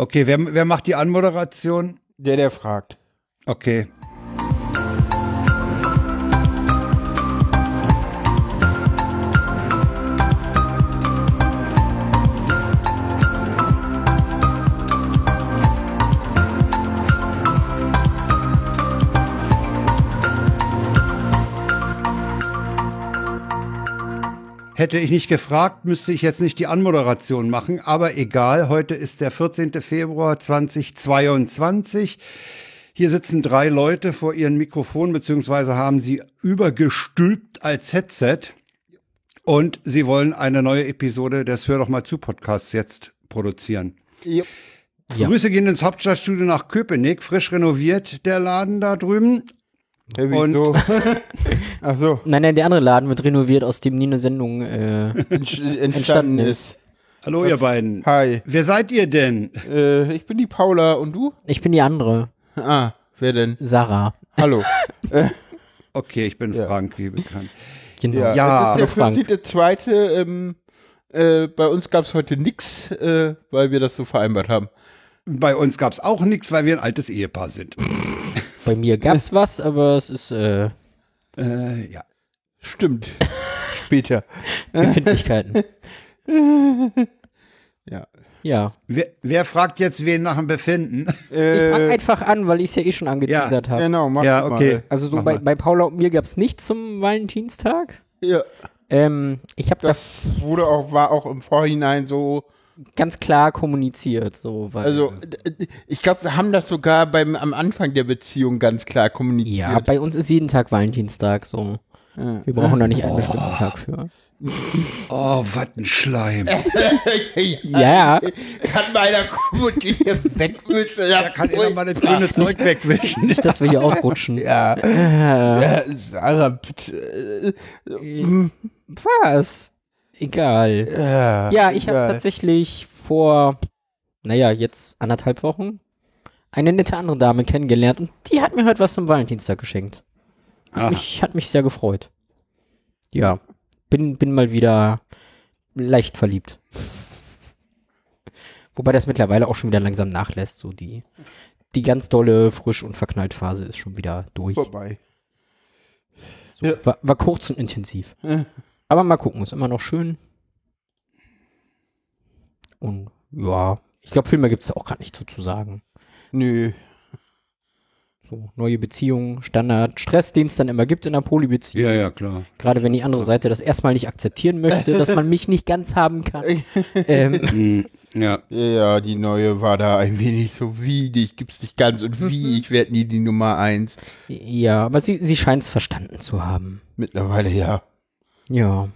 Okay, wer, wer macht die Anmoderation? Der, der fragt. Okay. Hätte ich nicht gefragt, müsste ich jetzt nicht die Anmoderation machen, aber egal, heute ist der 14. Februar 2022. Hier sitzen drei Leute vor ihren Mikrofonen, beziehungsweise haben sie übergestülpt als Headset. Und sie wollen eine neue Episode des Hör doch mal zu Podcasts jetzt produzieren. Ja. Grüße gehen ins Hauptstadtstudio nach Köpenick, frisch renoviert der Laden da drüben. Ja, Und- wieso? Ach so, Nein, nein, der andere Laden wird renoviert, aus dem nie eine Sendung äh, entstanden entstanden ist. Hallo ihr beiden. Hi, Wer seid ihr denn? äh, ich bin die Paula und du? Ich bin die andere, Ah, wer denn? Sarah. Hallo. Okay, ich bin Ja. Frank, wie bekannt. Genau. Ja, Ja, das ist Frank. der 14.2. Ähm, äh, bei uns gab es heute nix, äh, weil wir das so vereinbart haben. Bei uns gab es auch nichts, weil wir ein altes Ehepaar sind. Bei mir gab's was, aber es ist äh, Äh, ja. Stimmt. Später. Befindlichkeiten. Ja. Ja. Wer, wer fragt jetzt wen nach dem Befinden? Ich fang Äh, einfach an, weil ich es ja eh schon angeteasert habe. genau, mach Ja, mal. okay. Also so Mach bei, mal. bei Paula und mir gab's nichts zum Valentinstag. Ja, Ähm, ich habe das das wurde auch, war auch im Vorhinein so. Ganz klar kommuniziert, so weil Also, ich glaube, wir haben das sogar beim, am Anfang der Beziehung ganz klar kommuniziert. ja, bei uns ist jeden Tag Valentinstag so. Ja. Wir brauchen da nicht einen bestimmten Tag für. Oh, was ein Schleim. Ja, Kann meiner kommen und die hier wegwischen? Da kann einer mal das grüne Zeug wegwischen. nicht, dass wir hier ausrutschen. Ja. Äh, ja Sarah, bitte. äh, was? Egal. Ja, Ja, ich habe tatsächlich vor, naja, jetzt anderthalb Wochen eine nette andere Dame kennengelernt und die hat mir heute was zum Valentinstag geschenkt. Aha. Mich, hat mich sehr gefreut. Ja, bin, bin mal wieder leicht verliebt. Wobei das mittlerweile auch schon wieder langsam nachlässt. So die, die ganz dolle Frisch- und Verknallt-Phase ist schon wieder durch. vorbei. So, Ja. war, war kurz und intensiv. Aber mal gucken, ist immer noch schön. Und ja, ich glaube, viel mehr gibt es auch gar nicht so zu sagen. Nö. So, neue Beziehungen, Standard, Stress, den es dann immer gibt in einer Polybeziehung. Ja, ja, klar. Gerade wenn die andere Seite das erstmal nicht akzeptieren möchte, dass man mich nicht ganz haben kann. ähm, Hm, ja. Ja, die neue war da ein wenig so wie, dich gibt's nicht ganz und wie, ich werde nie die Nummer eins. ja, aber sie, sie scheint es verstanden zu haben. Mittlerweile ja. Ja.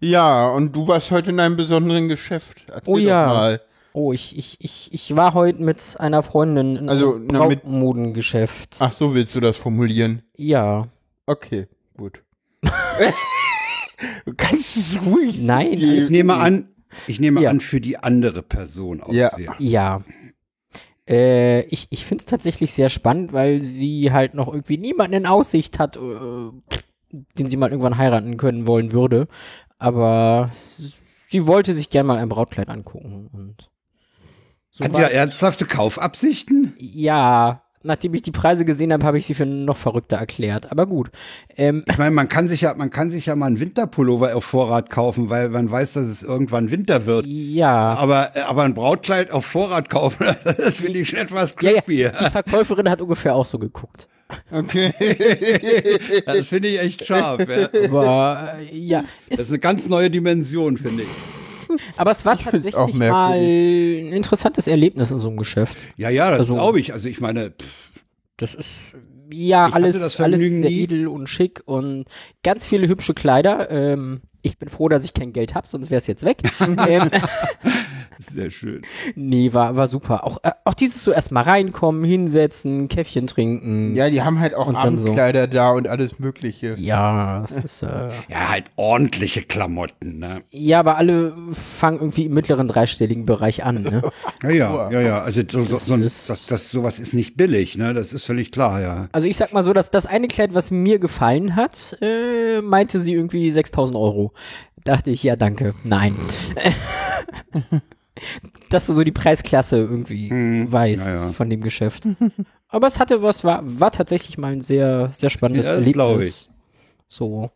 Ja, und du warst heute in einem besonderen Geschäft. Erzähl Oh doch ja. Mal. Oh, ich, ich, ich, ich war heute mit einer Freundin in Also, einem na, mit- Brautmodengeschäft. Ach, so willst du das formulieren. Ja. Okay, gut. du kannst es ruhig. Nein. Ich nehme an, ich nehme Ja. an, für die andere Person Ja. auswählen. Ja. Äh, ich ich finde es tatsächlich sehr spannend, weil sie halt noch irgendwie niemanden in Aussicht hat, äh, den sie mal irgendwann heiraten können wollen würde. Aber sie wollte sich gern mal ein Brautkleid angucken. Und so Hat war- ja ernsthafte Kaufabsichten? ja, nachdem ich die Preise gesehen habe, habe ich sie für noch verrückter erklärt. Aber gut. Ähm, Ich meine, man kann sich ja, man kann sich ja mal einen Winterpullover auf Vorrat kaufen, weil man weiß, dass es irgendwann Winter wird. ja. Aber, aber ein Brautkleid auf Vorrat kaufen, das finde ich schon etwas Ja, ja, creepy. die Verkäuferin hat ungefähr auch so geguckt. Okay. Das finde ich echt scharf. Ja. Aber äh, ja, Das ist ist eine ganz neue Dimension, finde ich. Aber es war tatsächlich auch mal ein interessantes Erlebnis in so einem Geschäft. Ja, ja, das Also- glaube ich. Also ich meine, pff, Das ist ja Ich alles, das alles sehr nie. edel und schick und ganz viele hübsche Kleider. Ähm, ich bin froh, dass ich kein Geld habe, sonst wäre es jetzt weg. ähm, sehr schön. nee, war, war super. Auch, äh, auch dieses so erstmal reinkommen, hinsetzen, Käffchen trinken. Ja, die haben halt auch Und dann so. Abendkleider da und alles Mögliche. Ja, das ist, äh, Ja, halt ordentliche Klamotten, ne? ja, aber alle fangen irgendwie im mittleren dreistelligen Bereich an. Ne? Ja, ja, ja, ja. Also so, so, so, ein- das, das, sowas ist nicht billig, ne? Das ist völlig klar, ja. Also ich sag mal so, dass das eine Kleid, was mir gefallen hat, äh, meinte sie irgendwie 6000 Euro. Dachte ich, ja danke, nein. dass du so die Preisklasse irgendwie Hm, weißt ja, ja. von dem Geschäft. Aber es hatte was, war, war tatsächlich mal ein sehr, sehr spannendes Ja, Erlebnis. So.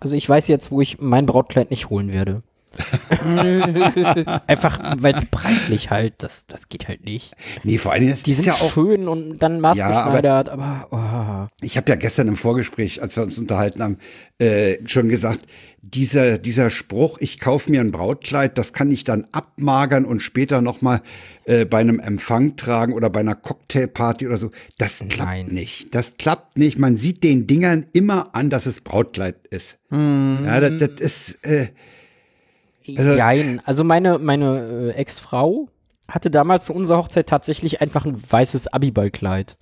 Also ich weiß jetzt, wo ich mein Brautkleid nicht holen werde. Einfach, weil es preislich halt, das, das geht halt nicht. Nee, vor allen Dingen, das Die ist sind ja auch schön und dann maßgeschneidert, aber, oh. Ich habe ja gestern im Vorgespräch, als wir uns unterhalten haben, äh, schon gesagt, dieser, dieser Spruch, ich kaufe mir ein Brautkleid, das kann ich dann abmagern und später nochmal äh, bei einem Empfang tragen oder bei einer Cocktailparty oder so. Das klappt Nein. nicht. Das klappt nicht. Man sieht den Dingern immer an, dass es Brautkleid ist. Ja, das, das ist, äh, Also- Jein. Also meine, meine äh, Ex-Frau hatte damals zu unserer Hochzeit tatsächlich einfach ein weißes Abiballkleid.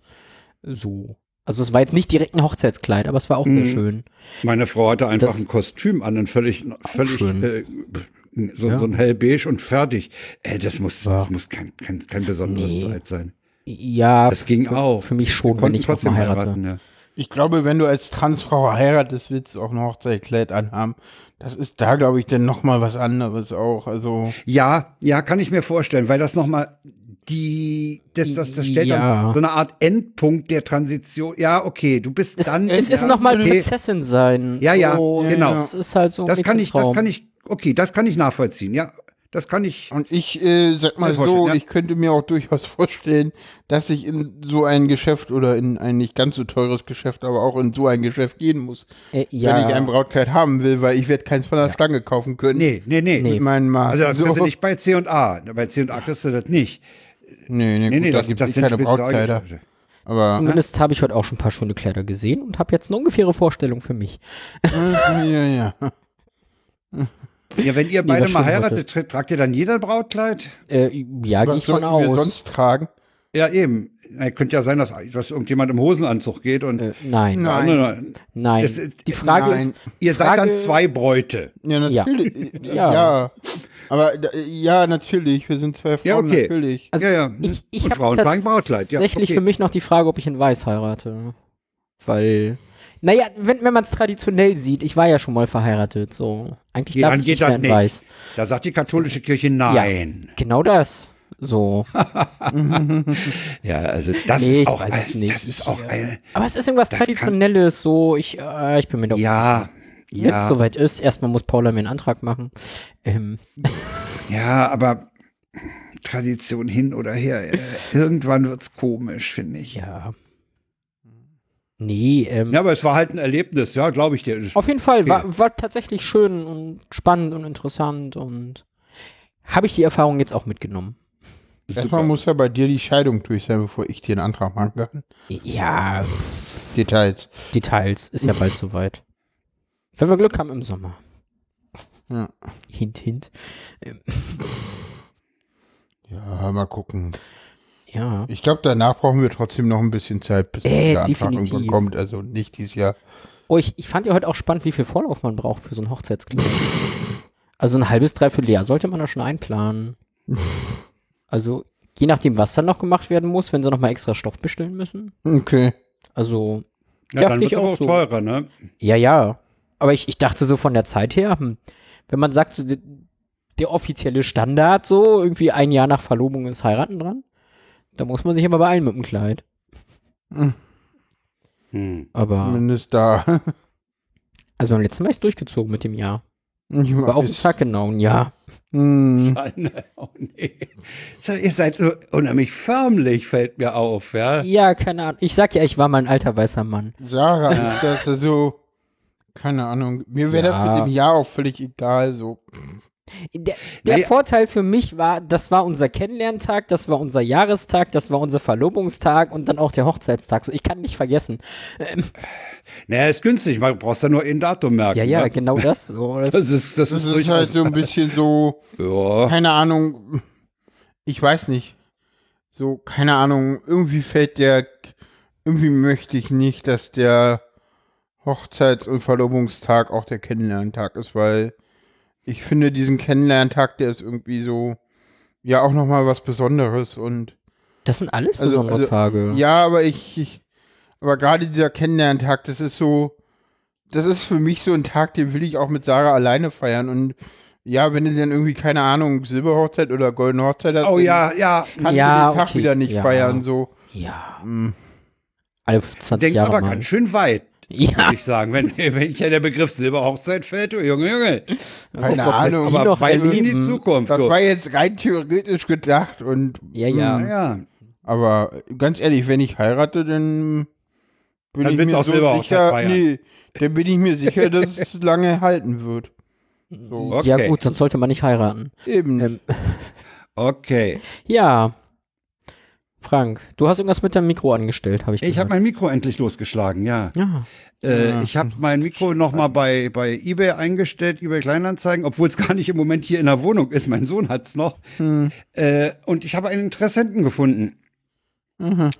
So. Also es war jetzt nicht direkt ein Hochzeitskleid, aber es war auch sehr Mhm. schön. meine Frau hatte einfach Das- ein Kostüm an, ein völlig, völlig, äh, so, Ja. so ein hellbeige und fertig. Äh, das muss, Ja. das muss kein, kein, kein besonderes Nee. Kleid sein. Ja, Das ging für, auch. für mich schon, Wir wenn konnten ich trotzdem heirate. heiraten, ja. Ich glaube, wenn du als Transfrau heiratest, willst du auch ein Hochzeitkleid anhaben. Das ist da, glaube ich, dann noch mal was anderes auch. Also Ja, ja, kann ich mir vorstellen, weil das nochmal die, das, das, das stellt Ja. dann so eine Art Endpunkt der Transition. Ja, okay, du bist Es, dann. es ist ja, nochmal okay. Prinzessin sein. Ja, ja, so, genau. Das ist halt so. Das kann ich, das kann ich, okay, das kann ich nachvollziehen. Ja, das kann ich. und ich äh, sag mal so, ja. ich könnte mir auch durchaus vorstellen, dass ich in so ein Geschäft oder in ein nicht ganz so teures Geschäft, aber auch in so ein Geschäft gehen muss, Äh, ja. wenn ich ein Brautkleid haben will, weil ich werde keins von der Stange kaufen können. Nee, nee, nee. Nee. Mit meinen Maßen. Also das so. kriegst du nicht bei C und A. Bei C und A kriegst du das nicht. Nee, nee, Nee, gut, nee, da das, gibt das es sind keine Brautkleider. Aber Zumindest habe ich heute auch schon ein paar schöne Kleider gesehen und habe jetzt eine ungefähre Vorstellung für mich. ja, ja. Ja, wenn ihr Nee, beide was mal heiratet, tra- tragt ihr dann jeder ein Brautkleid? Äh, ja, gehe ich von sollten wir aus. sonst tragen? Ja, eben. Na, könnte ja sein, dass, dass irgendjemand im Hosenanzug geht und Äh, nein, Nein. Nein. nein. Ist- Die Frage Nein. ist, Ihr seid Frage- dann zwei Bräute. Ja, natürlich. Ja. ja. Aber da- ja, natürlich. Wir sind zwei Frauen, Ja, okay. natürlich. Also ja, ja. ich, ich und habe Frauen tragen Brautkleid. Ja, tatsächlich okay. für mich noch die Frage, ob ich in Weiß heirate. Weil, naja, wenn, wenn man es traditionell sieht, ich war ja schon mal verheiratet, so. Eigentlich Nee, darf dann ich geht nicht mehr das in nicht. Weiß. Da sagt die katholische Kirche nein. Genau das. So. Ja, also das Nee, ist auch, es ein- nicht. das ist auch eine, Aber es ist irgendwas Das kann- Traditionelles, so. Ich, äh, ich bin mir doch. ja, Wenn es ja, soweit ist, erstmal muss Paula mir einen Antrag machen. Ähm, ja, aber Tradition hin oder her, äh, irgendwann wird's komisch, finde ich. ja. Nee, ähm, Ja, aber es war halt ein Erlebnis, ja, glaube ich dir. Auf jeden Fall, war, war tatsächlich schön und spannend und interessant und habe ich die Erfahrung jetzt auch mitgenommen. Erstmal muss ja bei dir die Scheidung durch sein, bevor ich dir einen Antrag machen kann. Ja, Details. Details, ist ja bald soweit. Wenn wir Glück haben im Sommer. Ja. Hint, hint. Ähm, Ja, mal gucken. ja. Ich glaube, danach brauchen wir trotzdem noch ein bisschen Zeit, bis Äh, der Antrag definitiv. irgendwann kommt. Also nicht dieses Jahr. Oh, ich, ich fand ja heute auch spannend, wie viel Vorlauf man braucht für so ein Hochzeitskleid. Also ein halbes, dreiviertel Jahr sollte man da schon einplanen. Also, je nachdem, was dann noch gemacht werden muss, wenn sie nochmal extra Stoff bestellen müssen. Okay. Also, ja, dann dachte wird's ich aber auch auch so. teurer, ne? Ja, ja. Aber ich, ich dachte so von der Zeit her, hm, wenn man sagt, so, der, der offizielle Standard so, irgendwie ein Jahr nach Verlobung ist heiraten dran, da muss man sich aber beeilen mit dem Kleid. Hm. Aber, Zumindest da. also beim letzten Mal ist es durchgezogen mit dem Jahr. Ich War auf den genau ein Jahr. Hm. Oh nee. So, ihr seid so unheimlich förmlich, fällt mir auf, ja. Ja, keine Ahnung. Ich sag ja, ich war mal ein alter weißer Mann. Sarah, ich dachte so, keine Ahnung. Mir wäre Ja. das mit dem Jahr auch völlig egal. So. Der, der Naja. Vorteil für mich war, das war unser Kennenlerntag, das war unser Jahrestag, das war unser Verlobungstag und dann auch der Hochzeitstag. So, ich kann nicht vergessen. Ähm, Naja, ist günstig, man brauchst ja nur ein Datum merken. ja, ja, ne? genau das. So, das Das ist, das, Das ist ist halt so ein bisschen so, ja. keine Ahnung. Ich weiß nicht. So, keine Ahnung. Irgendwie fällt der, irgendwie möchte ich nicht, dass der Hochzeits- und Verlobungstag auch der Kennenlerntag ist, weil ich finde diesen Kennenlerntag, der ist irgendwie so, ja, auch nochmal was Besonderes und Das sind alles Also- besondere also, Tage. Ja, aber ich, ich aber gerade dieser Kennenlerntag, das ist so, das ist für mich so ein Tag, den will ich auch mit Sarah alleine feiern und Ja, wenn du dann irgendwie, keine Ahnung, Silberhochzeit oder Goldene Hochzeit hast, Oh dann ja, ja. kannst Ja, du den Tag okay, wieder nicht ja. feiern, so. Ja. Mm. Alle 20 Denkst Jahre aber mal. ganz schön weit, Ja. würde ich sagen. Wenn, wenn ja der Begriff Silberhochzeit fällt, du Junge, Junge. Keine Gott, Ahnung. Aber noch weit in die. Zukunft. Das du. war jetzt rein theoretisch gedacht und Ja, ja. mm, ja. aber ganz ehrlich, wenn ich heirate, dann bin Dann ich mir auch so sicher, feiern. nee, dann bin ich mir sicher, dass es lange halten wird. So, Okay. Ja gut, sonst sollte man nicht heiraten. eben. Ähm, Okay. ja. Frank, du hast irgendwas mit deinem Mikro angestellt, habe ich Ich habe gehört. mein Mikro endlich losgeschlagen, ja. Ja. Äh, Ja. Ich habe mein Mikro nochmal bei, bei eBay eingestellt, eBay Kleinanzeigen, obwohl es gar nicht im Moment hier in der Wohnung ist. Mein Sohn hat's noch. Hm. Äh, und ich habe einen Interessenten gefunden. Mhm.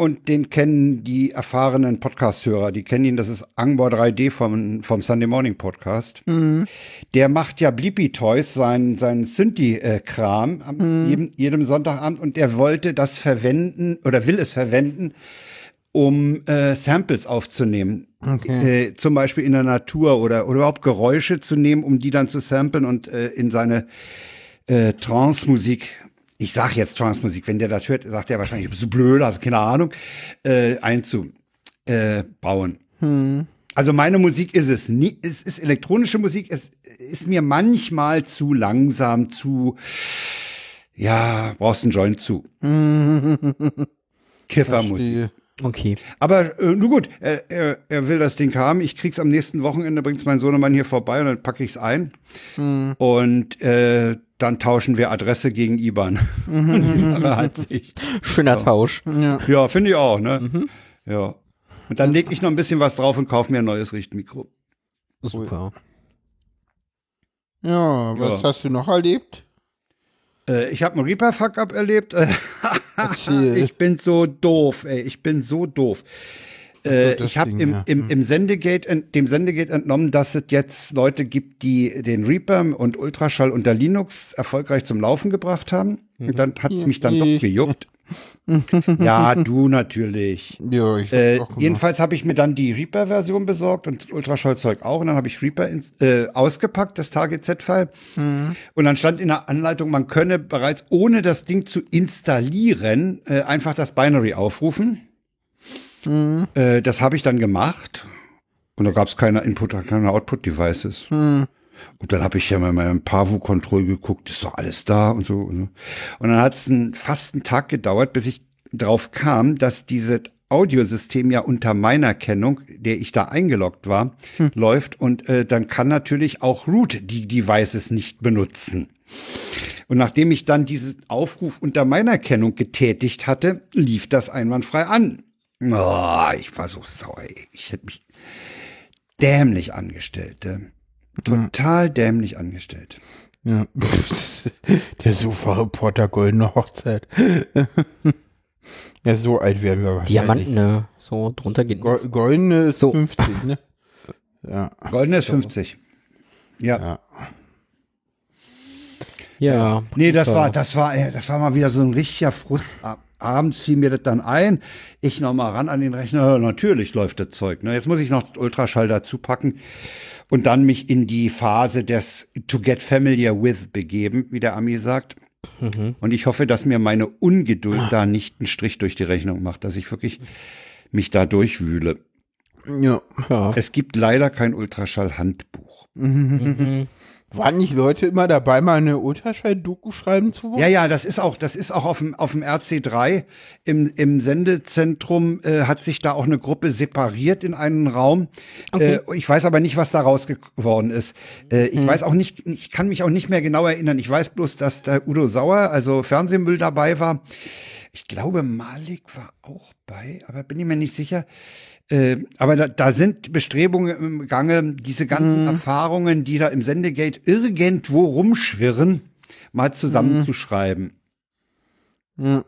Und den kennen die erfahrenen Podcast-Hörer. Die kennen ihn, das ist Angbor 3D vom, vom Sunday Morning Podcast. Mhm. Der macht ja Blippi Toys, sein, sein Synthi-Kram, am Mhm. jedem, jedem Sonntagabend. Und der wollte das verwenden oder will es verwenden, um äh, Samples aufzunehmen. Okay. Äh, zum Beispiel in der Natur oder, oder überhaupt Geräusche zu nehmen, um die dann zu samplen und äh, in seine äh, Trance-Musik, ich sag jetzt Trance-Musik, wenn der das hört, sagt er wahrscheinlich, bist du blöd, hast keine Ahnung, äh, einzubauen. Äh. Hm. Also meine Musik ist es nie, es ist elektronische Musik, es ist mir manchmal zu langsam, zu, ja, brauchst einen Joint zu. Kiffermusik. Okay. Aber äh, nun gut, er, er, er will das Ding haben. Ich krieg's am nächsten Wochenende, bringt's mein Sohnemann hier vorbei und dann packe ich's ein. Und äh, dann tauschen wir Adresse gegen IBAN. Sich. Schöner Tausch. Ja. Ja, finde ich auch, ne? Ja. Und dann leg ich noch ein bisschen was drauf und kaufe mir ein neues Richtmikro. Super. ja, was Ja. hast du noch erlebt? Äh, ich habe einen Reaper-Fuck-Up erlebt. Ich bin so doof, ey. Ich bin so doof. Äh, ich habe im, ja. im, im Sendegate, dem Sendegate entnommen, dass es jetzt Leute gibt, die den Reaper und Ultraschall unter Linux erfolgreich zum Laufen gebracht haben. Und dann hat es mich dann doch gejuckt. ja, du natürlich. Ja, ich Äh, jedenfalls habe ich mir dann die Reaper-Version besorgt und Ultraschallzeug auch. Und dann habe ich Reaper ins, äh, ausgepackt, das TGZ-File. Und dann stand in der Anleitung, man könne bereits ohne das Ding zu installieren, äh, einfach das Binary aufrufen. Äh, das habe ich dann gemacht. Und da gab es keine Input, keine Output-Devices. Und dann habe ich ja mal in meinem Pavu-Control geguckt, ist doch alles da und so. Und, so. und dann hat es fast einen Tag gedauert, bis ich drauf kam, dass dieses Audiosystem ja unter meiner Kennung, der ich da eingeloggt war, läuft. Und äh, dann kann natürlich auch Root die Devices nicht benutzen. Und nachdem ich dann diesen Aufruf unter meiner Kennung getätigt hatte, lief das einwandfrei an. Oh, ich war so sauer. ey. Ich hätte mich dämlich angestellt. äh. Total dämlich angestellt. Ja. Der Sofa-Reporter Goldene Hochzeit. ja, so alt werden wir wahrscheinlich. Diamanten, ne? So drunter geht Go nichts. Goldene ist So. 50, ne? Ja. Goldene ist 50. Ja. ja. Ja. Nee, das war, das war, das war mal wieder so ein richtiger Frust. Ab- Abends fiel mir das dann ein. Ich noch mal ran an den Rechner. Natürlich läuft das Zeug. Ne? Jetzt muss ich noch Ultraschall dazu packen und dann mich in die Phase des To Get Familiar With begeben, wie der Ami sagt. Und ich hoffe, dass mir meine Ungeduld da nicht einen Strich durch die Rechnung macht, dass ich wirklich mich da durchwühle. ja. Ja. Es gibt leider kein Ultraschall-Handbuch. Waren nicht Leute immer dabei, mal eine Ultraschall-Doku schreiben zu wollen? Ja, ja, das ist auch, das ist auch auf dem, auf dem RC3 im, im Sendezentrum äh, hat sich da auch eine Gruppe separiert in einen Raum. Äh, ich weiß aber nicht, was da raus geworden ist. Äh, ich weiß auch nicht, ich kann mich auch nicht mehr genau erinnern. Ich weiß bloß, dass da Udo Sauer, also Fernsehmüll dabei war. Ich glaube, Malik war auch bei, aber bin ich mir nicht sicher. Äh, aber da, da sind Bestrebungen im Gange, diese ganzen Erfahrungen, die da im Sendegate irgendwo rumschwirren, mal zusammenzuschreiben. Ja.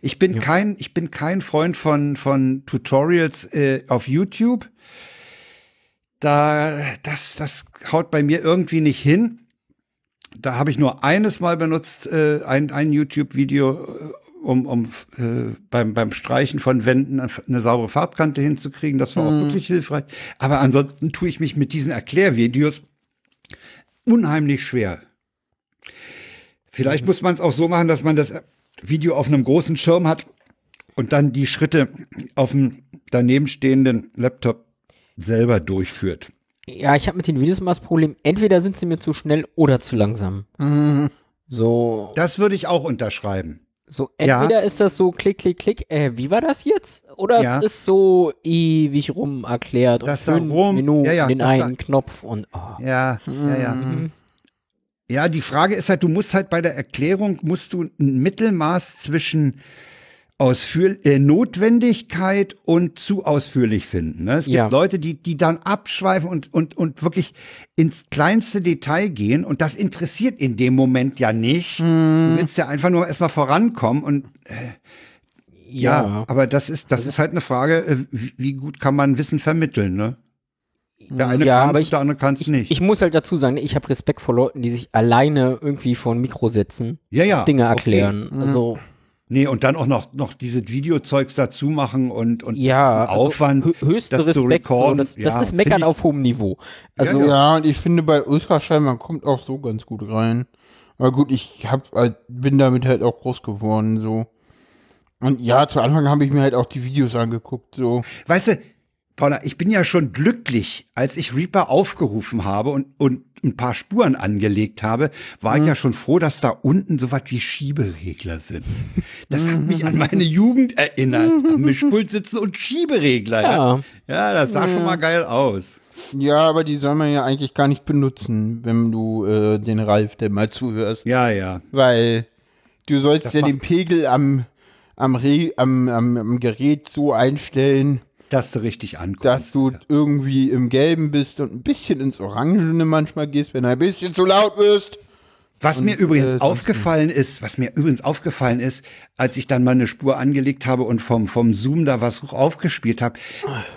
Ich bin kein, ich bin kein Freund von von Tutorials äh, auf YouTube. Da das das haut bei mir irgendwie nicht hin. Da habe ich nur eines Mal benutzt, äh, ein, ein YouTube-Video, äh, um, um äh, beim, beim Streichen von Wänden eine saubere Farbkante hinzukriegen. Das war auch wirklich hilfreich. Aber ansonsten tue ich mich mit diesen Erklärvideos unheimlich schwer. Vielleicht muss man es auch so machen, dass man das Video auf einem großen Schirm hat und dann die Schritte auf dem daneben stehenden Laptop selber durchführt. Ja, ich habe mit den Videos immer das Problem, entweder sind sie mir zu schnell oder zu langsam. Mhm. So, Das würde ich auch unterschreiben. So Ja. entweder ist das so klick, klick, klick, äh, wie war das jetzt? Oder Ja. es ist so ewig rum erklärt Das und fünf rum- Minuten ja, ja, den das da- einen Knopf und oh. Ja, ja, ja. Mhm. Ja, die Frage ist halt, du musst halt bei der Erklärung, musst du ein Mittelmaß zwischen Ausführ äh, Notwendigkeit und zu ausführlich finden. Ne? Es gibt Ja. Leute, die, die dann abschweifen und, und, und wirklich ins kleinste Detail gehen und das interessiert in dem Moment ja nicht. Du willst ja einfach nur erstmal vorankommen und ja, Ja. aber das ist, das ist halt eine Frage, äh, wie, wie gut kann man Wissen vermitteln, ne? Der eine Ja, kann es, der andere kann es nicht. Ich muss halt dazu sagen, ich habe Respekt vor Leuten, die sich alleine irgendwie vor ein Mikro setzen, ja, ja. Dinge okay. erklären. Also Nee, und dann auch noch, noch diese Videozeugs dazu machen und, und ja, das ist also Aufwand. hö- höchster das zu Respekt. So, recorden. das, das Ja, ist find Meckern ich- auf hohem Niveau. Also Ja, Ja, und ich finde bei Ultraschall, man kommt auch so ganz gut rein. Aber gut, ich hab, halt- bin damit halt auch groß geworden, so. Und ja, zu Anfang habe ich mir halt auch die Videos angeguckt, so. Weißt du, Paula, ich bin ja schon glücklich, als ich Reaper aufgerufen habe und, und ein paar Spuren angelegt habe, war Mhm. ich ja schon froh, dass da unten so was wie Schieberegler sind. Das hat mich an meine Jugend erinnert. Am Mischpult sitzen und Schieberegler. Ja, Ja. ja das sah schon mal geil aus. Ja, aber die soll man ja eigentlich gar nicht benutzen, wenn du äh, den Ralf denn mal zuhörst. Ja, ja. Weil du sollst Das ja den Pegel am, am, Re am, am, am Gerät so einstellen, Dass du richtig ankommst. dass du irgendwie im Gelben bist und ein bisschen ins Orangene manchmal gehst, wenn du ein bisschen zu laut wirst. Was mir übrigens äh, aufgefallen ist, was mir übrigens aufgefallen ist, als ich dann mal eine Spur angelegt habe und vom, vom Zoom da was aufgespielt habe,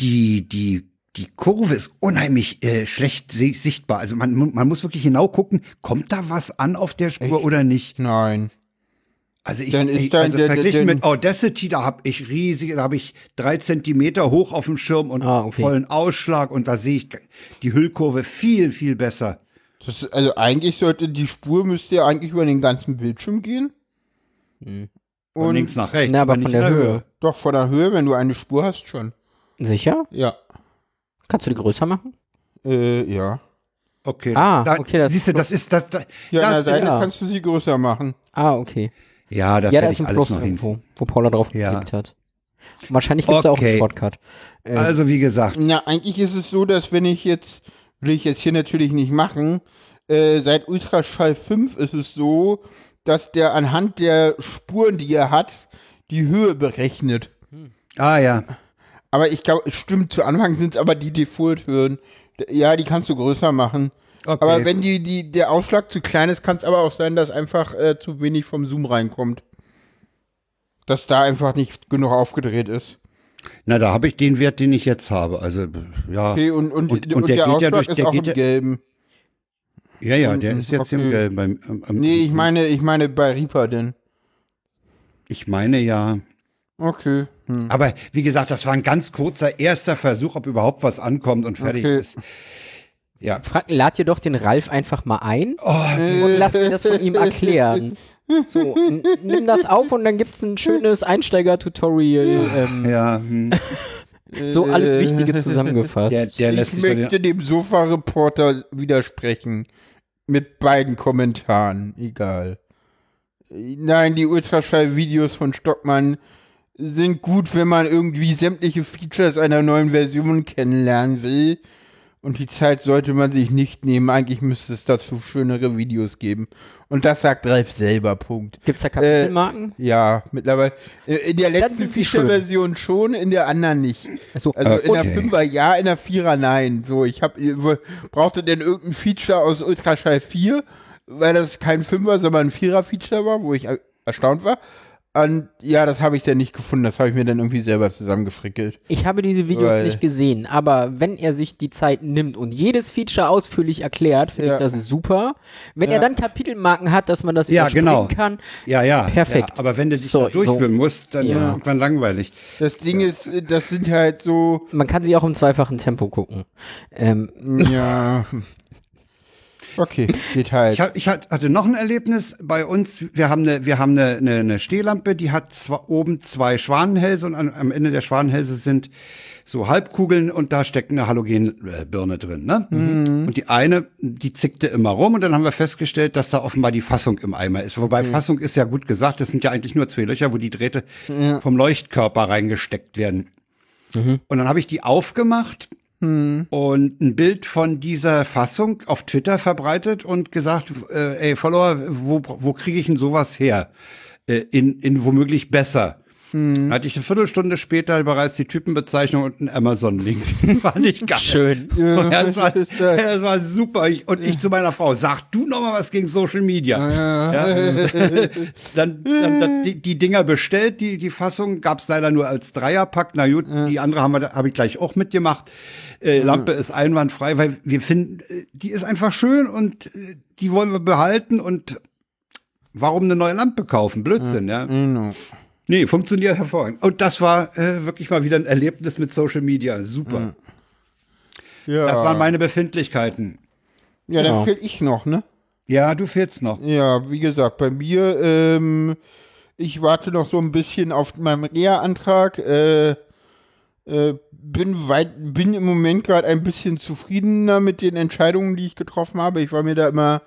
die, die, die Kurve ist unheimlich äh, schlecht si- sichtbar. Also man, man muss wirklich genau gucken, kommt da was an auf der Spur oder nicht. Nein. Also ich, Dann ist ich dann also der- verglichen der- mit Audacity, da habe ich riesige, da habe ich drei Zentimeter hoch auf dem Schirm und Ah, okay. vollen Ausschlag und da sehe ich die Hüllkurve viel, viel besser. Das, ist- also eigentlich sollte die Spur müsste ja eigentlich über den ganzen Bildschirm gehen. Von Und links nach rechts. Na, aber aber von nicht der in Höhe. doch von der Höhe, wenn du eine Spur hast, schon. Sicher? Ja. Kannst du die größer machen? Äh, ja. Okay. Ah, da, okay, das siehst du, ist das ist das. das Ja, das der Seite ja. kannst du sie größer machen. Ah, okay. Ja, das ja, da ist ein alles Plus noch hin. irgendwo, wo Paula drauf Ja. geklickt hat. Wahrscheinlich gibt es auch einen Okay. Shortcut. Äh, Also wie gesagt, Na, eigentlich ist es so, dass wenn ich jetzt, will ich jetzt hier natürlich nicht machen, äh, seit Ultraschall 5 ist es so, dass der anhand der Spuren, die er hat, die Höhe berechnet. ah ja, Aber ich glaube, es stimmt, zu Anfang sind es aber die Default-Höhen. Ja, die kannst du größer machen. Okay. Aber wenn die, die, der Ausschlag zu klein ist, kann es aber auch sein, dass einfach äh, zu wenig vom Zoom reinkommt. Dass da einfach nicht genug aufgedreht ist. Na, da habe ich den Wert, den ich jetzt habe. Also ja, Okay, und, und, Und- und, der der, geht ja durch- ist der auch geht im Gelben. ja, ja, der ist jetzt im okay. Gelben. Beim, am, am, Nee, ich meine, ich meine bei Reaper denn. ich meine ja. Okay. Hm. Aber wie gesagt, das war ein ganz kurzer erster Versuch, ob überhaupt was ankommt und fertig Okay. ist. Ja. frag, lad dir doch den Ralf einfach mal ein Oh, und lass dir das von ihm erklären. So, nimm das auf und dann gibt's ein schönes Einsteiger-Tutorial. Ähm, ja, hm. So alles Wichtige zusammengefasst. der, der ich möchte dem Sofa-Reporter widersprechen. Mit beiden Kommentaren. Egal. Nein, die Ultraschall-Videos von Stockmann sind gut, wenn man irgendwie sämtliche Features einer neuen Version kennenlernen will. Und die Zeit sollte man sich nicht nehmen. Eigentlich müsste es dazu schönere Videos geben. Und das sagt Ralf selber, Punkt. Gibt's da Kapitelmarken? Ja, mittlerweile. äh, In der letzten. Feature-Version schon, in der anderen nicht. Achso, Also Äh, in der okay. Fünfer ja, in der Vierer nein. So, ich hab, wo- brauchte denn irgendein Feature aus Ultraschall 4, weil das kein Fünfer, sondern ein Vierer-Feature war, wo ich er- erstaunt war. Und ja, das habe ich dann nicht gefunden. Das habe ich mir dann irgendwie selber zusammengefrickelt. ich habe diese Videos Weil- nicht gesehen, aber wenn er sich die Zeit nimmt und jedes Feature ausführlich erklärt, finde Ja. ich das super. Wenn Ja. er dann Kapitelmarken hat, dass man das Ja, überspringen genau. kann, ja, ja. Perfekt. Ja, aber wenn du dich So, durchführen musst, dann Ja. wird irgendwann langweilig. Das Ding ist, äh, das sind halt so, man kann sie auch im zweifachen Tempo gucken. Ähm, ja, Okay, Details. Ich, hab, ich hat- hatte noch ein Erlebnis bei uns. Wir haben eine, wir haben eine, eine, eine Stehlampe, die hat zwar oben zwei Schwanenhälse und an, am Ende der Schwanenhälse sind so Halbkugeln und da steckt eine Halogenbirne drin. Ne? Und die eine, die zickte immer rum und dann haben wir festgestellt, dass da offenbar die Fassung im Eimer ist. Wobei Fassung ist ja gut gesagt, das sind ja eigentlich nur zwei Löcher, wo die Drähte vom Leuchtkörper reingesteckt werden. Und dann habe ich die aufgemacht und ein Bild von dieser Fassung auf Twitter verbreitet und gesagt, äh, ey, Follower, wo, wo kriege ich denn sowas her? Äh, in, in womöglich besser. Dann hatte ich eine Viertelstunde später bereits die Typenbezeichnung und einen Amazon-Link. War nicht geil. Schön. Und das, war, das war super. Ich, und ich zu meiner Frau, sag du noch mal was gegen Social Media. Ja. dann dann, dann die, die Dinger bestellt, die, die Fassung gab's leider nur als Dreierpack. Na gut, die andere habe ich gleich auch mitgemacht. Äh, Lampe ist einwandfrei, weil wir finden, äh, die ist einfach schön und äh, die wollen wir behalten und warum eine neue Lampe kaufen? Blödsinn, ja. Genau. Nee, funktioniert hervorragend. Und das war äh, wirklich mal wieder ein Erlebnis mit Social Media. Super. Ja, Das waren meine Befindlichkeiten. ja dann Genau. fehl ich noch, ne? Ja, du fehlst noch. Ja, wie gesagt, bei mir, ähm, ich warte noch so ein bisschen auf meinen Reha-Antrag. Äh, äh, bin weit, bin im Moment gerade ein bisschen zufriedener mit den Entscheidungen, die ich getroffen habe. Ich war mir da immer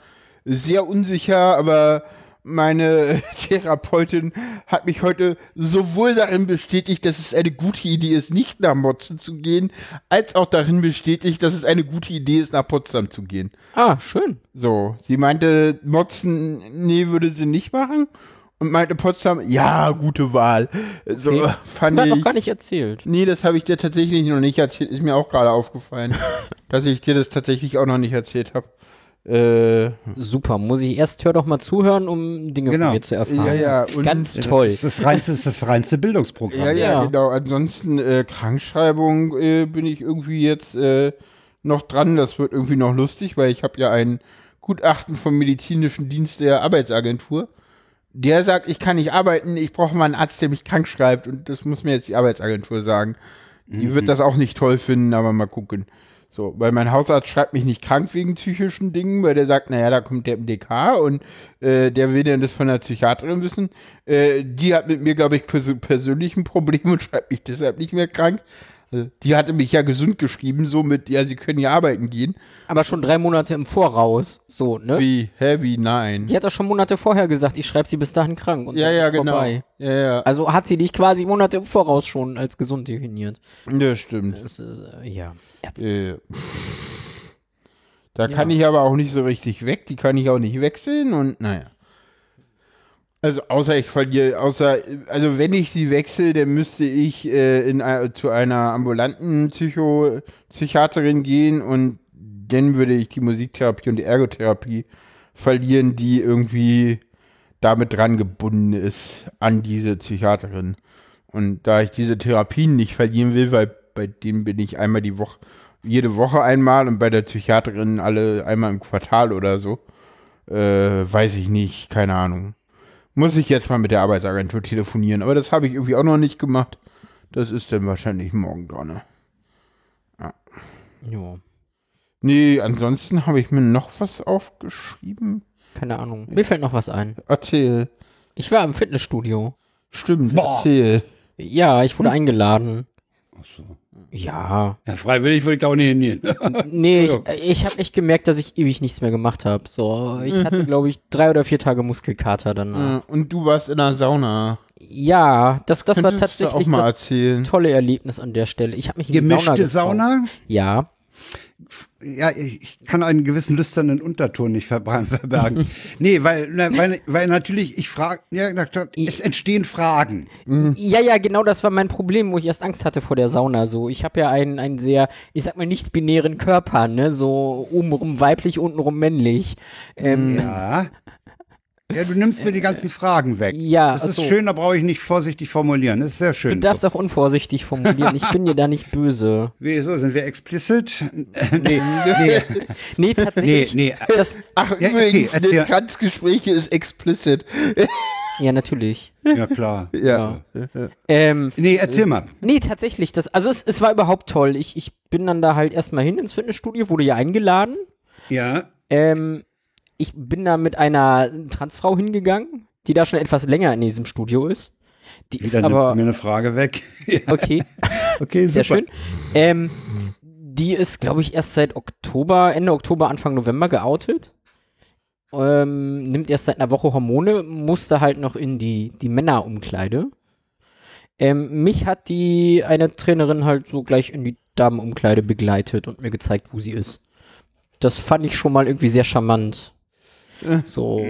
sehr unsicher, aber meine Therapeutin hat mich heute sowohl darin bestätigt, dass es eine gute Idee ist, nicht nach Motzen zu gehen, als auch darin bestätigt, dass es eine gute Idee ist, nach Potsdam zu gehen. Ah, schön. So, sie meinte, Motzen, nee, würde sie nicht machen. Und meinte Potsdam, ja, gute Wahl. So, Okay. fand Hat noch ich. gar nicht erzählt. Nee, das habe ich dir tatsächlich noch nicht erzählt. Ist mir auch gerade aufgefallen, dass ich dir das tatsächlich auch noch nicht erzählt habe. Äh, Super. Muss ich erst hör doch mal zuhören, um Dinge Genau. von mir zu erfahren. ja, ja. Und Ganz Das toll. ist das reinste, das, ist das reinste Bildungsprogramm. Ja, ja, Ja. genau. Ansonsten äh, Krankschreibung äh, bin ich irgendwie jetzt äh, noch dran. Das wird irgendwie noch lustig, weil ich habe ja ein Gutachten vom medizinischen Dienst der Arbeitsagentur. Der sagt, ich kann nicht arbeiten, ich brauche mal einen Arzt, der mich krank schreibt. Und das muss mir jetzt die Arbeitsagentur sagen. Die wird das auch nicht toll finden, aber mal gucken. So, weil mein Hausarzt schreibt mich nicht krank wegen psychischen Dingen, weil der sagt, naja, da kommt der MDK und äh, der will dann das von der Psychiaterin wissen. Äh, die hat mit mir, glaube ich, pers persönlich ein Problem und schreibt mich deshalb nicht mehr krank. Also, die hatte mich ja gesund geschrieben, so mit, ja, sie können ja arbeiten gehen. Aber schon drei Monate im Voraus. So, ne? Wie, hä, wie, nein. Die hat doch schon Monate vorher gesagt, ich schreibe sie bis dahin krank. Und ja, das ja, ist genau. Vorbei. Ja, ja, Also hat sie dich quasi Monate im Voraus schon als gesund definiert. das stimmt. Das ist, äh, ja. Ärzte. Äh, da kann ich aber auch nicht so richtig weg, die kann ich auch nicht wechseln und naja. Also außer ich verliere, außer, also wenn ich sie wechsle, dann müsste ich äh, in, ein- zu einer ambulanten Psycho, Psychiaterin gehen und dann würde ich die Musiktherapie und die Ergotherapie verlieren, die irgendwie damit dran gebunden ist an diese Psychiaterin. Und da ich diese Therapien nicht verlieren will, weil bei denen bin ich einmal die Woche, jede Woche einmal und bei der Psychiaterin alle einmal im Quartal oder so, äh, weiß ich nicht, keine Ahnung. Muss ich jetzt mal mit der Arbeitsagentur telefonieren, aber das habe ich irgendwie auch noch nicht gemacht. Das ist dann wahrscheinlich morgen dran. Ja. Nee, ansonsten habe ich mir noch was aufgeschrieben. Keine Ahnung. Mir fällt noch was ein. Erzähl. Ich war im Fitnessstudio. Stimmt, Boah. erzähl. Ja, ich wurde eingeladen. Ach so. Ja. Ja, freiwillig würde ich da auch nicht hingehen. Nee, ich, ich habe echt gemerkt, dass ich ewig nichts mehr gemacht habe. So, ich hatte, glaube ich, drei oder vier Tage Muskelkater danach. Und du warst in der Sauna. Ja, das, das war Könntest tatsächlich mal das erzählen. tolle Erlebnis an der Stelle. Ich habe mich in die Sauna Gemischte getraut. Sauna? Ja. Ja, ich kann einen gewissen lüsternen Unterton nicht verbergen. nee, weil, weil, weil natürlich, ich frage, ja, es entstehen Fragen. Ja, ja, genau das war mein Problem, wo ich erst Angst hatte vor der Sauna. So, ich habe ja einen, einen sehr, ich sag mal, nicht binären Körper, ne? So obenrum weiblich, untenrum männlich. Ähm, Ja. Ja, du nimmst mir die ganzen Fragen weg. ja, Das ist ach so. schön, da brauche ich nicht vorsichtig formulieren. Das ist sehr Du schön. darfst auch unvorsichtig formulieren. Ich bin dir da nicht böse. Wieso, sind wir explicit? nee, nee, Nee, nee, tatsächlich. nee. Das, Ach, Ja, okay, übrigens, erzähl. ne, Kranzgespräche ist explicit. ja, natürlich. Ja, klar. Ja. Ähm, Nee, erzähl mal. nee, tatsächlich. Das, also es, es war überhaupt toll. Ich, ich bin dann da halt erstmal hin ins Fitnessstudio, wurde ja eingeladen. Ja. Ähm, ich bin da mit einer Transfrau hingegangen, die da schon etwas länger in diesem Studio ist. Die ist Wieder nimmst aber mir eine Frage weg. Okay, okay, sehr super. schön. Ähm, die ist, glaube ich, erst seit Oktober, Ende Oktober, Anfang November geoutet. Ähm, nimmt erst seit einer Woche Hormone, musste halt noch in die, die Männerumkleide. Ähm, mich hat die eine Trainerin halt so gleich in die Damenumkleide begleitet und mir gezeigt, wo sie ist. Das fand ich schon mal irgendwie sehr charmant. So.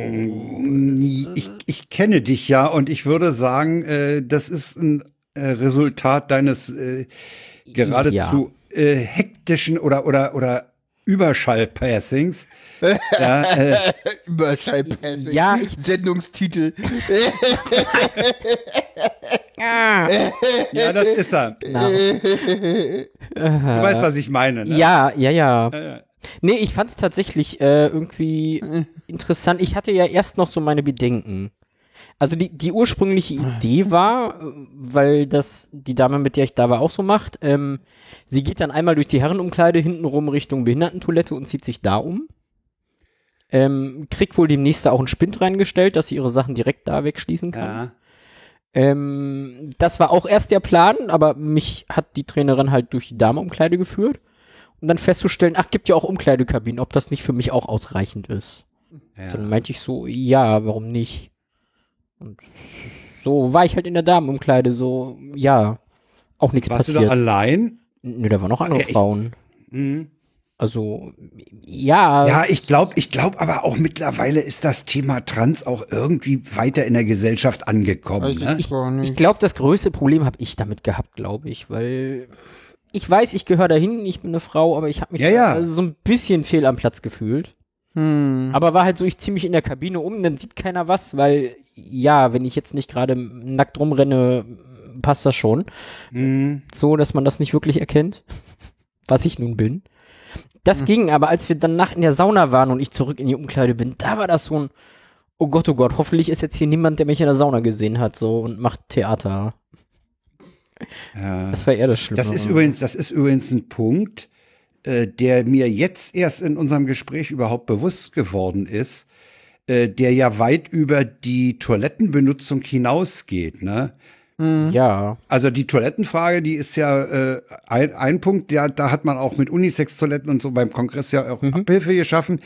Ich, ich kenne dich ja und ich würde sagen, äh, das ist ein äh, Resultat deines äh, geradezu äh, hektischen oder oder oder Überschallpassings. ja, äh, Überschallpassing. Ja, ich- Sendungstitel. ja, das ist er. Du Na, weißt, was ich meine. Ne? ja, ja, ja. Nee, ich fand's tatsächlich äh, irgendwie interessant. Ich hatte ja erst noch so meine Bedenken. Also die, die ursprüngliche Idee war, äh, weil das die Dame, mit der ich da war, auch so macht, ähm, sie geht dann einmal durch die Herrenumkleide hintenrum Richtung Behindertentoilette und zieht sich da um. Ähm, kriegt wohl demnächst da auch einen Spind reingestellt, dass sie ihre Sachen direkt da wegschließen kann. Ja. Ähm, das war auch erst der Plan, aber mich hat die Trainerin halt durch die Damenumkleide geführt. Und dann festzustellen, ach, gibt ja auch Umkleidekabinen, ob das nicht für mich auch ausreichend ist. Dann Ja. meinte ich so, ja, warum nicht? Und so war ich halt in der Damenumkleide, so, ja, auch nichts Warst du da passiert. allein? Nö, da waren noch andere Ja, Frauen. Mhm. Also, ja, Ja, ich glaube, ich glaube aber auch mittlerweile ist das Thema Trans auch irgendwie weiter in der Gesellschaft angekommen. Weiß Ne? ich ich glaube, das größte Problem habe ich damit gehabt, glaube ich, weil ich weiß, ich gehöre dahin, ich bin eine Frau, aber ich habe mich Ja, ja. da so ein bisschen fehl am Platz gefühlt. Hm. Aber war halt so, ich ziehe mich in der Kabine um, dann sieht keiner was, weil, ja, wenn ich jetzt nicht gerade nackt rumrenne, passt das schon. Mhm. So, dass man das nicht wirklich erkennt, was ich nun bin. Das ging, aber als wir dann nach in der Sauna waren und ich zurück in die Umkleide bin, da war das so ein, oh Gott, oh Gott, hoffentlich ist jetzt hier niemand, der mich in der Sauna gesehen hat, so, und macht Theater. Das war eher das Schlimme. Das ist übrigens, das ist übrigens ein Punkt, äh, der mir jetzt erst in unserem Gespräch überhaupt bewusst geworden ist, äh, der ja weit über die Toilettenbenutzung hinausgeht. Ne? Ja. Also die Toilettenfrage, die ist ja äh, ein, ein Punkt, ja, da hat man auch mit Unisex-Toiletten und so beim Kongress ja auch Abhilfe geschaffen.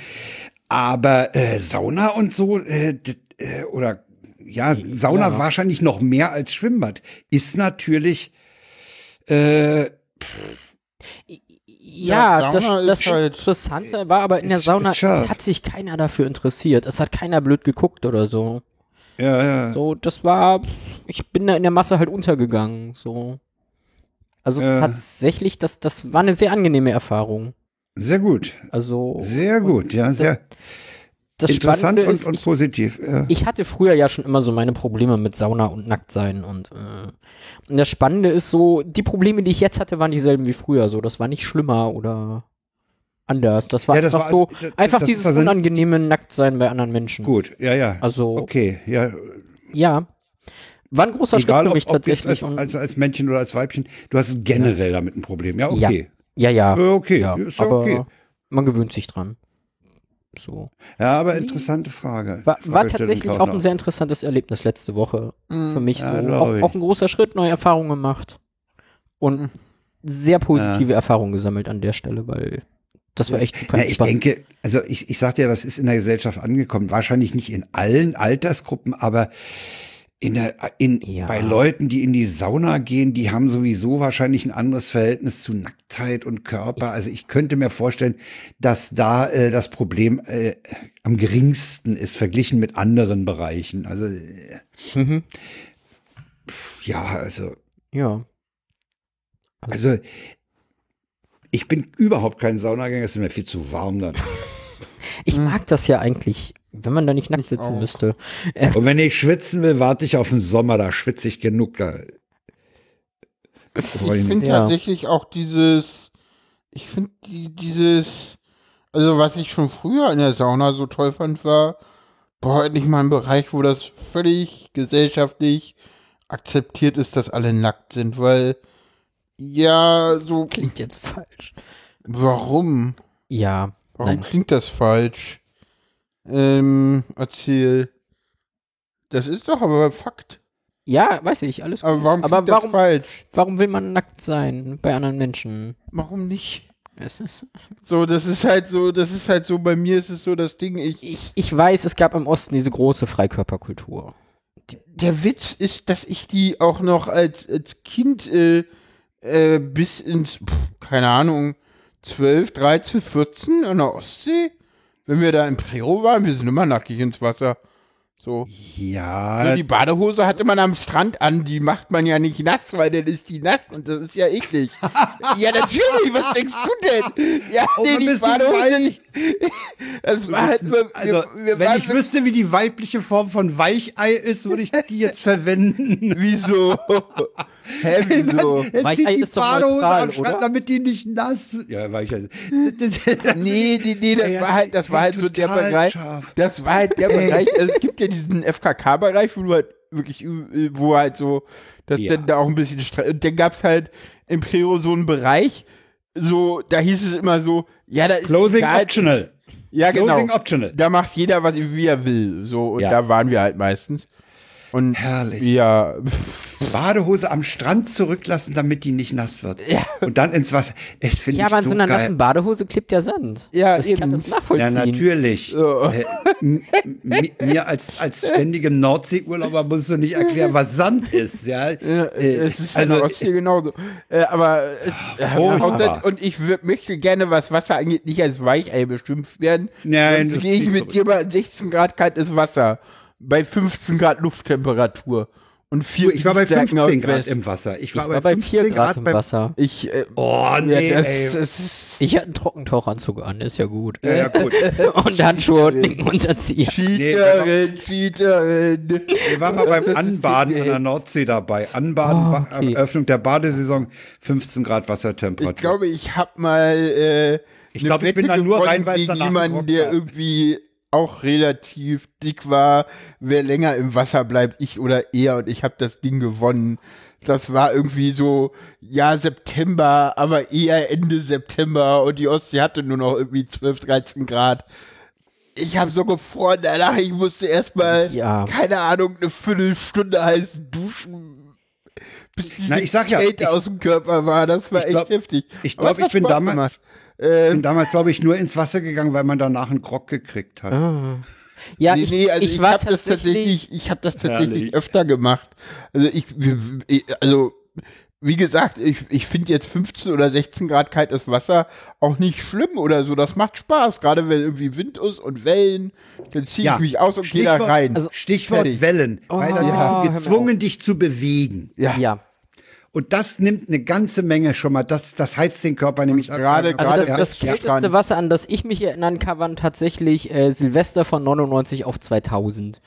Aber äh, Sauna und so, äh, äh, oder ja, Sauna Ja. wahrscheinlich noch mehr als Schwimmbad, ist natürlich äh, Ja, Ja, das, das ist halt- Interessante war aber in der Sauna, hat sich keiner dafür interessiert. Es hat keiner blöd geguckt oder so. ja, ja. So, das war, ich bin da in der Masse halt untergegangen, so. Also Ja. tatsächlich, das, das war eine sehr angenehme Erfahrung. Sehr gut. Also. Sehr gut, ja, sehr Das interessant Spannende und, ist, und ich, positiv. Ja. ich hatte früher ja schon immer so meine Probleme mit Sauna und Nacktsein und, äh, und das Spannende ist so, die Probleme, die ich jetzt hatte, waren dieselben wie früher, so. Das war nicht schlimmer oder anders. Das war Ja, das einfach war so, also- das- einfach das dieses unangenehme Nacktsein bei anderen Menschen. Gut, ja, ja. Also, Okay, ja. ja. War ein großer Egal, Schritt für ob, mich ob jetzt tatsächlich. als, als, als Männchen oder als Weibchen, du hast generell damit ein Problem. Ja, Ja. okay. ja, ja. Ja, okay, ja, ist ja aber okay. man gewöhnt sich dran. So. Ja, aber interessante Frage. War, war tatsächlich auch ein sehr interessantes Erlebnis letzte Woche. Für mich Ja, so. glaub Auch, auch ein großer Schritt, neue Erfahrungen gemacht. Und Mhm. sehr positive Erfahrungen gesammelt an der Stelle, weil das war echt super Ja, ich denke, also ich, ich sagte ja, das ist in der Gesellschaft angekommen. Wahrscheinlich nicht in allen Altersgruppen, aber in der, in, Ja. bei Leuten, die in die Sauna gehen, die haben sowieso wahrscheinlich ein anderes Verhältnis zu Nacktheit und Körper. Also ich könnte mir vorstellen, dass da äh, das Problem äh, am geringsten ist, verglichen mit anderen Bereichen. Also äh, Mhm. ja, also Ja. Also, ich bin überhaupt kein Saunagänger, es ist mir viel zu warm dann. Ich mag das ja eigentlich, wenn man da nicht nackt sitzen müsste. Und wenn ich schwitzen will, warte ich auf den Sommer, da schwitze ich genug. Da. Ich finde Ja. tatsächlich auch dieses, ich finde die, dieses, also was ich schon früher in der Sauna so toll fand, war, boah, endlich mal ein Bereich, wo das völlig gesellschaftlich akzeptiert ist, dass alle nackt sind, weil, ja, so, Das klingt jetzt falsch. warum? Ja. Warum Nein. klingt das falsch? Ähm, erzähl. Das ist doch aber Fakt. Ja, weiß ich, alles gut. Aber warum Aber das warum, falsch? warum will man nackt sein bei anderen Menschen? Warum nicht? Es ist, So, das ist halt so, das ist halt so, bei mir ist es so das Ding, ich, ich, ich weiß, es gab im Osten diese große Freikörperkultur. der Witz ist, dass ich die auch noch als, als Kind äh, äh, bis ins, pff, keine Ahnung, 12, 13, 14 an der Ostsee, wenn wir da im Prero waren, wir sind immer nackig ins Wasser. So. Ja, So, die Badehose hatte man am Strand an, die macht man ja nicht nass, weil dann ist die nass und das ist ja eklig. ja, natürlich, was denkst du denn? Ja, Oh, nee, die ist nicht Das war halt, wir, also, wir, wir wenn ich wüsste, wie die weibliche Form von Weichei ist, würde ich die jetzt verwenden. Wieso? Hä, wieso? Jetzt Weichei zieht die ist Badehose am Strand, oder? damit die nicht nass Ja, Weichei. Nee, nee, nee, das Ja, war halt, das war halt so der Bereich. scharf. Das war halt der. Bereich, also es gibt ja diesen FKK-Bereich, wo du halt wirklich, äh, wo halt so, dass Ja. dann da auch ein bisschen und dann gab's halt im Prero so einen Bereich, so, da hieß es immer so, ja, da ist Clothing egal, optional. Ja, genau. Clothing optional. Da macht jeder, was wie er will, so, und Ja. da waren wir halt meistens. Und Herrlich. ja, Badehose am Strand zurücklassen, damit die nicht nass wird. Ja. Und dann ins Wasser. Das finde Ja, ich aber in so so einer geil. nassen Badehose klebt ja Sand. Ja, das, ich kann das nachvollziehen. Ja, natürlich. So. Äh, mir als, als ständigem Nordseeurlauber musst du nicht erklären, was Sand ist. Ja, Ja, Äh, es ist also, also, Ostsee genauso. Äh, aber äh, furchtbar. und, ich möchte gerne, was Wasser angeht, nicht als Weichei beschimpft werden. Nein, Sonst das gehe ich mit dir bei 16 Grad kaltes Wasser, bei 15 Grad Lufttemperatur und vier ich war bei Stärken 15 aus Grad West. im Wasser. Ich ich war, war bei 4 15 Grad im beim- Wasser. Ich, äh, Oh, nee, ja, das, ey. Ich hatte einen Trockentauchanzug an, ist ja gut. Ja, ja, gut. Und Handschuhe und einen Unterzieher. Cheaterin, Cheaterin. Wir waren mal beim Anbaden an der Nordsee dabei. Anbaden, Oh, okay. Eröffnung der Badesaison, 15 Grad Ich Wassertemperatur. glaube, ich habe mal äh, Ich eine glaub, ich bin da nur rein, weil es gegen danach jemanden, getrocknet der war. irgendwie auch relativ dick war. Wer länger im Wasser bleibt, ich oder er, und ich habe das Ding gewonnen. Das war irgendwie so, ja, September, aber eher Ende September und die Ostsee hatte nur noch irgendwie 12, 13 Grad. Ich habe so gefroren danach, ich musste erstmal, Ja. keine Ahnung, eine Viertelstunde heiß duschen, bis diese Na, ich sag ja, Kälte ich- aus dem Körper war. Das war Ich echt glaub- heftig. ich Aber glaub, es hat ich bin Spaß damals- gemacht. Ich Ähm, bin damals, glaube ich, nur ins Wasser gegangen, weil man danach einen Grog gekriegt hat. Ah. Ja, nee, ich, nee, also ich, ich, war habe das tatsächlich. tatsächlich, ich habe das tatsächlich Herrlich. öfter gemacht. Also ich, also wie gesagt, ich, ich finde jetzt 15 oder 16 Grad kaltes Wasser auch nicht schlimm oder so. Das macht Spaß, gerade wenn irgendwie Wind ist und Wellen. Dann ziehe ich mich aus und gehe da Stichwort- rein. also Stichwort Fertig. Wellen, weil dann Oh, bist du gezwungen, dich zu bewegen. ja, Ja. Und das nimmt eine ganze Menge schon mal. Das, das heizt den Körper nämlich gerade- Also das, ja, das ja, kälteste. Wasser, an das ich mich erinnern kann, waren tatsächlich äh, Silvester von 99 auf 2000.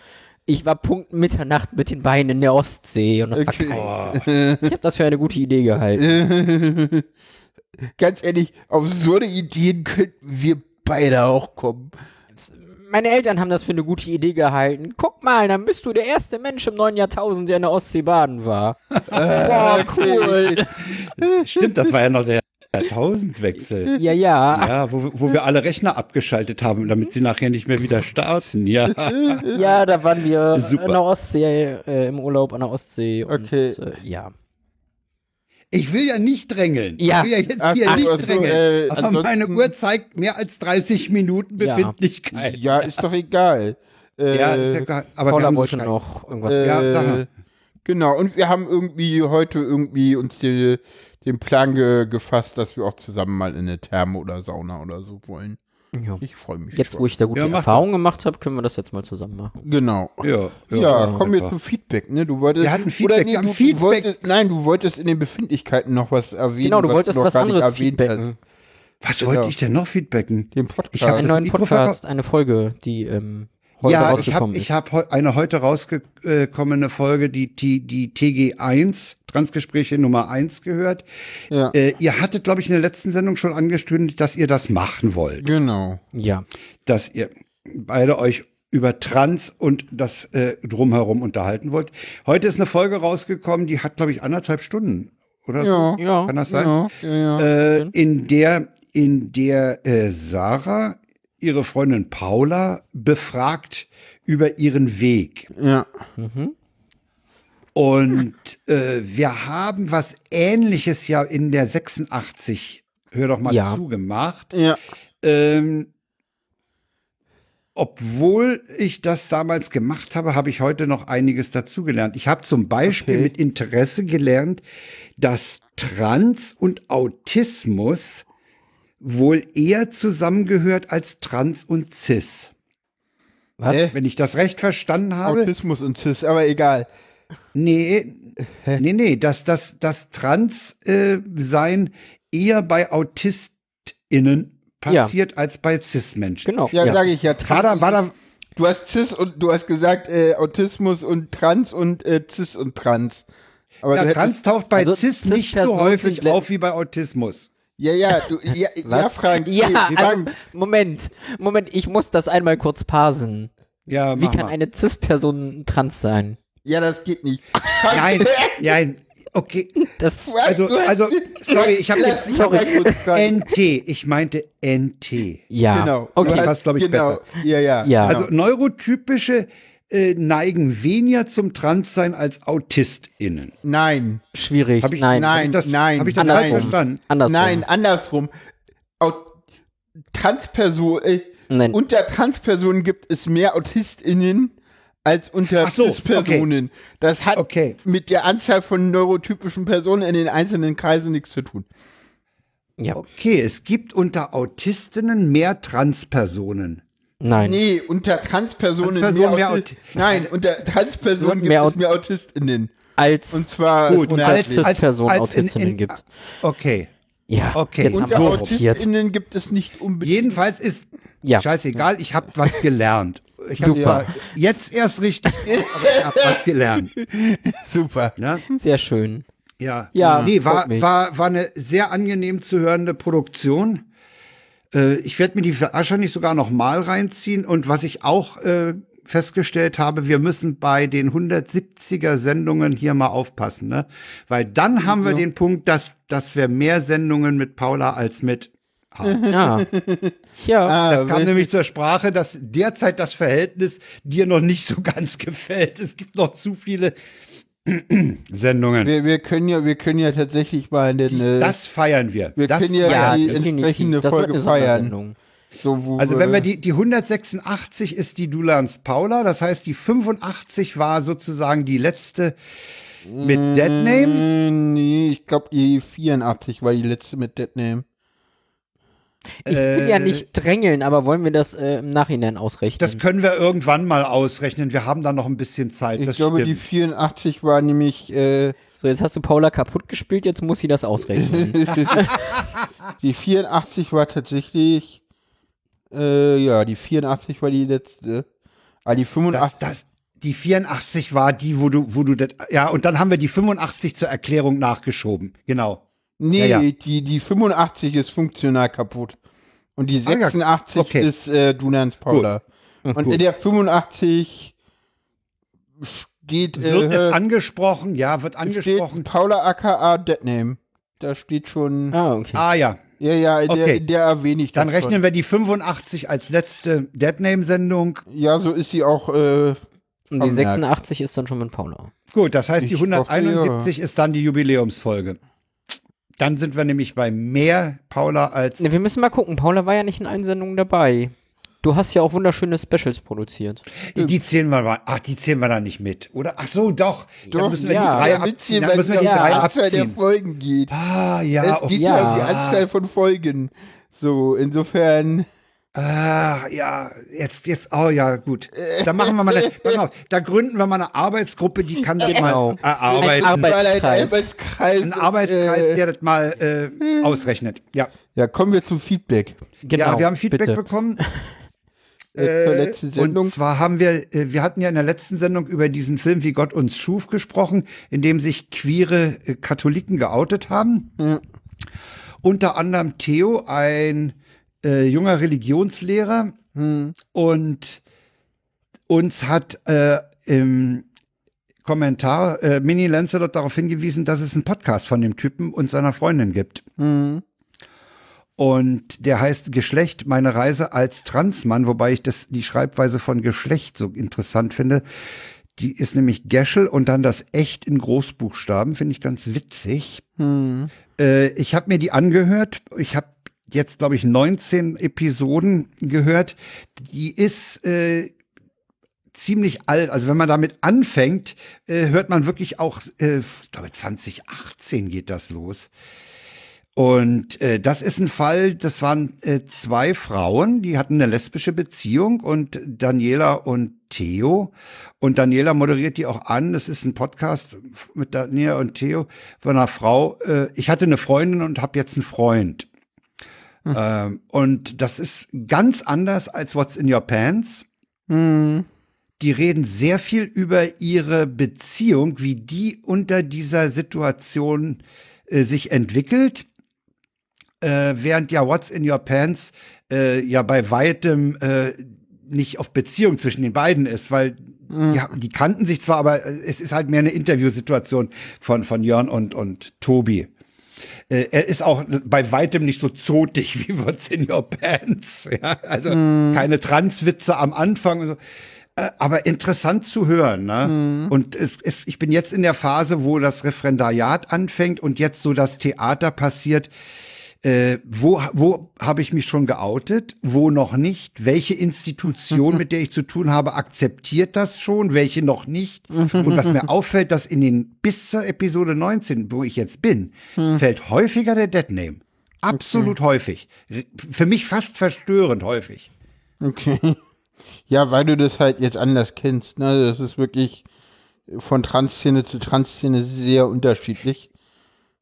Ich war Punkt Mitternacht mit den Beinen in der Ostsee und das Okay. war kalt. Ich habe das für eine gute Idee gehalten. Ganz ehrlich, auf so eine Ideen könnten wir beide auch kommen. Meine Eltern haben das für eine gute Idee gehalten. Guck mal, dann bist du der erste Mensch im neuen Jahrtausend, der in der Ostsee baden war. Boah, cool. Stimmt, das war ja noch der Jahrtausendwechsel. Ja, ja. Ja, wo, wo wir alle Rechner abgeschaltet haben, damit sie nachher nicht mehr wieder starten. Ja. Ja, da waren wir Super. in der Ostsee, äh, im Urlaub an der Ostsee. Und, Okay. Äh, ja. Ich will ja nicht drängeln. Ja. Ich will ja jetzt Ach, hier ach, nicht ach so, drängeln. äh, Aber meine Uhr zeigt mehr als 30 Minuten Ja. Befindlichkeit. Ja, ist doch egal. Äh, Ja, ist ja geil. Aber wir Paula wollte noch irgendwas. Äh, Ja, sag mal. Genau, und wir haben irgendwie heute irgendwie uns die, den Plan ge gefasst, dass wir auch zusammen mal in eine Therme oder Sauna oder so wollen. Ja. Ich freue mich. Jetzt, schon. wo ich da gute Ja, Erfahrungen gemacht habe, können wir das jetzt mal zusammen machen. Genau. Ja, Ja, kommen wir zum Feedback, ne? Du wolltest. Wir hatten Feedback, oder nee, du, Feedback. Du wolltest, nein, du wolltest in den Befindlichkeiten noch was erwähnen. Genau, du wolltest noch was gar nicht anderes erwähnt feedbacken. Was Genau. wollte ich denn noch feedbacken? hast. Den Ich hab Podcast. Einen neuen Podcast, eine Folge, die ähm, heute ja, ich habe rausgekommen ich ist. hab eine heute rausgekommene Folge, die, die, die TG1, Transgespräche Nummer 1 gehört. ja, Äh, ihr hattet, glaube ich, in der letzten Sendung schon angestündigt, dass ihr das machen wollt. genau. Ja. Dass ihr beide euch über Trans und das äh, drumherum unterhalten wollt. Heute ist eine Folge rausgekommen, die hat, glaube ich, anderthalb Stunden oder Ja. so. Ja. Kann das sein? Ja, ja, ja. Äh, in der in der äh, Sarah ihre Freundin Paula befragt über ihren Weg. Ja. Und äh, wir haben was Ähnliches ja in der 86, hör doch mal Ja. zu, gemacht. Ja. Ähm, obwohl ich das damals gemacht habe, habe ich heute noch einiges dazugelernt. Ich habe zum Beispiel Okay. mit Interesse gelernt, dass Trans und Autismus wohl eher zusammengehört als Trans und Cis. Was? Hä? Wenn ich das recht verstanden habe. Autismus und Cis, aber egal. Nee, nee, nee, dass das, das Trans-Sein eher bei AutistInnen passiert als bei Cis-Menschen. Genau. Ja, sage ich ja. War da, war da, Du hast Cis und du hast gesagt äh, Autismus und Trans und äh, Cis und Trans. Aber ja, Trans taucht bei Also Cis nicht so häufig auf wie bei Autismus. Ja, ja, du, ja, ja? Frank. Ja, wir also, Moment, Moment, ich muss das einmal kurz parsen. Ja, Wie kann mal. eine Cis-Person trans sein? ja, das geht nicht. Nein, nein, okay. Das, Also, also, sorry, ich habe jetzt sagen. NT, ich meinte NT. ja. Genau. Okay. hast- passt, glaub ich, genau. Ja, ja. Ja. Also neurotypische äh, neigen weniger zum Transsein als AutistInnen. Nein. Schwierig. Hab ich, nein. nein. hab ich das, nein, hab ich das andersrum. falsch verstanden? Andersrum. Nein, andersrum. Transperson, äh, Nein. unter Transpersonen gibt es mehr AutistInnen als unter Ach so, Cis-Personen. Das hat Okay. mit der Anzahl von neurotypischen Personen in den einzelnen Kreisen nichts zu tun. Ja. Okay, es gibt unter Autistinnen mehr Transpersonen. Nein. Nee, unter Transpersonen Transpersonen mehr Auti- Auti- Nein, unter Transpersonen gibt Mehr es mehr AutistInnen. Als Und zwar Gut, unter als- Cis-Personen als- als in- Autistinnen in- gibt. Okay. Ja. Okay. Jetzt haben unter wir es sortiert. AutistInnen gibt es nicht unbedingt. Jedenfalls ist Ja. scheißegal, ich habe was gelernt. Ich hab Super. jetzt erst richtig, aber ich habe was gelernt. Super. Ja, Sehr schön. ja. Ja, nee, war, war, war eine sehr angenehm zu hörende Produktion. Äh, ich werde mir die wahrscheinlich sogar noch mal reinziehen. Und was ich auch äh, festgestellt habe, wir müssen bei den 170er Sendungen hier mal aufpassen, ne? Weil dann haben wir den Punkt, dass, dass wir mehr Sendungen mit Paula als mit Ja. ja. Ah, Das kam nämlich zur Sprache, dass derzeit das Verhältnis dir noch nicht so ganz gefällt. Es gibt noch zu viele Sendungen. wir, wir können ja, wir können ja tatsächlich mal den, äh, Das feiern wir. wir das können ja die entsprechende Das Folge feiern. So, Also wenn wir die, die 186 ist die Du lernst Paula, das heißt die 85 war sozusagen die letzte mit Deadname. Äh, Nee, ich glaube die 84 war die letzte mit Deadname. Ich will Äh, ja nicht drängeln, aber wollen wir das äh, im Nachhinein ausrechnen? Das können wir irgendwann mal ausrechnen. Wir haben da noch ein bisschen Zeit. Ich das glaube die stimmt. 84 war nämlich äh, so, jetzt hast du Paula kaputt gespielt, jetzt muss sie das ausrechnen. die 84 war tatsächlich äh, ja, die 84 war die letzte. Ah, die das, 85 das, die 84 war die, wo du, wo du das, ja, und dann haben wir die 85 zur Erklärung nachgeschoben. Genau. Nee, Ja, ja. Die, die 85 ist funktional kaputt. Und die Ah, ja, 86 okay. ist äh, Dunans Paula. Und in Gut. der 85 steht, Wird es äh, angesprochen? Ja, wird steht angesprochen. Paula aka Deadname. Da steht schon. ah, okay. Ah ja, Ja, ja, in, der, Okay. in der erwähne ich dann das rechnen wir die 85 als letzte Deadname-Sendung. schon. Ja, so ist sie auch. Äh, Und die Vermerkt. 86 ist dann schon mit Paula. Gut, das heißt, die Ich hoffe, 171 ist dann die Jubiläumsfolge. Dann sind wir nämlich bei mehr Paula als. Ne, wir müssen mal gucken. Paula war ja nicht in allen Sendungen dabei. Du hast ja auch wunderschöne Specials produziert. Die, die zählen wir mal. Ach, die zählen wir da nicht mit, oder? Ach so, doch. Doch, dann müssen wir ja. die drei ja, abziehen. weil müssen wir die ja drei Anzahl der abziehen. Folgen geht. Ah, ja, es geht ja. ja um die Anzahl von Folgen. So, insofern. Ah, ja, jetzt, jetzt, oh ja, gut. Da machen wir mal eine, pass auf, da gründen wir mal eine Arbeitsgruppe, die kann das Genau. mal erarbeiten. Ein Weil ein Arbeitskreis. Arbeitskreis. Ein Arbeitskreis, Äh, der das mal äh, ausrechnet. Ja. ja, kommen wir zum Feedback. Genau. ja, wir haben Feedback bitte. bekommen. Äh. Und zwar haben wir, äh, wir hatten ja in der letzten Sendung über diesen Film Wie Gott uns schuf gesprochen, in dem sich queere äh, Katholiken geoutet haben. Ja. Unter anderem Theo, ein äh, junger Religionslehrer. Hm. Und uns hat äh, im Kommentar äh, Mini Lancelot darauf hingewiesen, dass es einen Podcast von dem Typen und seiner Freundin gibt. Hm. Und der heißt Geschlecht, meine Reise als Transmann, wobei ich das, die Schreibweise von Geschlecht so interessant finde. Die ist nämlich Geschel und dann das Echt in Großbuchstaben, finde ich ganz witzig. Hm. Äh, ich habe mir die angehört. Ich habe jetzt, glaube ich, 19 Episoden gehört. Die ist äh, ziemlich alt. Also wenn man damit anfängt, äh, hört man wirklich auch, äh, ich glaube 2018 geht das los. Und äh, das ist ein Fall, das waren äh, zwei Frauen, die hatten eine lesbische Beziehung und Daniela und Theo. Und Daniela moderiert die auch an. Das ist ein Podcast mit Daniela und Theo von einer Frau. Äh, ich hatte eine Freundin und habe jetzt einen Freund. Hm. Ähm, und das ist ganz anders als What's in Your Pants. Hm. Die reden sehr viel über ihre Beziehung, wie die unter dieser Situation äh, sich entwickelt äh, während ja What's in Your Pants äh, ja bei weitem äh, nicht auf Beziehung zwischen den beiden ist, weil Mhm. ja, die kannten sich zwar, aber äh, es ist halt mehr eine Interviewsituation von, von Jörn und, und Tobi. Äh, er ist auch bei weitem nicht so zotig wie Your Pants. Ja? Also keine Transwitze am Anfang. So. Äh, Aber interessant zu hören. Ne? Und es, es, ich bin jetzt in der Phase, wo das Referendariat anfängt und jetzt so das Theater passiert. Äh, wo wo habe ich mich schon geoutet? Wo noch nicht? Welche Institution, mit der ich zu tun habe, akzeptiert das schon? Welche noch nicht? Und was mir auffällt, dass in den bis zur Episode 19, wo ich jetzt bin, fällt häufiger der Deadname. Absolut häufig. Für mich fast verstörend häufig. Okay. Ja, weil du das halt jetzt anders kennst. Ne? Das ist wirklich von Transszene zu Transszene sehr unterschiedlich.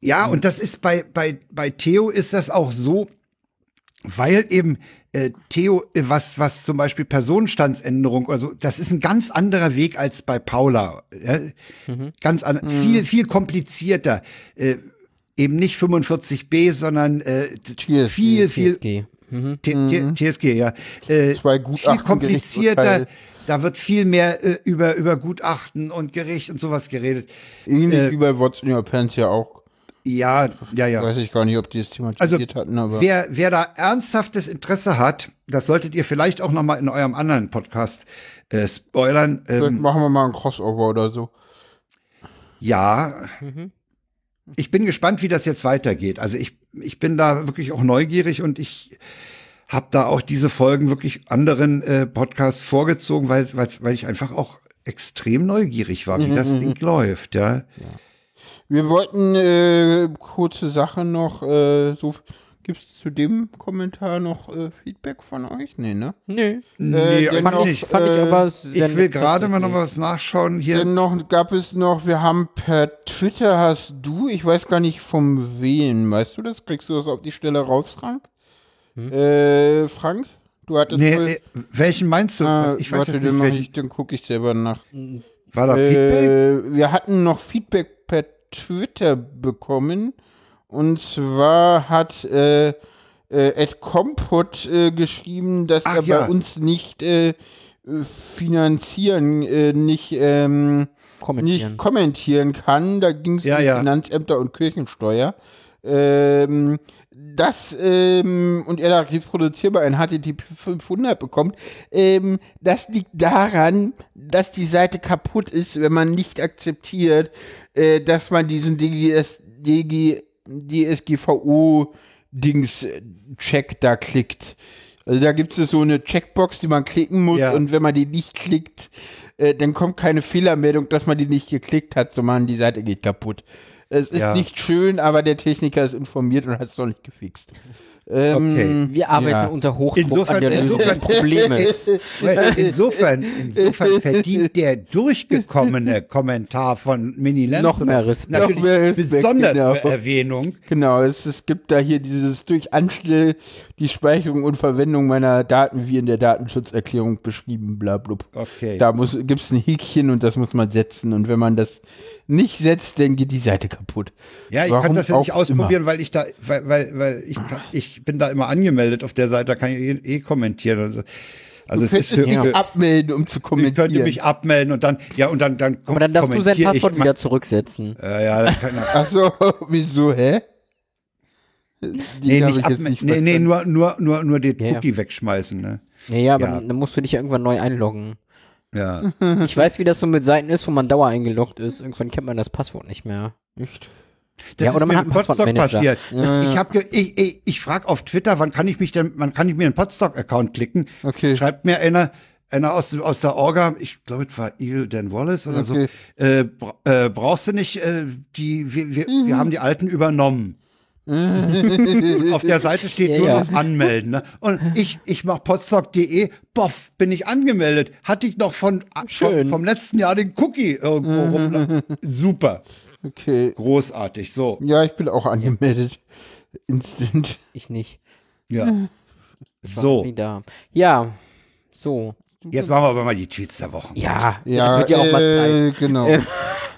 Ja, und das ist bei, bei, bei Theo ist das auch so, weil eben äh, Theo, äh, was, was zum Beispiel Personenstandsänderung, also das ist ein ganz anderer Weg als bei Paula. Ja? Ganz an, viel, viel komplizierter. Äh, eben nicht 45b, sondern äh, TSG. viel, viel TSG. Mhm. TSG, ja. Äh, viel komplizierter. Da wird viel mehr äh, über, über Gutachten und Gericht und sowas geredet. Ähnlich Äh, wie bei What's in Your Pants ja auch. Ja, ja, ja. Weiß ich gar nicht, ob die es Also thematisiert hatten, aber. wer, wer da ernsthaftes Interesse hat, das solltet ihr vielleicht auch noch mal in eurem anderen Podcast äh, spoilern. Vielleicht Ähm, machen wir mal ein Crossover oder so. ja, ich bin gespannt, wie das jetzt weitergeht. Also ich, ich bin da wirklich auch neugierig und ich habe da auch diese Folgen wirklich anderen äh, Podcasts vorgezogen, weil, weil, weil ich einfach auch extrem neugierig war, wie das Ding läuft. Ja. Wir wollten äh, kurze Sache noch, äh, so gibt es zu dem Kommentar noch äh, Feedback von euch? Nee, ne? Nee, dennoch, fand Fand ich ich, fand ich äh, aber sehr Ich will gerade mal noch was nachschauen hier. Dann noch gab es noch, wir haben per Twitter hast du, ich weiß gar nicht vom wen, weißt du das? Kriegst du das auf die Stelle raus, Frank? Äh, Frank? Du hattest Nee, wohl- nee, welchen meinst du? Ah, ich weiß warte, nicht, mach welchen. ich, dann gucke ich selber nach. War da Feedback? Äh, wir hatten noch Feedback Twitter bekommen. Und zwar hat äh, äh, Ed Kompot äh, geschrieben, dass Ach er ja. bei uns nicht äh, äh, finanzieren, äh, nicht, ähm, kommentieren. nicht kommentieren kann. Da ging es Ja, um ja. Finanzämter und Kirchensteuer. Ähm, das ähm, und er da reproduzierbar ein HTTP 500 bekommt, ähm, das liegt daran, dass die Seite kaputt ist, wenn man nicht akzeptiert, äh, dass man diesen DGS, DG, DSGVO-Dings-Check da klickt. Also da gibt es so eine Checkbox, die man klicken muss Ja. und wenn man die nicht klickt, äh, dann kommt keine Fehlermeldung, dass man die nicht geklickt hat, sondern die Seite geht kaputt. Es ist Ja. nicht schön, aber der Techniker ist informiert und hat es noch nicht gefixt. Ähm, Wir arbeiten Ja. unter Hochdruck Insofern- an der Lösung des insofern- Problems. Weil Insofern, insofern verdient der durchgekommene Kommentar von Mini Lenz Noch mehr Respekt. natürlich Noch mehr Respekt, besonders genau. Erwähnung. Genau, es, es gibt da hier dieses durch Anstell die Speicherung und Verwendung meiner Daten wie in der Datenschutzerklärung beschrieben, bla blub. Okay. Da muss, gibt's ein Häkchen und das muss man setzen und wenn man das nicht setzt, dann geht die Seite kaputt. Ja, ich Warum kann das ja nicht ausprobieren, weil ich da, weil, weil, weil ich, ich bin da immer angemeldet auf der Seite, da kann ich eh, eh kommentieren. Also, also Du es ist für, dich für abmelden, um zu ich kommentieren. könnte mich abmelden und dann, ja, und dann, dann Aber dann darfst du sein Passwort ich wieder zurücksetzen. Äh, ja, das kann, Ach so, wieso, hä? Die Nee, nicht ich ab, jetzt nicht nee, nee, nur, nur, nur, nur den Ja, ja. Cookie wegschmeißen, ne? Naja, aber Ja. dann musst du dich ja irgendwann neu einloggen. Ja. Ich weiß, wie das so mit Seiten ist, wo man dauer eingeloggt ist. Irgendwann kennt man das Passwort nicht mehr. Echt? Das Ja, ist oder man mir hat einen Podstock Passwortmanager. passiert. Ja. Ich, hab ich, ich, ich frage auf Twitter, wann kann ich mich denn, wann kann ich mir einen Podstock-Account klicken? Okay. Schreibt mir einer, einer aus, aus der Orga, ich glaube, es war Eagle Dan Wallace oder Okay. so, äh, bra äh, brauchst du nicht, äh, die, wir, wir, wir haben die alten übernommen. Auf der Seite steht Ja, nur ja. noch anmelden. Ne? Und ich, ich mach podstock.de, boff, bin ich angemeldet. Hatte ich noch von, von Schön. vom letzten Jahr den Cookie irgendwo rum. Super. Okay. Großartig. So. Ja, ich bin auch angemeldet. Instant. Ich nicht. Ja. War So. Ja, so. Jetzt machen wir aber mal die Tweets der Woche. Ja, Ja, wird ja auch mal Zeit. äh, genau.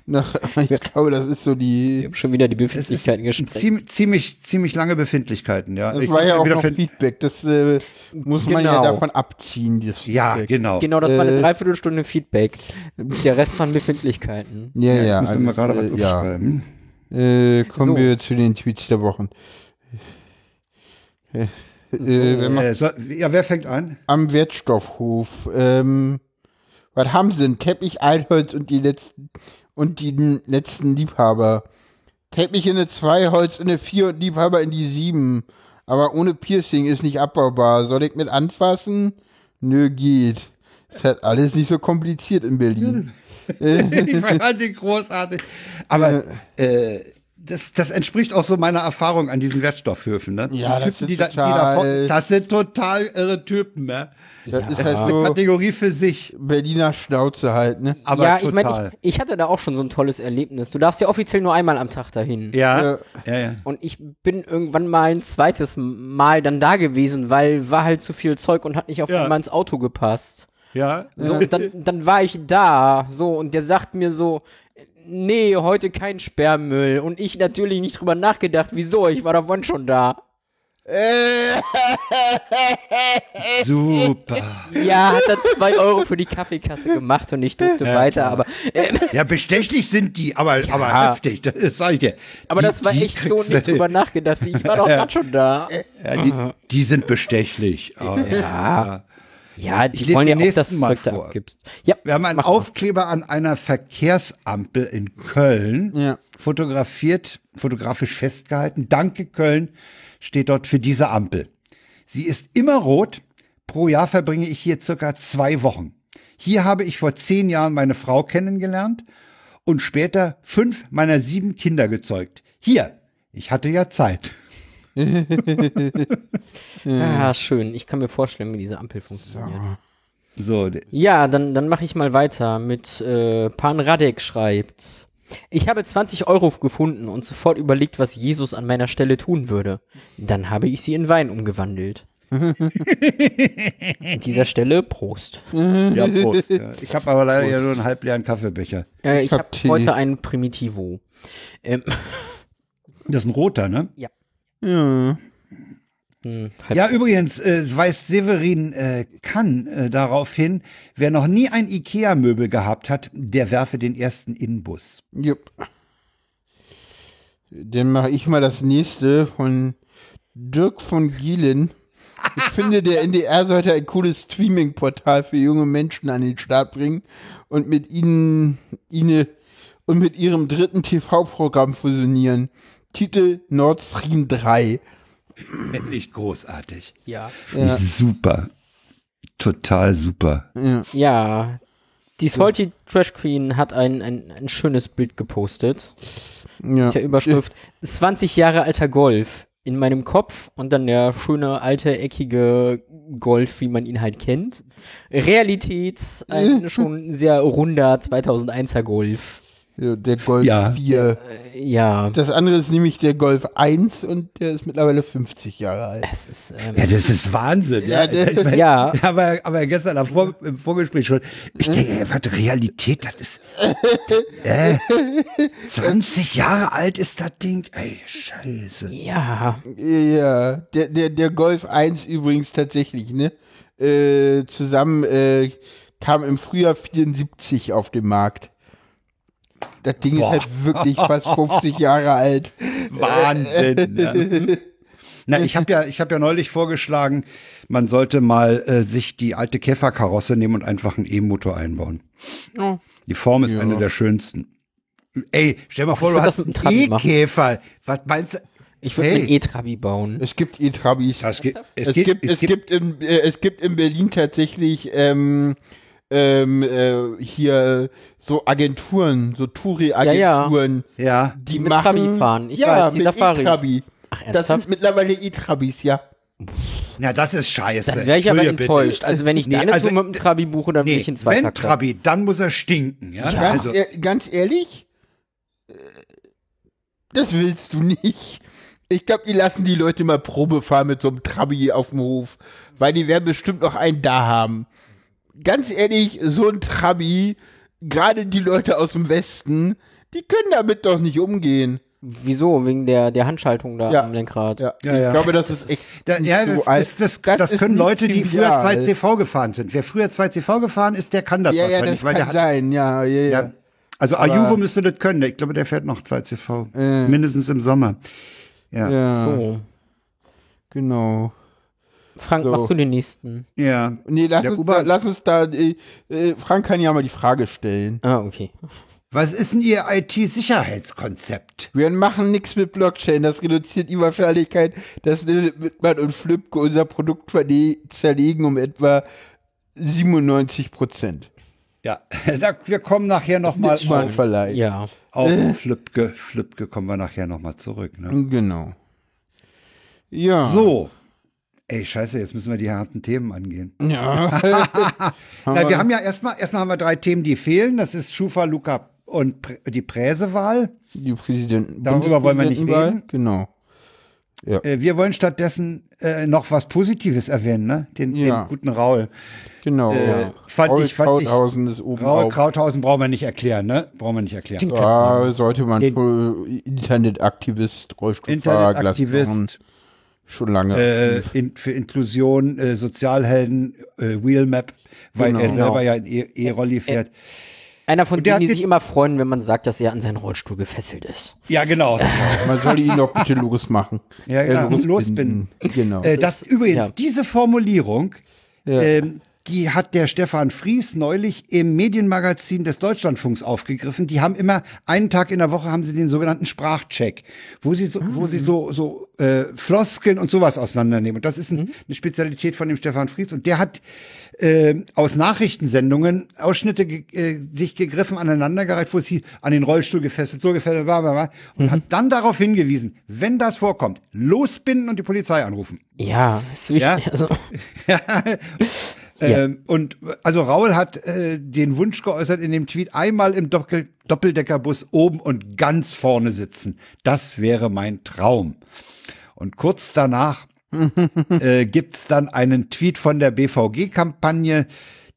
Nach, ich glaube, das ist so Wir die. haben schon wieder die Befindlichkeiten gesprengt. ziemlich, ziemlich, lange Befindlichkeiten, ja. Das Ich war ja auch wieder noch Feedback. Das äh, muss man ja Genau. davon abziehen. Das ja, genau. Genau, das war eine Äh. Dreiviertelstunde Feedback. Der Rest waren Befindlichkeiten. Ja, ja. ich muss mir mal gerade was äh, ja. Äh, kommen So. wir zu den Tweets der Wochen. Äh, äh, man Äh, so, ja, wer fängt an? am Wertstoffhof. Ähm, was haben sie denn? Teppich, Altholz und die letzten und die n- letzten Liebhaber. Teppich in eine 2, Holz in eine 4 und Liebhaber in die 7. Aber ohne Piercing ist nicht abbaubar. Soll ich mit anfassen? Nö, geht. Ist halt alles nicht so kompliziert in Berlin. ich fand die großartig. Aber äh, das, das entspricht auch so meiner Erfahrung an diesen Wertstoffhöfen. Ne? Ja, die das Typen, sind die die total- da vor, das sind total irre Typen. Ne? Das ist Das halt ist eine Kategorie für sich. Berliner Schnauze halt, ne? Aber ja, ich total. meine, ich, ich hatte da auch schon so ein tolles Erlebnis. Du darfst ja offiziell nur einmal am Tag dahin. ja, Äh, ja, ja. Und ich bin irgendwann mal ein zweites Mal dann da gewesen, weil war halt zu viel Zeug und hat nicht auf Ja. einmal ins Auto gepasst. ja. So, und dann, dann war ich da, so, und der sagt mir so, nee, heute kein Sperrmüll. Und ich natürlich nicht drüber nachgedacht, wieso, ich war davon schon da. Super. Ja, hat dann zwei Euro für die Kaffeekasse gemacht und ich durfte weiter, aber, äh, Ja, bestechlich sind die, aber, aber heftig, das sag ich dir. aber Die- das war echt so nicht drüber nachgedacht, ich war doch grad schon da. Ja, die, die sind bestechlich. Ja. Ja, Ich die lese wollen ja auch, dass nächsten du mal vor. abgibst. Ja, Wir haben einen mach mal. Aufkleber an einer Verkehrsampel in Köln Ja. fotografiert, fotografisch festgehalten. Danke Köln steht dort für diese Ampel. Sie ist immer rot. Pro Jahr verbringe ich hier circa zwei Wochen. Hier habe ich vor zehn Jahren meine Frau kennengelernt und später fünf meiner sieben Kinder gezeugt. Hier, ich hatte ja Zeit. Ah, schön. Ich kann mir vorstellen, wie diese Ampel funktioniert. So, Ja, dann, dann mache ich mal weiter mit äh, Pan Radek schreibt. Ich habe 20 Euro gefunden und sofort überlegt, was Jesus an meiner Stelle tun würde. Dann habe ich sie in Wein umgewandelt. an dieser Stelle Prost. ja, Prost. Ja. Ich habe aber leider ja nur einen halbleeren Kaffeebecher. Äh, ich hab habe Tee. heute einen Primitivo. Ähm, Das ist ein roter, ne? Ja. Hm, halb- Ja, übrigens äh, weist Severin äh, Kann äh, darauf hin, wer noch nie ein Ikea-Möbel gehabt hat, der werfe den ersten Inbus. Jupp. Dann mache ich mal das nächste von Dirk von Gielen. Ich finde, der NDR sollte ein cooles Streaming-Portal für junge Menschen an den Start bringen und mit ihnen, ihnen und mit ihrem dritten TV-Programm fusionieren. Titel Nord Stream 3. Finde ich großartig. ja. Ja. Super. Total super. Ja. Ja. Die Salty Trash Queen hat ein, ein, ein schönes Bild gepostet. Ja. Mit der Überschrift 20 Jahre alter Golf in meinem Kopf und dann der schöne alte eckige Golf, wie man ihn halt kennt. Realität ein schon sehr runder 2001er Golf. Ja, Der Golf Ja. 4. Äh, Ja, Das andere ist nämlich der Golf 1 und der ist mittlerweile 50 Jahre alt. es ist ähm, Ja, das ist Wahnsinn. Ja, Ja, ich mein, Ja. Aber, aber gestern am Vor im Vorgespräch schon. Ich denke, was Realität, das ist. Äh, 20 Jahre alt ist das Ding. Ey, scheiße. ja, Ja, der, der, der Golf 1 übrigens tatsächlich, ne? Äh, zusammen äh, kam im Frühjahr 74 auf den Markt. Das Ding Boah. ist halt wirklich fast 50 Jahre alt. Wahnsinn. Ja. Na, ich habe ja, ich habe ja neulich vorgeschlagen, man sollte mal äh, sich die alte Käferkarosse nehmen und einfach einen E-Motor einbauen. Oh. Die Form ist Ja. eine der schönsten. Ey, stell mal vor, du hast einen. E-Käfer. Was meinst du? Ich würde Hey. einen E-Trabi bauen. Es gibt E-Trabis. Es, Es, geht, gibt, es, gibt, in, äh, es gibt in Berlin tatsächlich ähm, ähm, äh, hier so Agenturen, so Touri-Agenturen, ja. die mit machen Trabi fahren. Ich ja, weiß, die mit Safaris. E-Trabi. Ach, Das ernsthaft? sind mittlerweile E-Trabis, ja. Ja, das ist scheiße. Dann wäre ich aber Entschuldige bitte. enttäuscht. Also wenn ich Nee, da eine also, Tour mit dem Trabi buche, dann will Nee, ich in zwei wenn Takter. Trabi, dann muss er stinken. Ja? Ja. Ganz, Also, ganz ehrlich, äh, das willst du nicht. Ich glaube, die lassen die Leute mal Probe fahren mit so einem Trabi auf dem Hof, weil die werden bestimmt noch einen da haben. Ganz ehrlich, so ein Trabi, gerade die Leute aus dem Westen, die können damit doch nicht umgehen. Wieso? Wegen der, der Handschaltung da Ja. am Lenkrad. Ja, Ja, ich ja. glaube, das ist echt. da, nicht ja, so das, alt. das, das, das, ist können Leute, die früher trivial. 2CV gefahren sind. Wer früher 2CV gefahren ist, der kann das Ja, ja, wahrscheinlich, das weil kann der hat, sein, ja, ja, ja. ja, also Aber- Ayuvo müsste das können. Ich glaube, der fährt noch 2CV. Äh. Mindestens im Sommer. Ja. Ja. ja So. Genau. Frank, So. machst du den nächsten? Nee, lass, uns, da, lass uns da, äh, äh, Frank kann ja mal die Frage stellen. Ah, okay. Was ist denn Ihr IT-Sicherheitskonzept? Wir machen nichts mit Blockchain, das reduziert die Wahrscheinlichkeit, dass Wittmann und Flipke unser Produkt zerlegen um etwa 97 Prozent. Ja, da, wir kommen nachher nochmal Mal auf. Ja. auf Flipke. Flipke kommen wir nachher nochmal zurück. Ne? Genau. Ja. So. Ey, scheiße, jetzt müssen wir die harten Themen angehen. Ja. Na, wir haben ja erstmal, erstmal haben wir drei Themen, die fehlen. Das ist Schufa, Luca und Prä die Präsewahl. die Präsidenten. Darüber wollen wir nicht reden. Genau. Äh, wir wollen stattdessen äh, noch was Positives erwähnen, ne? Den, Ja. den guten Raul. Genau. Äh, fand Raul ich- fand ich- Krauthausen ist oben Raul auf. Krauthausen brauchen wir nicht erklären, ne? Brauchen wir nicht erklären. Ja, sollte man Internetaktivist, Rollstuhlfahrer, Internetaktivist, schon lange. äh, in, für Inklusion, äh, Sozialhelden, äh, Wheelmap, weil Genau. er selber ja in E- E-Rolli fährt. Einer von denen, die sich immer freuen, wenn man sagt, dass er an seinen Rollstuhl gefesselt ist. Ja, genau. Man soll ihn doch bitte losmachen. Ja, genau, losbinden. Genau. Äh, das übrigens, ja. diese Formulierung, Ja. ähm, die hat der Stefan Fries neulich im Medienmagazin des Deutschlandfunks aufgegriffen. Die haben immer einen Tag in der Woche haben sie den sogenannten Sprachcheck, wo sie so, wo sie so so äh, Floskeln und sowas auseinandernehmen. Und das ist ein, eine Spezialität von dem Stefan Fries. Und der hat äh, aus Nachrichtensendungen Ausschnitte äh, sich gegriffen aneinandergereiht, wo sie an den Rollstuhl gefesselt, so gefesselt, bla, bla, bla, und hat dann darauf hingewiesen, wenn das vorkommt, losbinden und die Polizei anrufen. Ja, ist wichtig. Ja. Also, Ähm, und also Raul hat äh, den Wunsch geäußert, in dem Tweet einmal im Doppel Doppeldeckerbus oben und ganz vorne sitzen. Das wäre mein Traum. Und kurz danach äh, gibt's dann einen Tweet von der BVG-Kampagne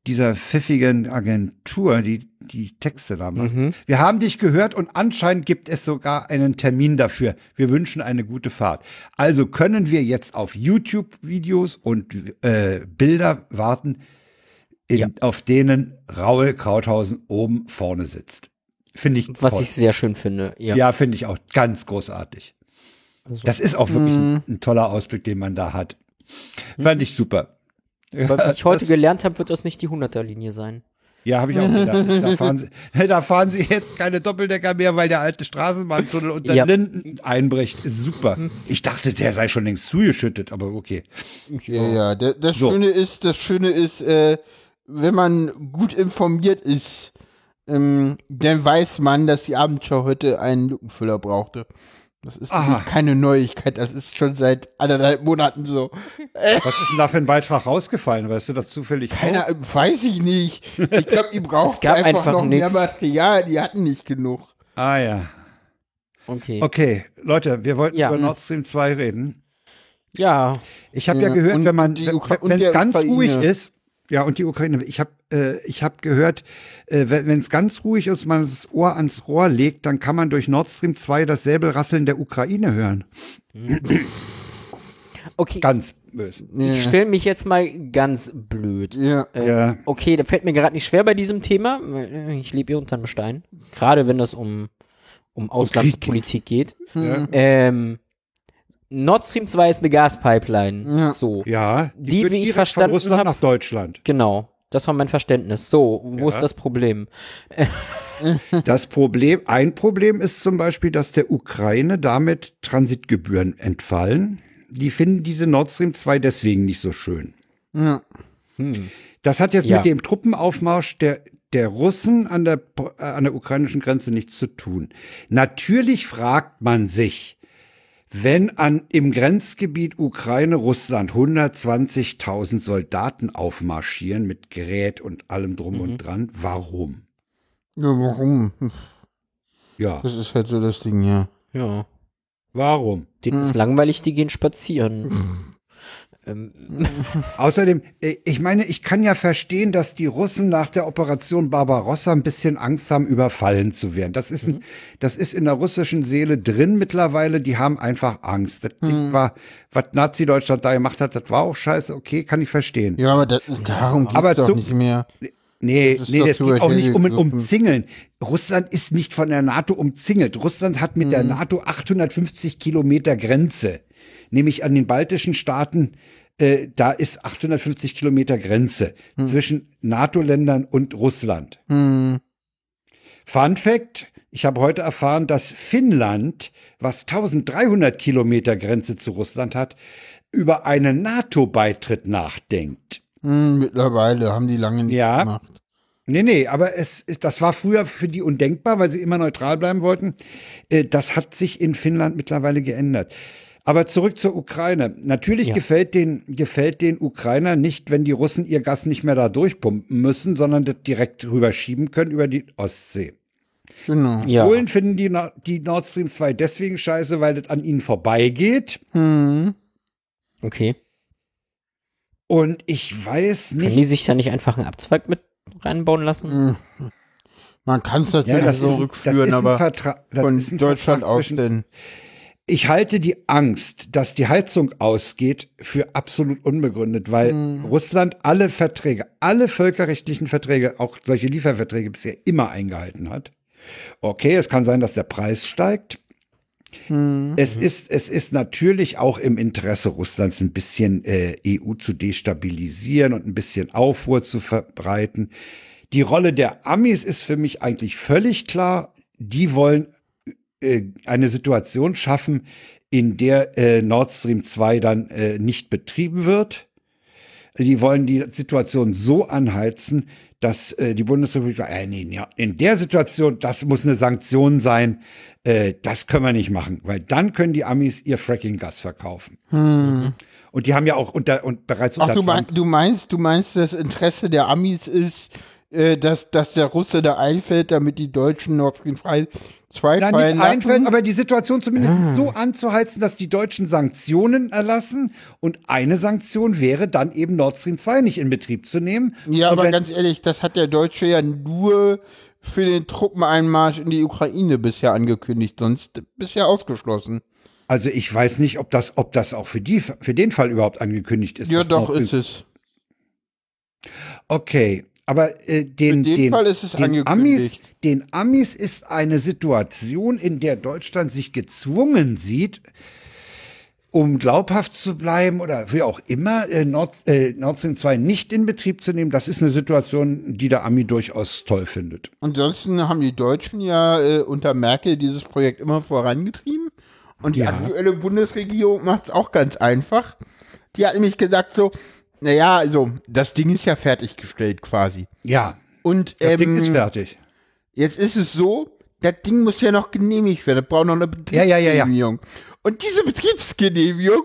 dieser pfiffigen Agentur, die die Texte da macht. Wir haben dich gehört und anscheinend gibt es sogar einen Termin dafür. Wir wünschen eine gute Fahrt. Also können wir jetzt auf YouTube-Videos und äh, Bilder warten, in, Ja. auf denen Raul Krauthausen oben vorne sitzt. Finde ich was toll. ich sehr schön finde. Ja. Ja, finde ich auch ganz großartig. Also- Das ist auch wirklich ein, ein toller Ausblick, den man da hat. Fand ich super. Weil wie ich heute gelernt habe, wird das nicht die 100er-Linie sein. Ja, habe ich auch gedacht. Da fahren, sie, da fahren sie jetzt keine Doppeldecker mehr, weil der alte Straßenbahntunnel unter Ja. Linden einbricht. Ist super. Ich dachte, der sei schon längst zugeschüttet, aber okay. Ja, ja. Der, das So. Schöne ist, das Schöne ist, äh, wenn man gut informiert ist, ähm, dann weiß man, dass die Abendschau heute einen Lückenfüller brauchte. Das ist keine Neuigkeit, das ist schon seit anderthalb Monaten so. Was ist denn da für ein Beitrag rausgefallen? Weißt du das zufällig? Keine, weiß ich nicht. Ich glaube, die brauchten gab einfach, einfach noch mehr nix. Material, die hatten nicht genug. Ah ja. Okay. Okay, Leute, wir wollten Ja. über Nord Stream 2 reden. Ja, Ich habe ja, Ja, gehört, und wenn man, die wenn es ganz Ukraine. ruhig ist, ja, und die Ukraine, ich habe äh, ich hab gehört, äh, wenn es ganz ruhig ist, man das Ohr ans Rohr legt, dann kann man durch Nord Stream 2 das Säbelrasseln der Ukraine hören. okay. Ganz böse. Ich stelle mich jetzt mal ganz blöd. Ja. Äh, Ja. Okay, da fällt mir gerade nicht schwer bei diesem Thema. äh, Ich lebe hier unter einem Stein. Gerade wenn das um, um Auslandspolitik geht. Ja. Ähm, Nord Stream 2 ist eine Gaspipeline. Ja. So. Ja, Die, führt wie ich verstanden von Russland hab- nach Deutschland. Genau. Das war mein Verständnis. So, wo Ja. ist das Problem? Das Problem, ein Problem ist zum Beispiel, dass der Ukraine damit Transitgebühren entfallen. Die finden diese Nord Stream 2 deswegen nicht so schön. Ja. Hm. Das hat jetzt Ja. mit dem Truppenaufmarsch der, der Russen an der, äh, an der ukrainischen Grenze nichts zu tun. Natürlich fragt man sich, wenn an, im Grenzgebiet Ukraine-Russland 120.000 Soldaten aufmarschieren mit Gerät und allem drum und dran, warum? ja, warum? Ja, Das ist halt so das Ding, ja. Ja. warum? Denen ist langweilig, die gehen spazieren. ähm, Außerdem, äh, ich meine, ich kann ja verstehen, dass die Russen nach der Operation Barbarossa ein bisschen Angst haben, überfallen zu werden. Das ist, ein, das ist in der russischen Seele drin mittlerweile. Die haben einfach Angst. Das Ding war, was Nazi-Deutschland da gemacht hat, das war auch scheiße. Okay, kann ich verstehen. Ja, aber da, darum geht's Aber doch zum- nicht mehr. Nee, Das nee, das zu geht auch nicht um. Umzingeln. Russland ist nicht von der NATO umzingelt. Russland hat mit der Mhm. NATO 850 Kilometer Grenze. Nämlich an den baltischen Staaten, äh, da ist 850 Kilometer Grenze Mhm. zwischen NATO-Ländern und Russland. Hm. Fun Fact, ich habe heute erfahren, dass Finnland, was 1300 Kilometer Grenze zu Russland hat, über einen NATO-Beitritt nachdenkt. Hm, mittlerweile haben die lange nicht Ja. gemacht. Nee, nee, aber es ist, das war früher für die undenkbar, weil sie immer neutral bleiben wollten. Äh, Das hat sich in Finnland mittlerweile geändert. Aber zurück zur Ukraine. Natürlich Ja. gefällt den, gefällt den Ukrainern nicht, wenn die Russen ihr Gas nicht mehr da durchpumpen müssen, sondern das direkt rüberschieben können über die Ostsee. Genau. ja. Polen finden die, die Nord Stream 2 deswegen scheiße, weil das an ihnen vorbeigeht. Hm. Okay. Und ich weiß Können nicht, die sich da nicht einfach einen Abzweig mit reinbauen lassen? Hm. Man kann es natürlich ja, das so ist, ein- das rückführen, aber von ist ein Deutschland aus zwischen denn. Ich halte die Angst, dass die Heizung ausgeht, für absolut unbegründet, weil Russland alle Verträge, alle völkerrechtlichen Verträge, auch solche Lieferverträge bisher immer eingehalten hat. Okay, es kann sein, dass der Preis steigt. Es ist, es ist natürlich auch im Interesse Russlands ein bisschen äh, EU zu destabilisieren und ein bisschen Aufruhr zu verbreiten. Die Rolle der Amis ist für mich eigentlich völlig klar. Die wollen äh, eine Situation schaffen, in der äh, Nord Stream 2 dann äh, nicht betrieben wird. Die wollen die Situation so anheizen, dass äh, die Bundesrepublik sagt, äh, nee, ja, in der Situation, das muss eine Sanktion sein, äh, das können wir nicht machen, weil dann können die Amis ihr Fracking-Gas verkaufen. Und die haben ja auch unter und bereits Hm. Ach, unter du, mein, du meinst, du meinst, das Interesse der Amis ist, äh, dass, dass der Russe da einfällt, damit die Deutschen Nord Stream 2 Nein, fallen nicht einfällt, lassen? aber die Situation zumindest Ah. so anzuheizen, dass die Deutschen Sanktionen erlassen und eine Sanktion wäre dann eben Nord Stream 2 nicht in Betrieb zu nehmen. Ja, und aber ganz ehrlich, das hat der Deutsche ja nur für den Truppeneinmarsch in die Ukraine bisher angekündigt, sonst bisher ausgeschlossen. also ich weiß nicht, ob das, ob das auch für die, für den Fall überhaupt angekündigt ist. Ja, doch, ist es. Okay, aber äh, den, den den, Amis, den Amis ist eine Situation, in der Deutschland sich gezwungen sieht, um glaubhaft zu bleiben oder wie auch immer, äh, Nord, äh, Nord Stream 2 nicht in Betrieb zu nehmen. Das ist eine Situation, die der Ami durchaus toll findet. Ansonsten haben die Deutschen ja äh, unter Merkel dieses Projekt immer vorangetrieben. Und die Ja. aktuelle Bundesregierung macht es auch ganz einfach. Die hat nämlich gesagt so, naja, also das Ding ist ja fertiggestellt quasi. Ja, Und das Ding ähm, ist fertig. jetzt ist es so, das Ding muss ja noch genehmigt werden. Das braucht noch eine Ja, ja, ja, ja. Betriebsgenehmigung. Und diese Betriebsgenehmigung,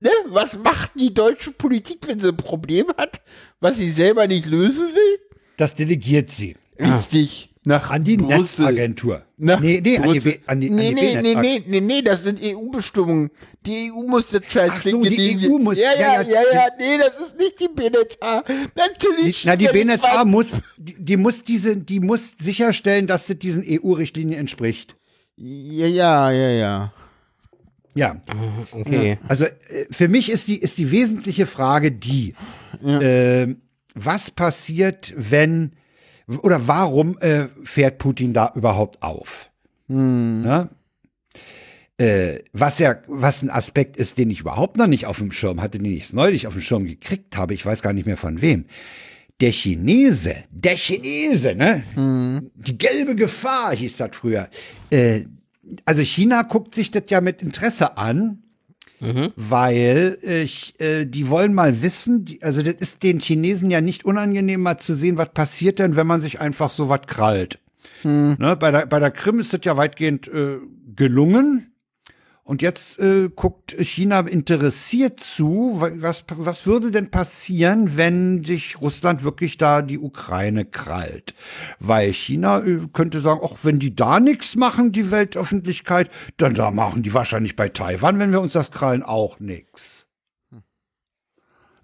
ne, was macht die deutsche Politik, wenn sie ein Problem hat, was sie selber nicht lösen will? Das delegiert sie Richtig. Nach an die Brüssel. Netzagentur. Nach nee, nee, an die, an die, nee, an die nee, nee, nee, nee, nee, das sind EU-Bestimmungen. Die EU muss das scheiß Ach so, die. EU muss- Ja, ja, ja, ja, ja, ja, nee, das ist nicht die BNetzA. Natürlich. Die, na, die BNetzA muss, die, die muss diese, die muss sicherstellen, dass das diesen EU-Richtlinien entspricht. Ja, ja, ja, ja. Ja, Okay. also äh, für mich ist die, ist die wesentliche Frage die, äh, was passiert, wenn, oder warum äh, fährt Putin da überhaupt auf? Hm. Äh, was ja, was ein Aspekt ist, den ich überhaupt noch nicht auf dem Schirm hatte, den ich neulich auf dem Schirm gekriegt habe, ich weiß gar nicht mehr von wem. Der Chinese, der Chinese, ne? Die gelbe Gefahr hieß das früher. Äh, also China guckt sich das ja mit Interesse an, weil ich, äh, die wollen mal wissen, die, also das ist den Chinesen ja nicht unangenehm, mal zu sehen, was passiert denn, wenn man sich einfach so was krallt. Ne, bei, der, bei der Krim ist das ja weitgehend äh, gelungen. Und jetzt äh, guckt China interessiert zu, wa- was, was würde denn passieren, wenn sich Russland wirklich da die Ukraine krallt? Weil China äh, könnte sagen, auch wenn die da nichts machen, die Weltöffentlichkeit, dann da machen die wahrscheinlich bei Taiwan, wenn wir uns das krallen, auch nichts.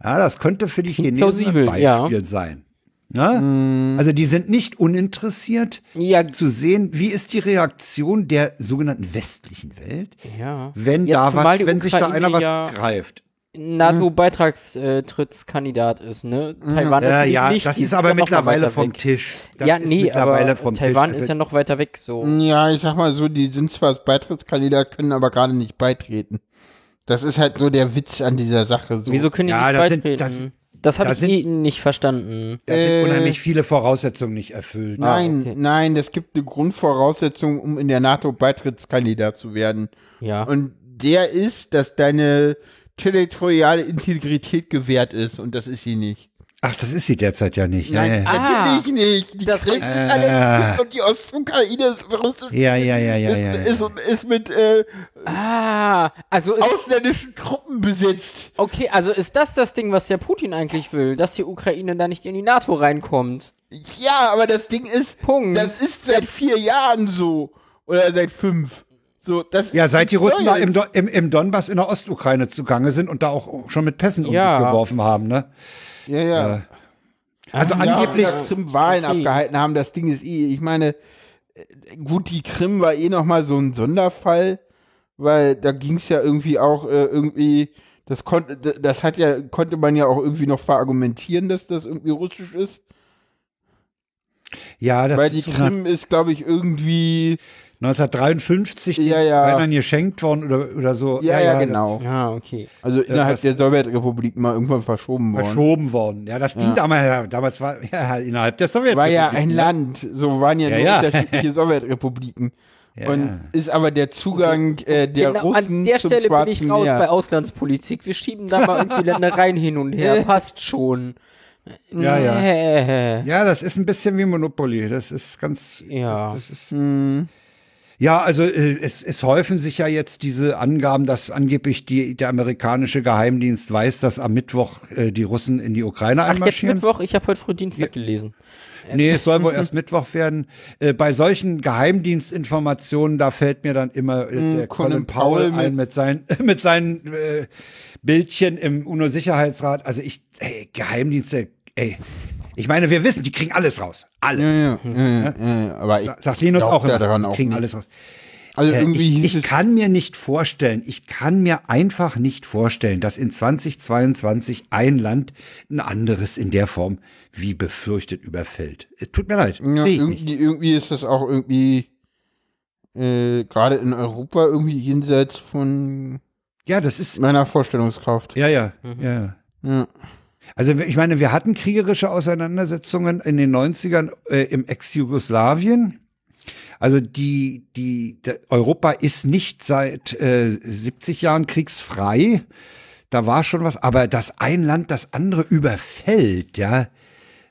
Ja, das könnte für die Chinesen ein plausibel, ja. Beispiel sein. Ne? Also die sind nicht uninteressiert Ja, zu sehen, wie ist die Reaktion der sogenannten westlichen Welt, ja. wenn Ja, da was, wenn sich da Ukraine einer was ja- greift. NATO-Beitrittskandidat ist, ne? Taiwan Ja, ist ja, nicht, das ist aber mittlerweile vom weg. Tisch. Das ja, ist nee, mittlerweile aber vom Taiwan Tisch. ist Also, ja noch weiter weg, so. Ja, ich sag mal so, die sind zwar als Beitrittskandidat, können aber gerade nicht beitreten. Das ist halt so der Witz an dieser Sache. So. Wieso können die Ja, nicht das sind- beitreten? Das, habe da ich sind- eh nicht verstanden. da sind Äh, unheimlich viele Voraussetzungen nicht erfüllt. Nein, okay. nein, es gibt eine Grundvoraussetzung, um in der NATO Beitrittskandidat zu werden. Ja. Und der ist, dass deine territoriale Integrität gewährt ist und das ist sie nicht. Ach, das ist sie derzeit ja nicht. Ja, Nein, ja, Ah, natürlich nicht. Die das- Krim ist Äh. alle und die Ostukraine ist russisch. ja, ja, ja, ja, ja, ist, ja. ist, ist mit äh, ah, also ist, ausländischen Truppen besetzt. okay, also ist das das Ding, was der Putin eigentlich will, dass die Ukraine da nicht in die NATO reinkommt? Ja, aber das Ding ist, Punkt. das ist seit vier Jahren so. Oder seit fünf. So, das Ja, seit die Russen da im, im, im Donbass in der Ostukraine zugange sind und da auch schon mit Pässen um Ja. sich geworfen haben, ne? Ja, ja. Also Ah, angeblich, ja, Krim Wahlen okay. abgehalten haben. Das Ding ist eh, ich meine, äh, gut, die Krim war eh nochmal so ein Sonderfall, weil da ging es ja irgendwie auch äh, irgendwie, das konnte, das hat ja, konnte man ja auch irgendwie noch verargumentieren, dass das irgendwie russisch ist. ja, das weil die Krim ist, glaube ich, irgendwie, 1953 Ja, ja. Ukrainern geschenkt worden oder, oder so. ja, ja, genau. Ah, okay. Also innerhalb was- der Sowjetrepublik mal irgendwann verschoben worden. Verschoben worden. Ja, das ging damals, ja, damals war ja innerhalb der Sowjetunion. War ja ein Land, so waren ja, Ja, nur ja. unterschiedliche Sowjetrepubliken. Ja, und ja. ist aber der Zugang äh, der genau, Russen an der zum Stelle bin ich raus Meer. bei Auslandspolitik. Wir schieben da mal irgendwie Ländereien hin und her. Passt schon. Ja, ja. Äh. Ja, das ist ein bisschen wie Monopoly. Das ist ganz. Ja. Das, das ist, Hm. Ja, also äh, es, es häufen sich ja jetzt diese Angaben, dass angeblich die, der amerikanische Geheimdienst weiß, dass am Mittwoch äh, die Russen in die Ukraine Ach, jetzt einmarschieren. Mittwoch? Ich habe heute früh Dienstag gelesen. Nee, es soll wohl erst Mittwoch werden. Äh, bei solchen Geheimdienstinformationen, da fällt mir dann immer äh, der Colin Colin Powell Powell ein mit seinen, mit seinen äh, Bildchen im UNO-Sicherheitsrat. Also ich, ey, Geheimdienste, ey. Ich meine, wir wissen, die kriegen alles raus. Alles. Ja, ja, ja, ja, ja, ja, aber ich Sagt Linus auch immer, daran die auch kriegen nicht. alles raus. Also Äh, irgendwie ich, ich kann mir nicht vorstellen, ich kann mir einfach nicht vorstellen, dass in 2022 ein Land ein anderes in der Form wie befürchtet überfällt. Tut mir leid. irgendwie, irgendwie ist das auch irgendwie äh, gerade in Europa irgendwie jenseits von Ja, das ist, meiner Vorstellungskraft. ja, ja, Mhm. ja, ja. Also ich meine, wir hatten kriegerische Auseinandersetzungen in den 90ern äh, im Ex-Jugoslawien. Also die, die, Europa ist nicht seit äh, 70 Jahren kriegsfrei. Da war schon was, aber dass ein Land das andere überfällt, ja,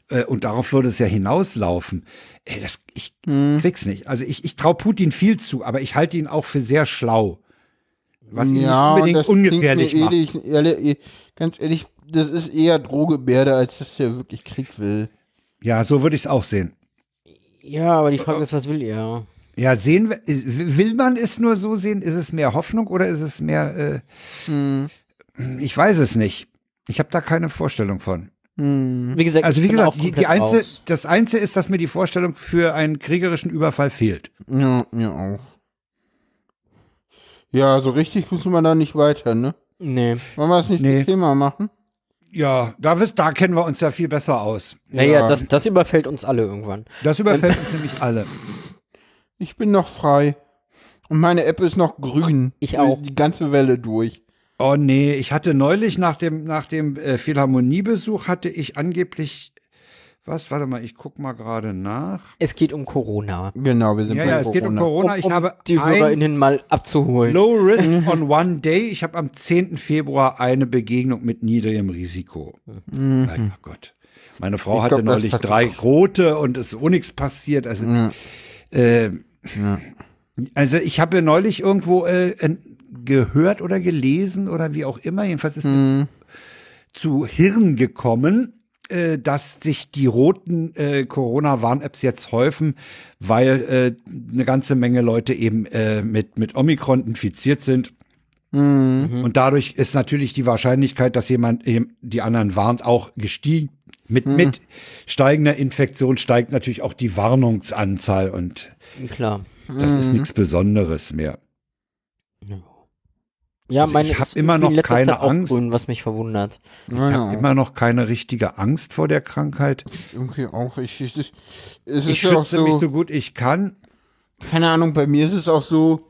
äh, und darauf würde es ja hinauslaufen. Ey, das, ich Hm. krieg's nicht. Also ich, ich traue Putin viel zu, aber ich halte ihn auch für sehr schlau. Was ihn ja, nicht unbedingt ungefährlich macht. ehrlich, ehrlich, ganz ehrlich, das ist eher Drohgebärde, als dass er wirklich Krieg will. Ja, so würde ich es auch sehen. Ja, aber die Frage ist, was will er? Ja, sehen wir, will man es nur so sehen? Ist es mehr Hoffnung oder ist es mehr, äh, Hm. ich weiß es nicht. Ich habe da keine Vorstellung von. Hm. Wie gesagt, Also wie gesagt, die, die Einzel, das Einzige ist, dass mir die Vorstellung für einen kriegerischen Überfall fehlt. Ja, mir auch. Ja, so richtig müssen wir da nicht weiter, ne? Nee. Wollen wir es nicht Nee. zum Thema machen? Ja, da, wisst- da kennen wir uns ja viel besser aus. Naja, Ja. das, das überfällt uns alle irgendwann. Das überfällt uns nämlich alle. Ich bin noch frei. Und meine App ist noch grün. Ich auch. Die ganze Welle durch. Oh nee, ich hatte neulich nach dem, nach dem äh, Philharmoniebesuch hatte ich angeblich, was, warte mal, ich guck mal gerade nach. Es geht um Corona. Genau, wir sind Ja, bei ja, es geht um Corona. Ich um habe die HörerInnen mal abzuholen. Low Risk on One Day. Ich habe am 10. Februar eine Begegnung mit niedrigem Risiko. Mein Gott. Meine Frau Ich hatte glaub, neulich hat- drei rote und es ist auch nichts passiert. Also, äh, also ich habe neulich irgendwo äh, gehört oder gelesen oder wie auch immer, jedenfalls ist mir zu Hirn gekommen, dass sich die roten äh, Corona-Warn-Apps jetzt häufen, weil äh, eine ganze Menge Leute eben äh, mit, mit Omikron infiziert sind. Und dadurch ist natürlich die Wahrscheinlichkeit, dass jemand die anderen warnt, auch gestiegen. Mit, mit steigender Infektion steigt natürlich auch die Warnungsanzahl und Klar. das ist nichts Besonderes mehr. Ja, Also meine ich hab ist immer noch keine Zeit Angst. Grün, was mich verwundert. Ich habe immer noch keine richtige Angst vor der Krankheit. Irgendwie auch. Ich, ich, ich, es Ich ist ja auch schütze so, mich so gut ich kann. keine Ahnung, bei mir ist es auch so,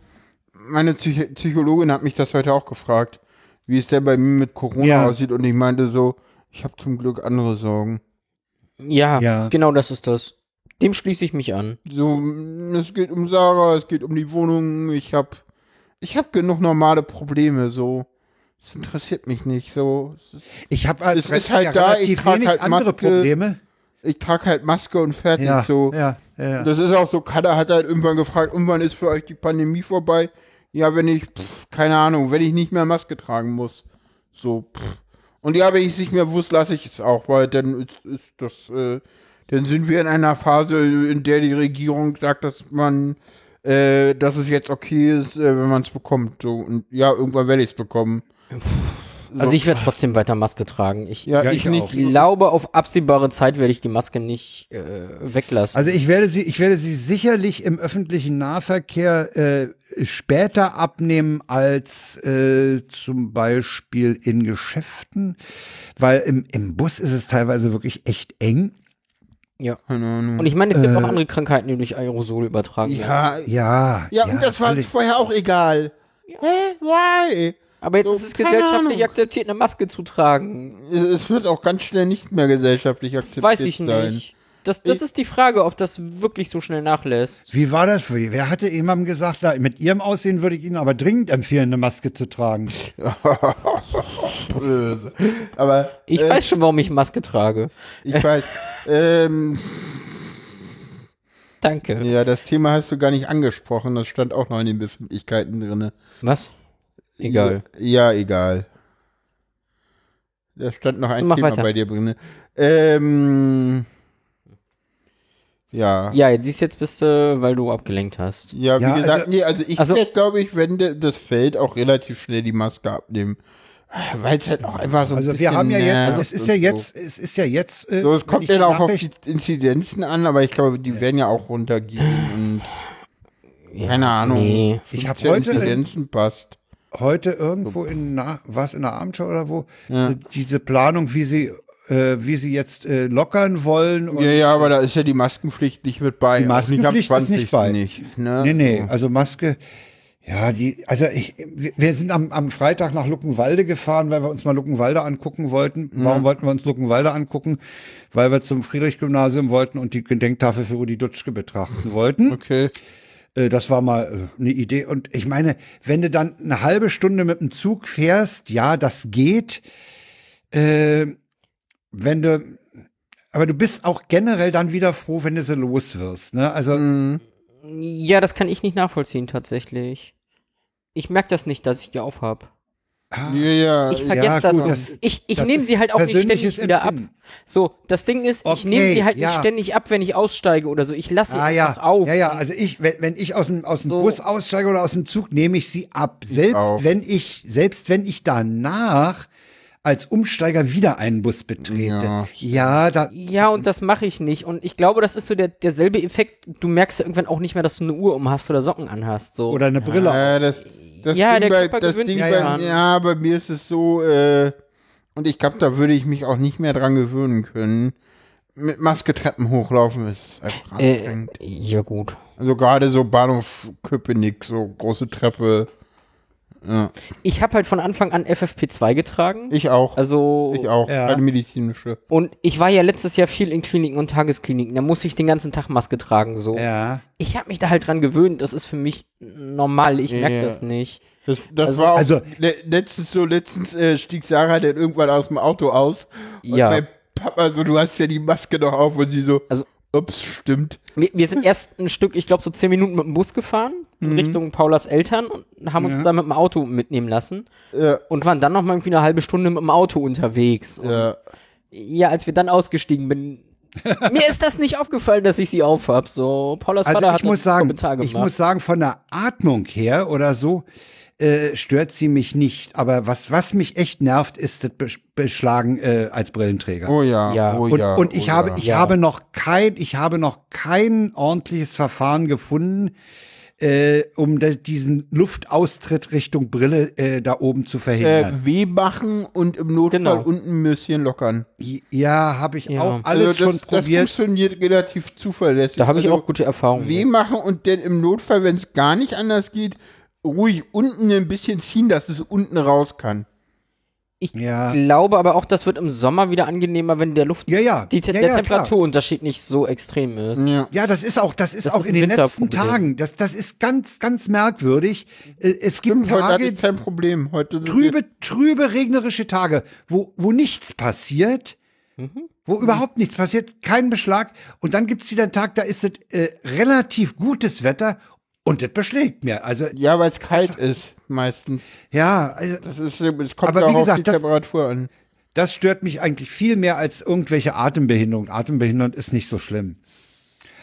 meine Psych Psychologin hat mich das heute auch gefragt, wie es denn bei mir mit Corona Ja. aussieht und ich meinte so, ich habe zum Glück andere Sorgen. Ja, Ja. genau das ist das. Dem schließe ich mich an. So, es geht um Sarah, es geht um die Wohnung, ich habe ich hab genug normale Probleme, so. Es interessiert mich nicht, so. Ich habe als Es ist halt ja da, ich trag wenig halt andere Maske. Probleme. Ich trage halt Maske und fertig, Ja, so. ja, ja, ja. Das ist auch so, Kader hat halt irgendwann gefragt, und wann ist für euch die Pandemie vorbei? Ja, wenn ich, pff, keine Ahnung, wenn ich nicht mehr Maske tragen muss. So, pff. Und ja, wenn ich es nicht mehr wusste, lasse ich es auch, weil dann ist, ist das, äh, dann sind wir in einer Phase, in der die Regierung sagt, dass man, äh, dass es jetzt okay ist, äh, wenn man es bekommt. So, und ja, irgendwann werde ich es bekommen. Also ich werde trotzdem weiter Maske tragen. Ich Ja, ich, ich nicht. glaube, auf absehbare Zeit werde ich die Maske nicht äh, weglassen. Also ich werde sie, ich werde sie sicherlich im öffentlichen Nahverkehr äh, später abnehmen als äh, zum Beispiel in Geschäften, weil im, im Bus ist es teilweise wirklich echt eng. Ja. Keine Ahnung. Und ich meine, es gibt auch andere Krankheiten, die durch Aerosole übertragen werden. ja, Ja, ja, und das war vorher auch egal. Hä? Why? Aber jetzt So, ist es gesellschaftlich Ahnung. akzeptiert, eine Maske zu tragen. Es wird auch ganz schnell nicht mehr gesellschaftlich akzeptiert Weiß ich sein. nicht. Das, das Ich- ist die Frage, ob das wirklich so schnell nachlässt. Wie war das für ihr? Wer hatte jemandem gesagt, na, mit ihrem Aussehen würde ich Ihnen aber dringend empfehlen, eine Maske zu tragen? Böse. Aber Ich äh, weiß schon, warum ich Maske trage. ich weiß. ähm, Danke. ja, das Thema hast du gar nicht angesprochen. Das stand auch noch in den Befindlichkeiten drin. Was? Egal. Ja, egal. Da stand noch So, ein Thema weiter. bei dir drin. Ähm, ja. Ja, jetzt siehst du jetzt bist du, weil du abgelenkt hast. Ja, wie Ja, gesagt, also- nee, also ich Also- glaube ich, wenn de, das fällt, auch relativ schnell die Maske abnehmen. Weil es halt auch einfach so ein Also bisschen wir haben ja jetzt, nervt es ist ja so. jetzt, es ist ja jetzt. äh, So, es kommt ja die auch auf die Inzidenzen an, aber ich glaube, die werden ja auch runtergehen und keine Ahnung. Nee. Ich hab 15 heute- Inzidenzen passt. heute irgendwo in Na was in der Abendschau oder wo äh, diese Planung, wie sie äh, wie sie jetzt äh, lockern wollen Ja, ja, aber da ist ja die Maskenpflicht nicht mit bei. Die ab Maskenpflicht ist nicht 20. bei. Nicht, ne? Nee, nee, So. also Maske. Ja, die, also ich, wir sind am, am Freitag nach Luckenwalde gefahren, weil wir uns mal Luckenwalde angucken wollten. Warum wollten wir uns Luckenwalde angucken? Weil wir zum Friedrich-Gymnasium wollten und die Gedenktafel für Rudi Dutschke betrachten wollten. Okay. Äh, Das war mal äh, eine Idee. Und ich meine, wenn du dann eine halbe Stunde mit dem Zug fährst, ja, das geht. Äh, wenn du, aber du bist auch generell dann wieder froh, wenn du so los wirst. Ne? Also Mhm. Ja, das kann ich nicht nachvollziehen tatsächlich. Ich merke das nicht, dass ich die aufhab. ah, Ja, ja. Ich vergesse ja, das, gut, so. das- Ich, ich nehme sie halt auch nicht ständig wieder ab. So, das Ding ist, ich Okay, nehme sie halt ja. nicht ständig ab, wenn ich aussteige oder so. Ich lasse sie Ah ja, einfach auf. ja, ja. Also ich, wenn, wenn ich aus dem aus dem So. Bus aussteige oder aus dem Zug, nehme ich sie ab. Selbst auch. wenn ich, selbst wenn ich danach als Umsteiger wieder einen Bus betrete. Ja. Ja, da, Ja, und das mache ich nicht. Und ich glaube, das ist so der, derselbe Effekt. Du merkst ja irgendwann auch nicht mehr, dass du eine Uhr um hast oder Socken anhast. So. oder eine Brille. Ja, das, das Ja, Ding der bei, Körper das gewöhnt Ding sich bei, daran. Ja, bei mir ist es so, äh, und ich glaube, da würde ich mich auch nicht mehr dran gewöhnen können. mit Maske Treppen hochlaufen ist einfach Äh, anstrengend. ja gut. Also gerade so Bahnhof Köpenick, so große Treppe. Ja. Ich habe halt von Anfang an FFP2 getragen. Ich auch. also ich auch. Ja. Keine medizinische. und ich war ja letztes Jahr viel in Kliniken und Tageskliniken. Da muss ich den ganzen Tag Maske tragen. So. Ja. Ich habe mich da halt dran gewöhnt. Das ist für mich normal. Ich merke Ja. das nicht. Das, das Also- war auch also- le letztens so, letztens äh, stieg Sarah dann irgendwann aus dem Auto aus. Und Ja. mein Papa so, du hast ja die Maske noch auf und sie so, Also- ups, stimmt. Wir, wir sind erst ein Stück, ich glaube so zehn Minuten mit dem Bus gefahren in Richtung Paulas Eltern und haben uns Ja. dann mit dem Auto mitnehmen lassen Ja, und waren dann noch mal irgendwie eine halbe Stunde mit dem Auto unterwegs. Ja. ja, als wir dann ausgestiegen bin, mir ist das nicht aufgefallen, dass ich sie aufhab. So, Paulas Also Vater ich hat muss sagen, Kommentar gemacht. ich muss sagen, von der Atmung her oder so äh, stört sie mich nicht. Aber was, was mich echt nervt, ist das Besch- Beschlagen äh, als Brillenträger. Oh ja, Ja. oh Und, ja. und ich oh habe, ja. ich Ja. habe noch kein, ich habe noch kein ordentliches Verfahren gefunden, äh, um diesen Luftaustritt Richtung Brille äh, da oben zu äh, verhindern. weh machen und im Notfall Genau. unten ein bisschen lockern. ja, habe ich Ja. auch alles also schon das, das probiert. funktioniert relativ zuverlässig. da habe ich also, auch gute Erfahrungen. Weh machen und dann im Notfall, wenn es gar nicht anders geht, ruhig unten ein bisschen ziehen, dass es unten raus kann. Ich Ja. glaube aber auch, das wird im Sommer wieder angenemer, wenn der Luft, Ja, ja. die, Te- ja, der ja, klar. Temperaturunterschied nicht so extrem ist. Ja. Ja, das ist auch, das ist Das auch ist in den letzten. Tagen. Das, das ist ganz, ganz merkwürdig. Äh, Es gibt Stimmt, heute hatte Tage, ich kein Problem. Heute trübe, trübe, regnerische Tage, wo, wo nichts passiert, wo überhaupt nichts passiert, kein Beschlag. Und dann gibt's wieder einen Tag, da ist es äh, relativ gutes Wetter und das beschlägt mir. Also, ja, weil es kalt ist, meistens. ja, also, Das ist, es kommt Aber auch wie auf gesagt, die das- Temperatur an. das stört mich eigentlich viel mehr als irgendwelche Atembehinderung. Atembehinderung ist nicht so schlimm.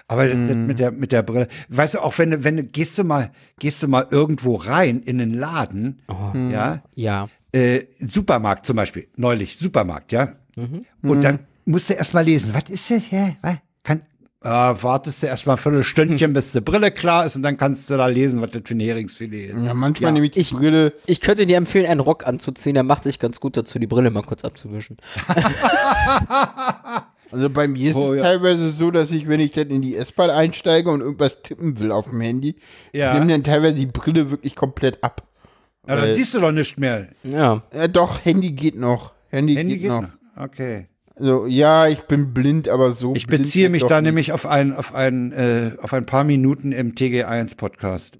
Aber das mit der, mit der Brille, weißt du, auch wenn du, wenn du, gehst du mal, gehst du mal irgendwo rein in einen Laden, ja, Ja. äh, Supermarkt zum Beispiel, neulich, Supermarkt, ja. Und dann musst du erst mal lesen, was ist das? Hä? Was? Kann, äh, wartest du erst mal für ein Stündchen, bis die Brille klar ist und dann kannst du da lesen, was das für ein Heringsfilet ist. Ja, manchmal Ja. nehme ich die Ich- Brille. Ich könnte dir empfehlen, einen Rock anzuziehen, der macht sich ganz gut dazu, die Brille mal kurz abzuwischen. Also bei mir ist Oh, es ja. teilweise so, dass ich, wenn ich dann in die S-Bahn einsteige und irgendwas tippen will auf dem Handy, Ja. ich nehme dann teilweise die Brille wirklich komplett ab. Ja, dann Äh, siehst du doch nicht mehr. Ja. Ja, doch, Handy geht noch. Handy, Handy geht, geht noch. noch. Okay. Also, ja, ich bin blind, aber so Ich blind beziehe mich doch da nicht. nämlich auf ein, auf ein, äh, auf ein paar Minuten im TG1 Podcast.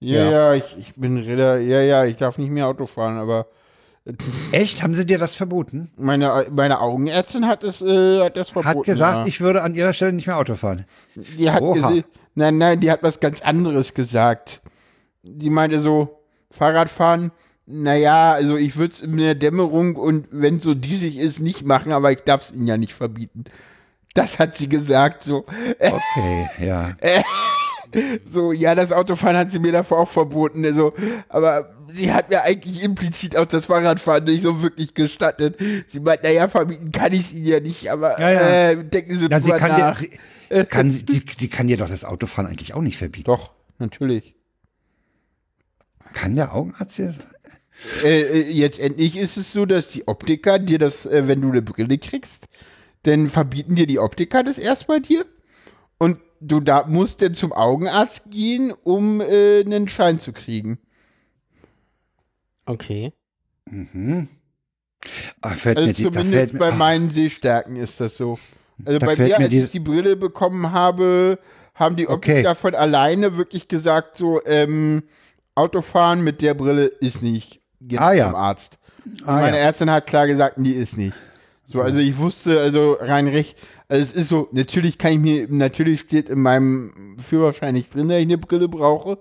Ja, Ja. ja, ich, ich bin Ritter. Ja, ja, ich darf nicht mehr Auto fahren, aber Echt? Haben sie dir das verboten? meine, meine Augenärztin hat es, äh, hat das verboten. Hat gesagt, ja. ich würde an ihrer Stelle nicht mehr Auto fahren. Die hat nein, nein, die hat was ganz anderes gesagt. Die meinte so, Fahrradfahren, naja, also ich würde es in der Dämmerung und wenn so diesig ist, nicht machen, aber ich darf es ihnen ja nicht verbieten. Das hat sie gesagt, so. Okay, ja. So, ja, das Autofahren hat sie mir davor auch verboten. Also, aber sie hat mir eigentlich implizit auch das Fahrradfahren nicht so wirklich gestattet. Sie meint, naja, verbieten kann ich es ihnen ja nicht, aber Ja, ja. Äh, denken Sie ja sie, drüber kann dir, nach. sie, kann, sie, sie, sie kann dir doch das Autofahren eigentlich auch nicht verbieten. Doch, natürlich. Kann der Augenarzt dir Äh, äh, jetzt endlich ist es so, dass die Optiker dir das, äh, wenn du eine Brille kriegst, dann verbieten dir die Optiker das erst bei dir. Und du da musst dann zum Augenarzt gehen, um äh, einen Schein zu kriegen. Okay. Mhm. Ach, fällt Also mir die, da fällt zumindest mir, bei meinen Sehstärken ist das so. Also Da bei fällt mir, als die- ich die Brille bekommen habe, haben die Okay. Optiker von alleine wirklich gesagt, so, ähm, Autofahren mit der Brille ist nicht. Ah, ja. zum Arzt. Ah, meine ja. Ärztin hat klar gesagt, die ist nicht. So, also ich wusste, also rein recht, also es ist so, natürlich kann ich mir, natürlich steht in meinem Führerschein nicht drin, dass ich eine Brille brauche.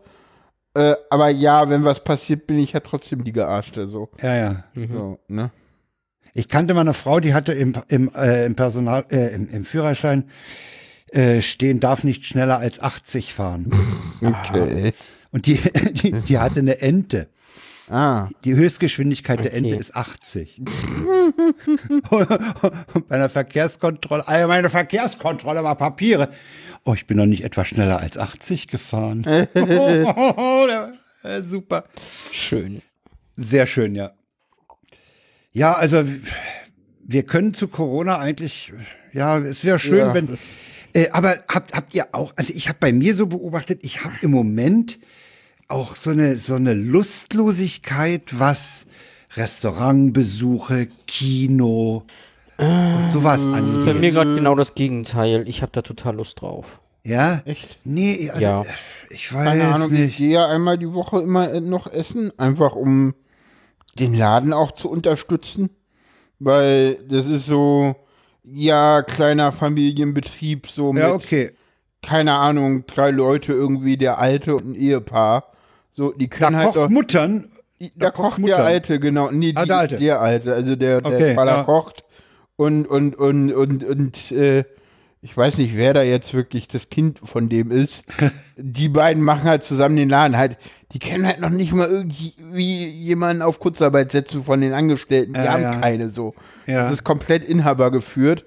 Äh, aber ja, wenn was passiert, bin ich ja trotzdem die Gearschte, so. ja, ja. so ne? Ich kannte mal eine Frau, die hatte im, im, äh, im Personal, äh, im, im Führerschein äh, stehen, darf nicht schneller als 80 fahren. Okay. Und die, die, die hatte eine Ente. Ah. Die Höchstgeschwindigkeit der Okay. Ente ist 80. Und bei einer Verkehrskontrolle, also meine Verkehrskontrolle war Papiere. Oh, ich bin noch nicht etwas schneller als 80 gefahren. Der- äh, super. Schön. Sehr schön, ja. Ja, also wir können zu Corona eigentlich, ja, es wäre schön, Ja, wenn. Äh, aber habt, habt ihr auch, also ich habe bei mir so beobachtet, ich habe im Moment auch so eine, so eine Lustlosigkeit, was Restaurantbesuche, Kino und sowas Bei angeht. mir gerade genau das Gegenteil. Ich habe da total Lust drauf. Ja? Echt? Nee, also, Ja. ich weiß Keine Ahnung, ich nicht. gehe ja einmal die Woche immer äh, noch essen, einfach um den Laden auch zu unterstützen. Weil das ist so, ja, kleiner Familienbetrieb, so mit, Ja, okay. keine Ahnung, drei Leute irgendwie, der Alte und ein Ehepaar. So, die Da können halt kocht doch. Muttern. Da, da kocht kocht der. Alte, genau. Nee, die, Ah, der Alte. Der Alte, also der, der Okay, Vater ja. kocht und, und, und, und, und, äh, ich weiß nicht, wer da jetzt wirklich das Kind von dem ist. die beiden machen halt zusammen den Laden. Halt, die können halt noch nicht mal irgendwie jemanden auf Kurzarbeit setzen von den Angestellten. Die Ja, haben ja. keine so. Ja. Das ist komplett Inhaber geführt.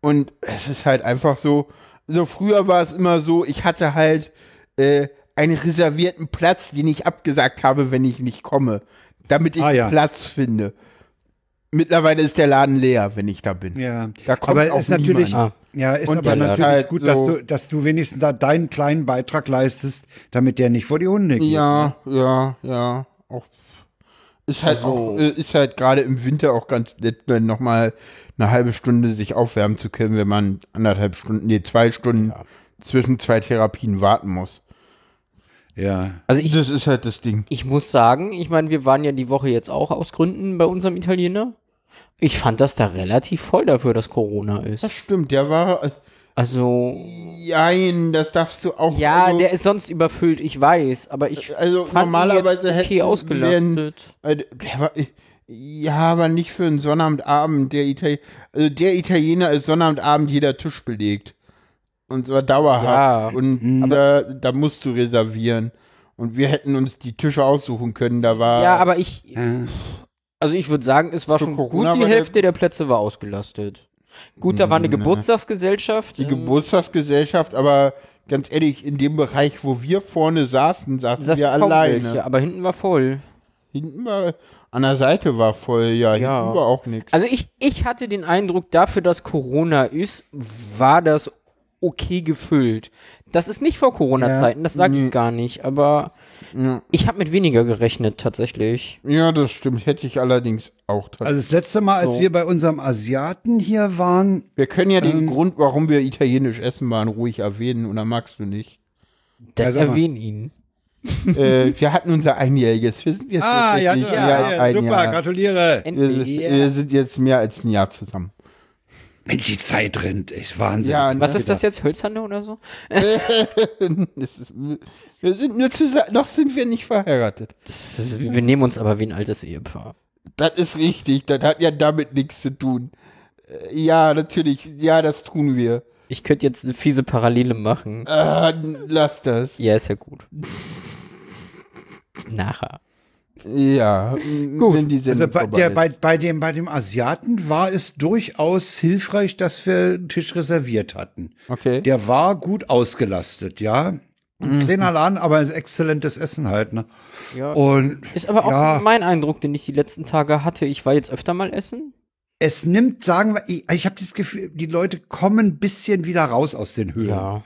Und es ist halt einfach so, so früher war es immer so, ich hatte halt äh, einen reservierten Platz, den ich abgesagt habe, wenn ich nicht komme, damit ich Ah, ja. Platz finde. Mittlerweile ist der Laden leer, wenn ich da bin. Ja, Da kommt aber auch ist natürlich, ja, ist Und aber natürlich halt gut, so- dass du, dass du wenigstens da deinen kleinen Beitrag leistest, damit der nicht vor die Hunde geht. Ja, ja, ja. Auch, ist halt auch, äh, ist halt gerade im Winter auch ganz nett, wenn nochmal eine halbe Stunde sich aufwärmen zu können, wenn man anderthalb Stunden, nee, zwei Stunden zwischen zwei Therapien warten muss. Ja. Also ich, Das ist halt das Ding. ich muss sagen, ich meine, wir waren ja die Woche jetzt auch aus Gründen bei unserem Italiener. Ich fand das da relativ voll dafür, dass Corona ist. Das stimmt, der war, äh, Also, jein, das darfst du auch. ja, also, der ist sonst überfüllt, ich weiß, aber ich Also fand ihn normalerweise jetzt okay ausgelastet. äh, der war, ja, aber nicht für einen Sonnabendabend. Der, Itali also der Italiener ist Sonnabendabend jeder Tisch belegt. Und zwar dauerhaft. Ja, und da, da musst du reservieren. Und wir hätten uns die Tische aussuchen können. Da war. Ja, aber ich, Äh, also ich würde sagen, es war schon Corona gut, die Hälfte der Plätze war ausgelastet. Gut, da war eine Geburtstagsgesellschaft. die ähm, Geburtstagsgesellschaft, aber ganz ehrlich, in dem Bereich, wo wir vorne saßen, saßen saßen wir alleine. welche, aber hinten war voll. Hinten war, an der Seite war voll, ja, Ja. hinten war auch nichts. Also ich, ich hatte den Eindruck, dafür, dass Corona ist, war das okay gefüllt. Das ist nicht vor Corona-Zeiten, das sage nee. ich gar nicht, aber Ja. ich habe mit weniger gerechnet tatsächlich. Ja, das stimmt. Hätte ich allerdings auch tatsächlich. Also das letzte Mal, als So. wir bei unserem Asiaten hier waren, wir können ja den Ähm. Grund, warum wir italienisch essen waren, ruhig erwähnen oder magst du nicht? Dann Ja, sag mal. erwähne ihn. äh, wir hatten unser Einjähriges. Wir sind jetzt Ah, ja, ja, ja, ein super, Jahr. gratuliere. Wir, Endlich. Ja. wir sind jetzt mehr als ein Jahr zusammen. Mensch, die Zeit rennt, ist Wahnsinn. Ja, Was ne? ist das jetzt, Hölzerne oder so? Ist, wir sind nur zusammen, noch sind wir nicht verheiratet. Ist, wir nehmen uns aber wie ein altes Ehepaar. Das ist richtig, das hat ja damit nichts zu tun. Äh, Ja, natürlich, ja, das tun wir. Ich könnte jetzt eine fiese Parallele machen. Ah, lass das. Ja, ist ja gut. Nachher. Ja, Gut. wenn die Also bei, der, bei, bei, dem, bei dem Asiaten war es durchaus hilfreich, dass wir einen Tisch reserviert hatten. Okay. Der war gut ausgelastet, ja. Ein kleiner Laden, aber ein exzellentes Essen halt, ne? Ja. Und Ist aber auch ja, mein Eindruck, den ich die letzten Tage hatte. Ich war jetzt öfter mal essen. es nimmt, sagen wir, ich, ich habe das Gefühl, die Leute kommen ein bisschen wieder raus aus den Höhlen. Ja.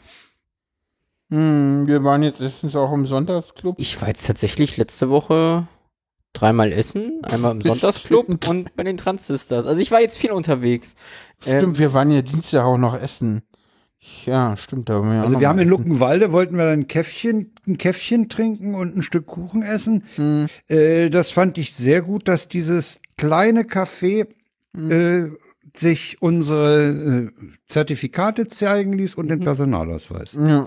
Hm, wir waren jetzt letztens auch im Sonntagsclub. Ich war jetzt tatsächlich letzte Woche dreimal essen. Einmal im Sonntagsclub Stimmt. und bei den Transistors. Also ich war jetzt viel unterwegs. Ähm, Stimmt, wir waren ja Dienstag auch noch essen. Ja, stimmt. Da wir auch Also wir haben in. Luckenwalde, wollten wir dann ein Käffchen, ein Käffchen trinken und ein Stück Kuchen essen. Hm. Äh, das fand ich sehr gut, dass dieses kleine Café äh, sich unsere äh, Zertifikate zeigen ließ und den Personalausweis. Ja,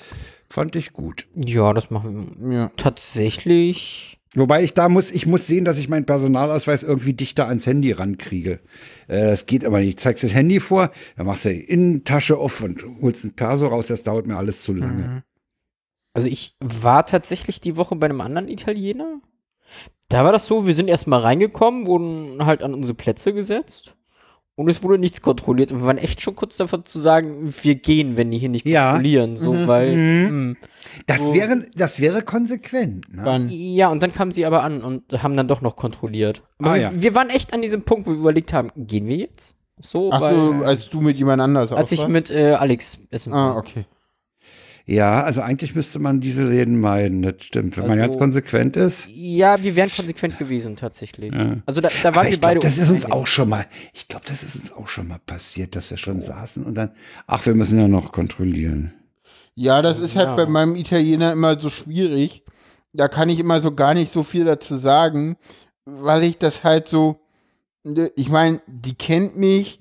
Fand ich gut. ja, das machen wir ja. tatsächlich. Wobei ich da muss, ich muss sehen, dass ich meinen Personalausweis irgendwie dichter ans Handy rankriege. Äh, das geht aber nicht. Zeigst das Handy vor, dann machst du die Innentasche auf und holst ein Perso raus. Das dauert mir alles zu lange. Also ich war tatsächlich die Woche bei einem anderen Italiener. Da war das so, wir sind erstmal reingekommen, wurden halt an unsere Plätze gesetzt. Und es wurde nichts kontrolliert. Und wir waren echt schon kurz davor zu sagen, wir gehen, wenn die hier nicht Ja. kontrollieren. So, weil. mh. Das wäre, das wäre konsequent. Ne? Dann, Ja, und dann kamen sie aber an und haben dann doch noch kontrolliert. Aber Ah, ja. Wir waren echt an diesem Punkt, wo wir überlegt haben, gehen wir jetzt? So, Ach weil, so, als du mit jemand anders als ich warst? mit äh, Alex essen Ah, okay. Ja, also eigentlich müsste man diese Läden meiden, das stimmt. Wenn man Also- ganz konsequent ist. Ja, wir wären konsequent gewesen, tatsächlich. Ja. Also da, da waren wir ich glaube, beide. das ist uns auch schon mal, ich glaube, das ist uns auch schon mal passiert, dass wir schon saßen und dann, ach, wir müssen ja noch kontrollieren. Ja, das ist halt Ja. bei meinem Italiener immer so schwierig. Da kann ich immer so gar nicht so viel dazu sagen, weil ich das halt so, ne, ich meine, die kennt mich,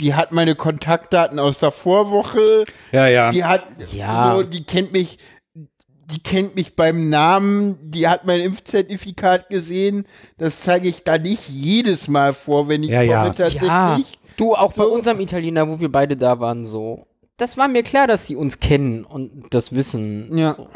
die hat meine Kontaktdaten aus der Vorwoche, Ja, ja. die hat, Ja. so, die kennt mich, die kennt mich beim Namen, die hat mein Impfzertifikat gesehen. Das zeige ich da nicht jedes Mal vor, wenn ich Ja, ja. komme tatsächlich. Ja, du, auch bei So. unserem Italiener, wo wir beide da waren, so. Das war mir klar, dass sie uns kennen und das wissen. Ja. So.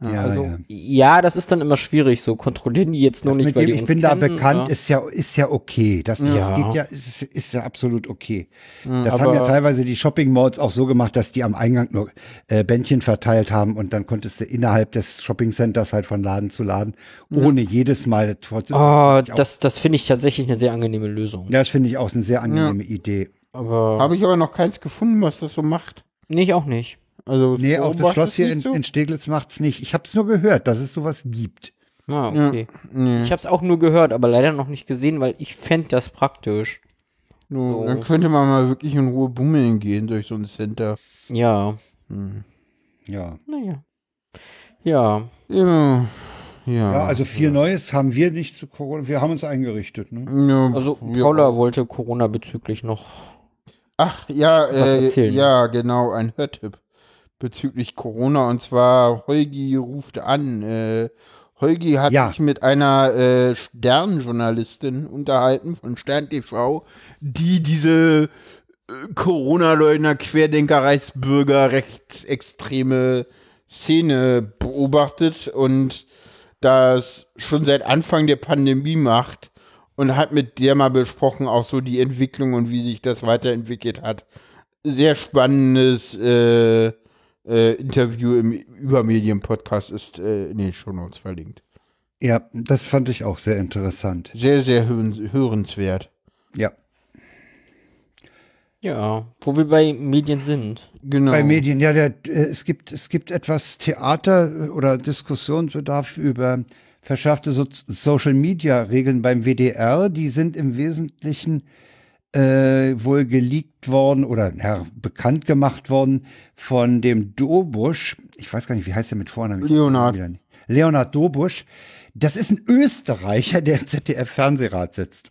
Ja, also, ja. ja. das ist dann immer schwierig, so kontrollieren die jetzt nur Das nicht, weil dem, die ich uns bin da kennen, bekannt, ja. ist ja, ist ja okay. Das, das Ja. geht ja, ist, ist ja absolut okay. Das aber- haben ja teilweise die Shopping Malls auch so gemacht, dass die am Eingang nur äh, Bändchen verteilt haben und dann konntest du innerhalb des Shopping Centers halt von Laden zu Laden, ohne jedes Mal trotzdem. Oh, das, das finde ich tatsächlich eine sehr angenehme Lösung. Ja, das finde ich auch eine sehr angenehme Idee. Aber. Habe ich aber noch keins gefunden, was das so macht. nee, ich auch nicht. Also Nee, auch das Schloss hier in, so? in Steglitz macht's nicht. Ich habe es nur gehört, dass es sowas gibt. Ah, okay. Nee. Ich habe es auch nur gehört, aber leider noch nicht gesehen, weil ich fände das praktisch. So, So. Dann könnte man mal wirklich in Ruhe bummeln gehen durch so ein Center. Ja. Hm. Ja. Naja. Ja. Ja. Ja. Ja, also viel Neues haben wir nicht zu Corona. Wir haben uns eingerichtet. Ne? Ja, Also Paula wollte Corona bezüglich noch. Ach, ja, was äh, erzählen. ja, genau, ein Hörtipp bezüglich Corona. Und zwar, Holgi ruft an. Äh, Holgi hat Ja. sich mit einer äh, Sternjournalistin unterhalten von Stern TV, die diese äh, Corona-Leugner, Querdenker, Reichsbürger, rechtsextreme Szene beobachtet und das schon seit Anfang der Pandemie macht und hat mit der mal besprochen, auch so die Entwicklung und wie sich das weiterentwickelt hat. Sehr spannendes äh, äh, Interview im Übermedien-Podcast ist äh, in den Shownotes verlinkt. Ja, das fand ich auch sehr interessant. Sehr, sehr hören, hörenswert. Ja. Ja, wo wir bei Medien sind. Genau. Bei Medien, ja, der, äh, es gibt, es gibt etwas Theater äh, oder Diskussionsbedarf über verschärfte so Social Media Regeln beim WDR. Die sind im Wesentlichen äh, wohl geleakt worden oder ja, bekannt gemacht worden von dem Dobusch. Ich weiß gar nicht, wie heißt der mit Vornamen? Nicht. Leonhard Dobusch. Das ist ein Österreicher, der im ZDF-Fernsehrat sitzt.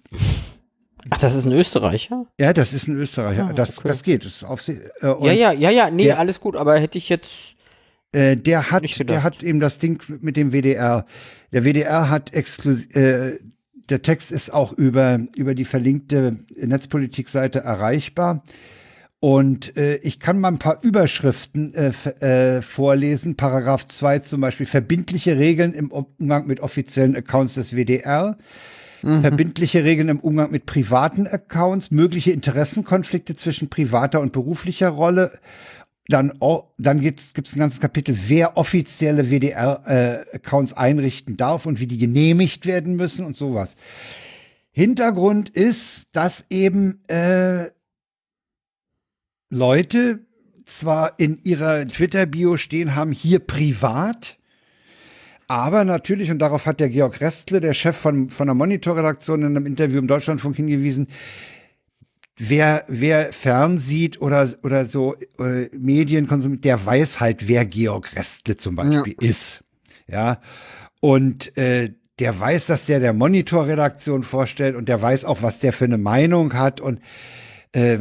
Ach, das ist ein Österreicher? Ja, das ist ein Österreicher. Ah, das, okay. das geht. Das ist auf, äh, Ja, ja, ja, ja, nee, der- alles gut, aber hätte ich jetzt. Äh, der hat, der hat eben das Ding mit dem WDR. Der WDR hat exklusiv, äh, der Text ist auch über, über die verlinkte Netzpolitikseite erreichbar. Und äh, ich kann mal ein paar Überschriften äh, äh, vorlesen. Paragraph 2 zum Beispiel verbindliche Regeln im Umgang mit offiziellen Accounts des WDR. Verbindliche Regeln im Umgang mit privaten Accounts, mögliche Interessenkonflikte zwischen privater und beruflicher Rolle, dann, dann gibt es ein ganzes Kapitel, wer offizielle WDR-Accounts einrichten darf und wie die genehmigt werden müssen und sowas. Hintergrund ist, dass eben äh, Leute zwar in ihrer Twitter-Bio stehen haben, hier privat, aber natürlich, und darauf hat der Georg Restle, der Chef von, von der Monitor-Redaktion, in einem Interview im Deutschlandfunk hingewiesen, wer, wer fernsieht oder, oder so äh, Medien konsumiert, der weiß halt, wer Georg Restle zum Beispiel ist. Ja. Und äh, der weiß, dass der der Monitor-Redaktion vorstellt und der weiß auch, was der für eine Meinung hat. Und äh,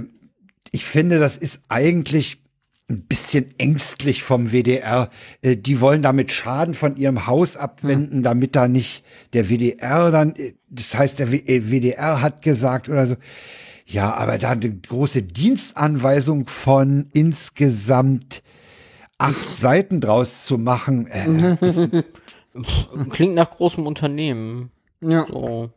ich finde, das ist eigentlich ein bisschen ängstlich vom WDR. Äh, die wollen damit Schaden von ihrem Haus abwenden, damit da nicht der WDR dann, äh, das heißt, der W- äh, WDR hat gesagt oder so. Ja, aber da eine große Dienstanweisung von insgesamt acht Seiten draus zu machen, äh, ist, Klingt nach großem Unternehmen. Ja. So.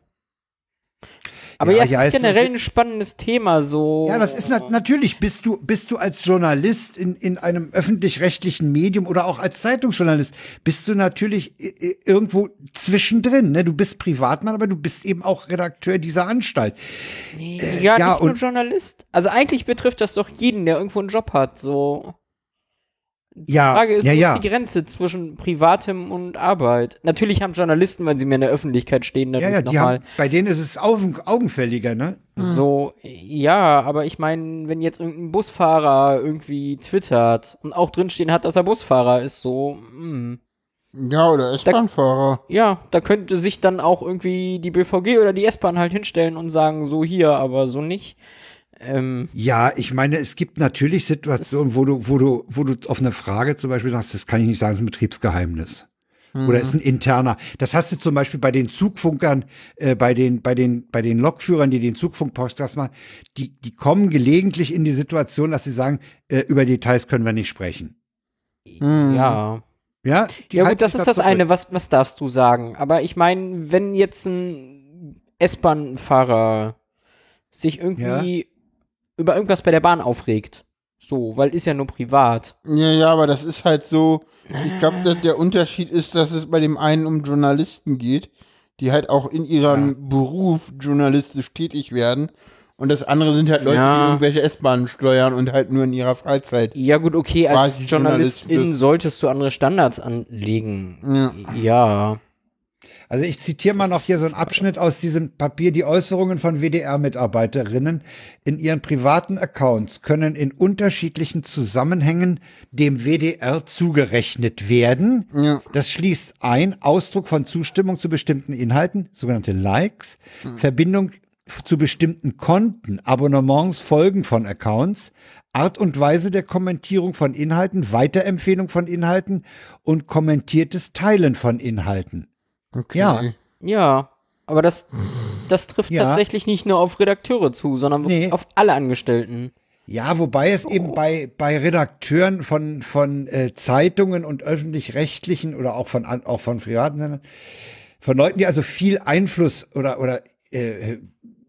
Aber ja, es ja, ist es- generell ein spannendes Thema, so. Ja, das ist nat natürlich, bist du, bist du als Journalist in, in einem öffentlich-rechtlichen Medium oder auch als Zeitungsjournalist, bist du natürlich irgendwo zwischendrin. Ne? Du bist Privatmann, aber du bist eben auch Redakteur dieser Anstalt. ja, Äh, ja, nicht nur Journalist. Also eigentlich betrifft das doch jeden, der irgendwo einen Job hat, so. Ja, Die Frage ist, ja, ja. ist die Grenze zwischen Privatem und Arbeit? Natürlich haben Journalisten, wenn sie mehr in der Öffentlichkeit stehen, Ja, natürlich ja, die nochmal bei denen ist es augen, augenfälliger, ne? so, ja, aber ich meine, wenn jetzt irgendein Busfahrer irgendwie twittert und auch drinstehen hat, dass er Busfahrer ist, so, hm. Ja, oder S-Bahn-Fahrer. Ja, da könnte sich dann auch irgendwie die BVG oder die S-Bahn halt hinstellen und sagen, so hier, aber so nicht. Ähm, Ja, ich meine, es gibt natürlich Situationen, wo du, wo du, wo du auf eine Frage zum Beispiel sagst, das kann ich nicht sagen, das ist ein Betriebsgeheimnis. Oder ist ein interner. Das hast du zum Beispiel bei den Zugfunkern, äh, bei den, bei den, bei den Lokführern, die den Zugfunk-Podcast machen, die, die kommen gelegentlich in die Situation, dass sie sagen, äh, über Details können wir nicht sprechen. Hm. ja. Ja, Ja gut, das ist da das zurück. eine, was, was darfst du sagen? Aber ich meine, wenn jetzt ein S-Bahn-Fahrer sich irgendwie über irgendwas bei der Bahn aufregt, so, weil ist ja nur privat. Ja, ja, aber das ist halt so. Ich glaube, der Unterschied ist, dass es bei dem einen um Journalisten geht, die halt auch in ihrem Beruf journalistisch tätig werden. Und das andere sind halt Leute, Ja. die irgendwelche S-Bahnen steuern und halt nur in ihrer Freizeit. Ja gut, okay, als Journalistin Journalist solltest du andere Standards anlegen. Ja. Ja. Also ich zitiere mal noch hier so einen Abschnitt aus diesem Papier. Die Äußerungen von WDR-Mitarbeiterinnen in ihren privaten Accounts können in unterschiedlichen Zusammenhängen dem WDR zugerechnet werden. Ja. Das schließt ein Ausdruck von Zustimmung zu bestimmten Inhalten, sogenannte Likes, Verbindung f- zu bestimmten Konten, Abonnements, Folgen von Accounts, Art und Weise der Kommentierung von Inhalten, Weiterempfehlung von Inhalten und kommentiertes Teilen von Inhalten. Okay. Ja. Ja. Aber das, das trifft Ja. tatsächlich nicht nur auf Redakteure zu, sondern wirklich Nee. auf alle Angestellten. Ja, wobei es eben bei, bei Redakteuren von, von äh, Zeitungen und öffentlich-rechtlichen oder auch von, an- auch von privaten Sendern, von Leuten, die also viel Einfluss oder, oder äh,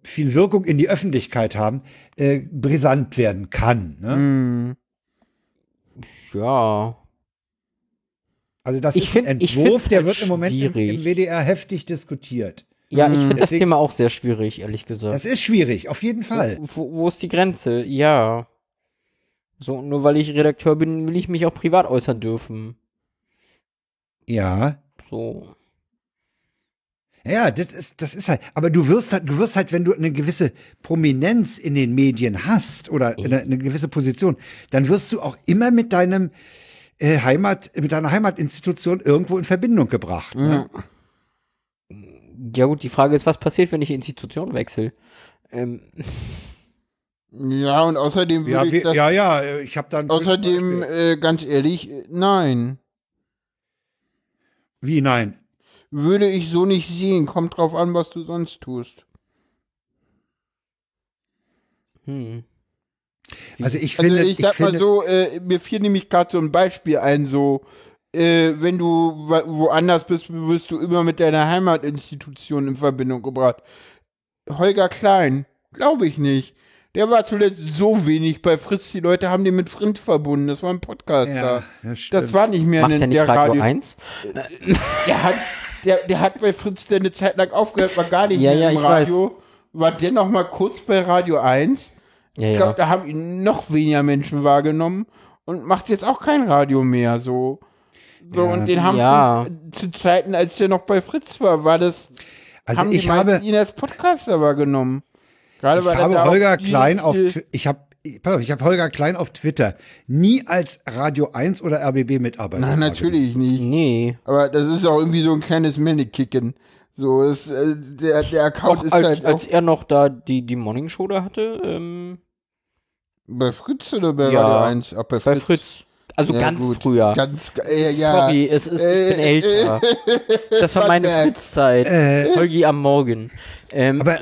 viel Wirkung in die Öffentlichkeit haben, äh, brisant werden kann. Ne? Hm. Ja. Also das Ich ist find- ein Entwurf, der halt wird im Moment im, im WDR heftig diskutiert. Ja, ich finde das Thema auch sehr schwierig, ehrlich gesagt. Das ist schwierig, auf jeden Fall. Wo, wo ist die Grenze? Ja. So, nur weil ich Redakteur bin, will ich mich auch privat äußern dürfen. Ja. So. Ja, das ist, das ist halt, aber du wirst halt, du wirst halt, wenn du eine gewisse Prominenz in den Medien hast oder eine, eine gewisse Position, dann wirst du auch immer mit deinem äh, Heimat, mit deiner Heimatinstitution irgendwo in Verbindung gebracht. Ne? Ja gut, die Frage ist, was passiert, wenn ich Institution wechsle? Ähm, Ja, und außerdem würde Ja, ich das, ja, ja, äh, ich habe dann. außerdem, äh, ganz ehrlich, äh, nein. Wie nein? Würde ich so nicht sehen. Kommt drauf an, was du sonst tust. hm. Also ich Also finde, ich sag mal finde, so, äh, mir fiel nämlich gerade so ein Beispiel ein, so, äh, wenn du woanders bist, wirst du immer mit deiner Heimatinstitution in Verbindung gebracht. Holger Klein, glaube ich nicht. Der war zuletzt so wenig bei Fritz, die Leute haben den mit Frinz verbunden. Das war ein Podcaster. ja, das das war nicht mehr Macht ein- er nicht der Radio 1? Der hat, der, der hat bei Fritz der eine Zeit lang aufgehört, war gar nicht Ja, mehr ja, im ich Radio. War der noch mal kurz bei Radio 1. Ja, Ich ja. glaube, da haben ihn noch weniger Menschen wahrgenommen und macht jetzt auch kein Radio mehr. So, so Ja. und den haben Ja. zu, zu Zeiten, als der noch bei Fritz war, war das, also haben ich habe, ihn als Podcaster wahrgenommen. Gerade ich weil er habe Holger Klein auf, ich habe, pass auf, ich habe Holger Klein auf Twitter nie als Radio 1 oder RBB Mitarbeiter. Nein, natürlich nicht. Nee. Aber das ist auch irgendwie so ein kleines Männekicken. So, ist, äh, der, der Account Auch ist als, halt als er noch da die, die Morning Show da hatte, ähm, bei Fritz oder bei Ja, Radio 1? Auch bei bei Fritz. Ja, Also Ja, ganz gut. früher. Ganz, äh, ja. Sorry, es ist, ich bin Äh, älter. Das war meine Fritz-Zeit. Äh. Holgi am Morgen. Ähm, Aber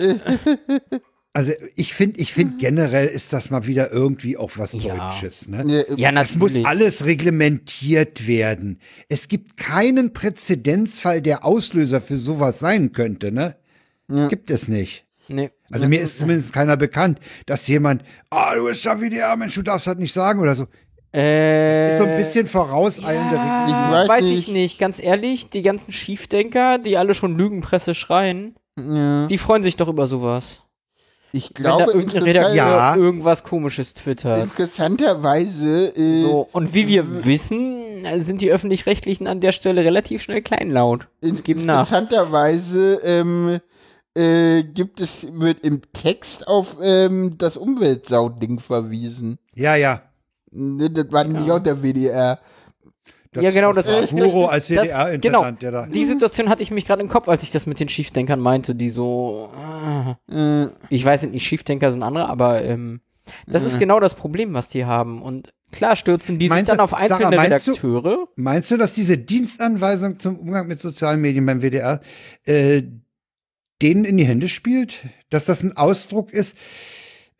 also ich finde, ich finde generell ist das mal wieder irgendwie auch was Ja. Deutsches. Ne? Ja, ja, Es muss natürlich. alles reglementiert werden. Es gibt keinen Präzedenzfall, der Auslöser für sowas sein könnte, ne? Gibt es nicht. Nee. Also mir ist zumindest keiner bekannt, dass jemand, ah, du bist ja WDR, Mensch, du darfst das nicht sagen oder so. Äh, Ist so ein bisschen vorauseilende ja. Ich weiß ich nicht. Ganz ehrlich, die ganzen Schiefdenker, die alle schon Lügenpresse schreien, Ja. die freuen sich doch über sowas. Ich Wenn da glaube, irgendein Redakteur Ja. irgendwas komisches twittert. interessanterweise äh, So, und wie wir wissen, sind die Öffentlich-Rechtlichen an der Stelle relativ schnell kleinlaut. in, geben nach. interessanterweise ähm, äh, gibt es wird im Text auf ähm, das Umweltsau-Ding verwiesen. Ja, ja. Ne, Das war nicht auch der WDR. Das, Ja, genau, das ist- Guro als das- WDR-Intendant, genau. der da. Die Situation hatte ich mich gerade im Kopf, als ich das mit den Schiefdenkern meinte, die so. ah, Äh, ich weiß nicht, Schiefdenker sind andere, aber ähm, das ist genau das Problem, was die haben. Und klar stürzen die sich Meinst dann du- auf einzelne Sarah, meinst du- Redakteure. Meinst du, dass diese Dienstanweisung zum Umgang mit sozialen Medien beim WDR äh, denen in die Hände spielt? Dass das ein Ausdruck ist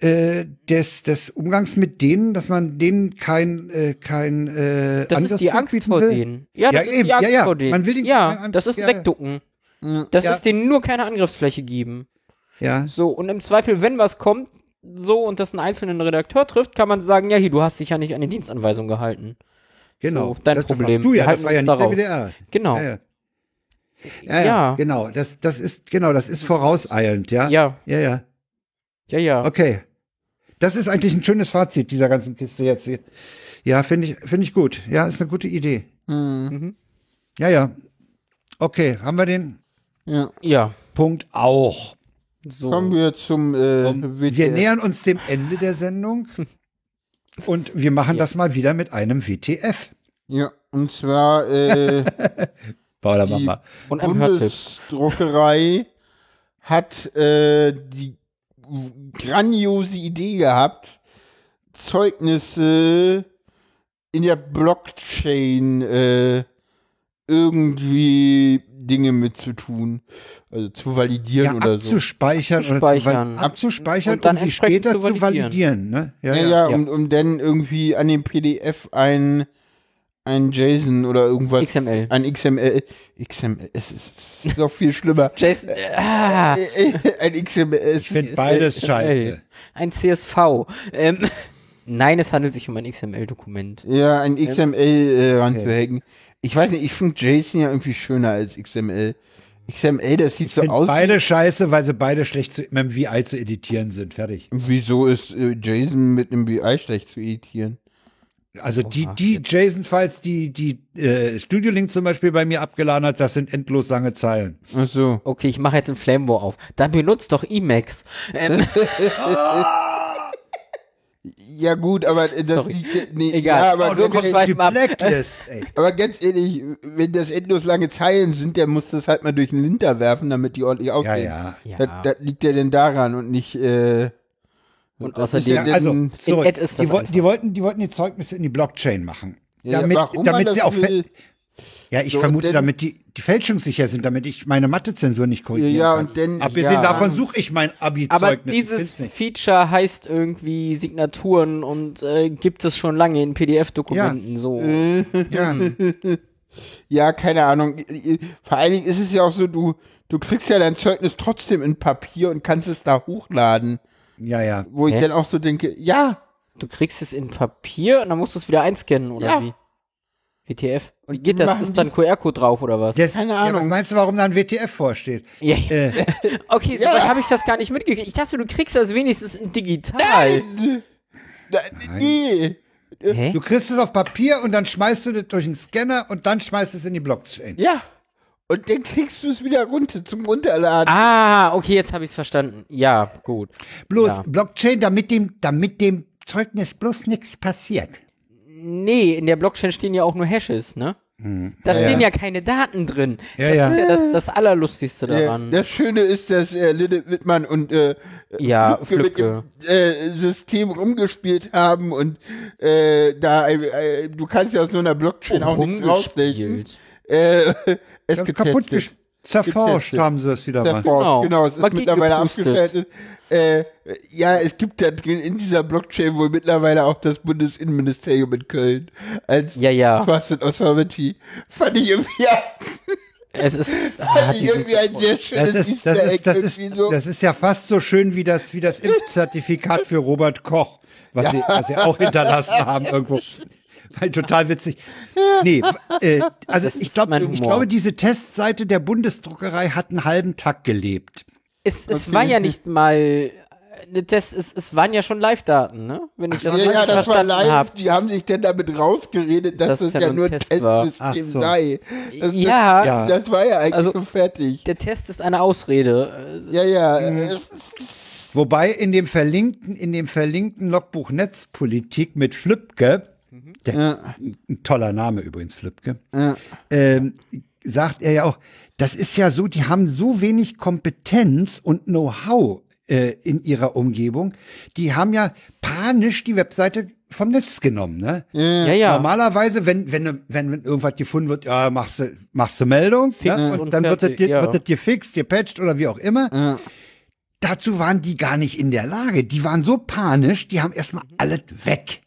äh, des, des Umgangs mit denen, dass man denen kein, äh, kein äh, Das ist die Angst vor will? denen. Ja, das Ja, ist eben. die Angst Ja, ja. vor denen. Man will ihnen ja, das ist. Wegducken. mh, Das ist denen nur keine Angriffsfläche geben. Ja, So, und im Zweifel, wenn was kommt, so und das einen einzelnen Redakteur trifft, kann man sagen, ja, hier, du hast dich ja nicht an die Dienstanweisung gehalten. genau. So, dein das Problem. Du Wir ja, das halten war ja nicht der darauf. WDR. Genau. Ja, ja. Ja, ja, Ja. genau. Das, das ist, genau, das ist vorauseilend, ja? Ja, Ja, ja. ja, ja. Okay. Das ist eigentlich ein schönes Fazit dieser ganzen Kiste jetzt hier. Ja, finde ich, finde ich gut. Ja, ist eine gute Idee. mh, Mhm. Ja, ja. Okay, haben wir den ja. Ja, Punkt auch. so. Kommen wir zum äh, Um, wir nähern uns dem Ende der Sendung und wir machen Ja. das mal wieder mit einem WTF. Ja, und zwar äh, Paula, Die- mach mal. Und Hörtipp. Bundesdruckerei hat äh, die grandiose Idee gehabt, Zeugnisse in der Blockchain äh, irgendwie Dinge mitzutun, also zu validieren Ja, oder so. abzuspeichern, Abzuspeichern. oder abzuspeichern Und dann um sie später zu zu validieren. validieren. Ne? Ja, ja, ja. Um, um dann irgendwie an dem PDF ein, ein JSON oder irgendwas. XML. Ein XML. XML, es ist, noch viel schlimmer. Jason, äh, ah, ein XML. Ich finde beides scheiße. ein CSV. Ähm, nein, es handelt sich um ein XML-Dokument. Ja, ein XML äh, ranzuhängen. Ich weiß nicht, ich finde JSON ja irgendwie schöner als XML. XML, das sieht so Find aus. beide scheiße, weil sie beide schlecht zu, mit dem VI zu editieren sind. Fertig. Wieso ist äh, JSON mit einem BI schlecht zu editieren? Also die, Oha. die JSON-Files, die die äh, Studio Link zum Beispiel bei mir abgeladen hat, das sind endlos lange Zeilen. Ach so. Okay, ich mache jetzt ein Flamewar auf. Dann benutzt doch Emacs. Ähm, Ja gut, aber äh, das Sorry. liegt, nee, Egal. Ja, aber, Oh, weit- die. Blacklist, ey. aber ganz ehrlich, wenn das endlos lange Zeilen sind, der muss das halt mal durch den Linter werfen, damit die ordentlich Ja, aussehen. ja. ja. Das, das liegt ja denn daran und nicht äh, Und außerdem- ja Ja, also, denn- zurück. Ad ist das die, einfach. die, wollten, die wollten die Zeugnisse in die Blockchain machen. ja, damit damit sie auch Ja, ich So, vermute, damit die, die fälschungssicher sind, damit ich meine Mathezensur nicht korrigieren Ja, kann. und dann- Abgesehen ja. davon suche ich mein Abi-Zeugnis. Aber dieses. Feature heißt irgendwie Signaturen und äh, gibt es schon lange in PDF-Dokumenten. So. Ja. Ja, keine Ahnung. Vor allen Dingen ist es ja auch so, du, du kriegst ja dein Zeugnis trotzdem in Papier und kannst es da hochladen. Ja, ja. Wo ich Hä? dann auch so denke, ja, Du kriegst es in Papier und dann musst du es wieder einscannen, oder Ja. wie? WTF? Wie Und geht das? Ist da ein QR-Code drauf oder was? Das, Keine Ja, was Ahnung. meinst du, warum da ein WTF vorsteht? Ja. Äh, Okay, so Ja. weit habe ich das gar nicht mitgekriegt. Ich dachte, du kriegst das wenigstens in digital. nein, Da- nee. Hä? du kriegst es auf Papier und dann schmeißt du das durch einen Scanner und dann schmeißt es in die Blockchain. Ja. Und dann kriegst du es wieder runter zum Runterladen. Ah, okay, jetzt habe ich es verstanden. Ja, gut. Bloß Ja. Blockchain, damit dem, damit dem Zeugnis bloß nichts passiert. Nee, in der Blockchain stehen ja auch nur Hashes, ne? Da Hm. Ja, stehen ja. ja. keine Daten drin. Ja, das ja. ist ja das, das Allerlustigste daran. das Schöne ist, dass äh, Lilith Wittmann und äh, Ja, Flipke mit dem äh, System rumgespielt haben und äh, da äh, du kannst ja aus so einer Blockchain auch nichts rausstechen. Rumgespielt. Äh, es Das kaputt getestet. zerforscht Getestet. haben sie es wieder mal. Zerforscht, Genau. genau. es ist Magie mittlerweile abgeschaltet. Äh, ja, es gibt da drin in dieser Blockchain wohl mittlerweile auch das Bundesinnenministerium in Köln als Ja, ja. Trusted Authority. Fand ich irgendwie, ja, es ist. Ah, irgendwie ein sehr Das schönes ist, das, ist, das, ist, so. das ist ja fast so schön wie das, wie das Impfzertifikat für Robert Koch, was, sie, was sie auch hinterlassen haben irgendwo. Weil total witzig. Nee, äh, also Das ich mein ich glaube, diese Testseite der Bundesdruckerei hat einen halben Tag gelebt. Es, es Okay. war ja nicht mal eine Test, es, es waren ja schon Live-Daten, ne? Wenn ich das Ja, ja, das war verstanden live. habe. Die haben sich denn damit rausgeredet, dass das es ja ja nur Test war. Testsystem so. sei. Das, Ja, Ja. Das, das war ja eigentlich Also- schon fertig. der Test ist eine Ausrede. Äh, Ja, ja. äh, Wobei in dem verlinkten, in dem verlinkten Logbuch Netzpolitik mit Flübke, der, Ja. ein toller Name übrigens, Flübke, Ja. ähm, sagt er ja auch, das ist ja so, die haben so wenig Kompetenz und Know-how äh, in ihrer Umgebung. Die haben ja panisch die Webseite vom Netz genommen, ne? ja, ja. Normalerweise, wenn, wenn, wenn, wenn irgendwas gefunden wird, ja, machst du, machst du Meldung, Fix ne? und und dann wird das, fertig, dir- ja. wird das gefixt, gepatcht oder wie auch immer. Ja. Dazu waren die gar nicht in der Lage. Die waren so panisch, die haben erstmal alles weg.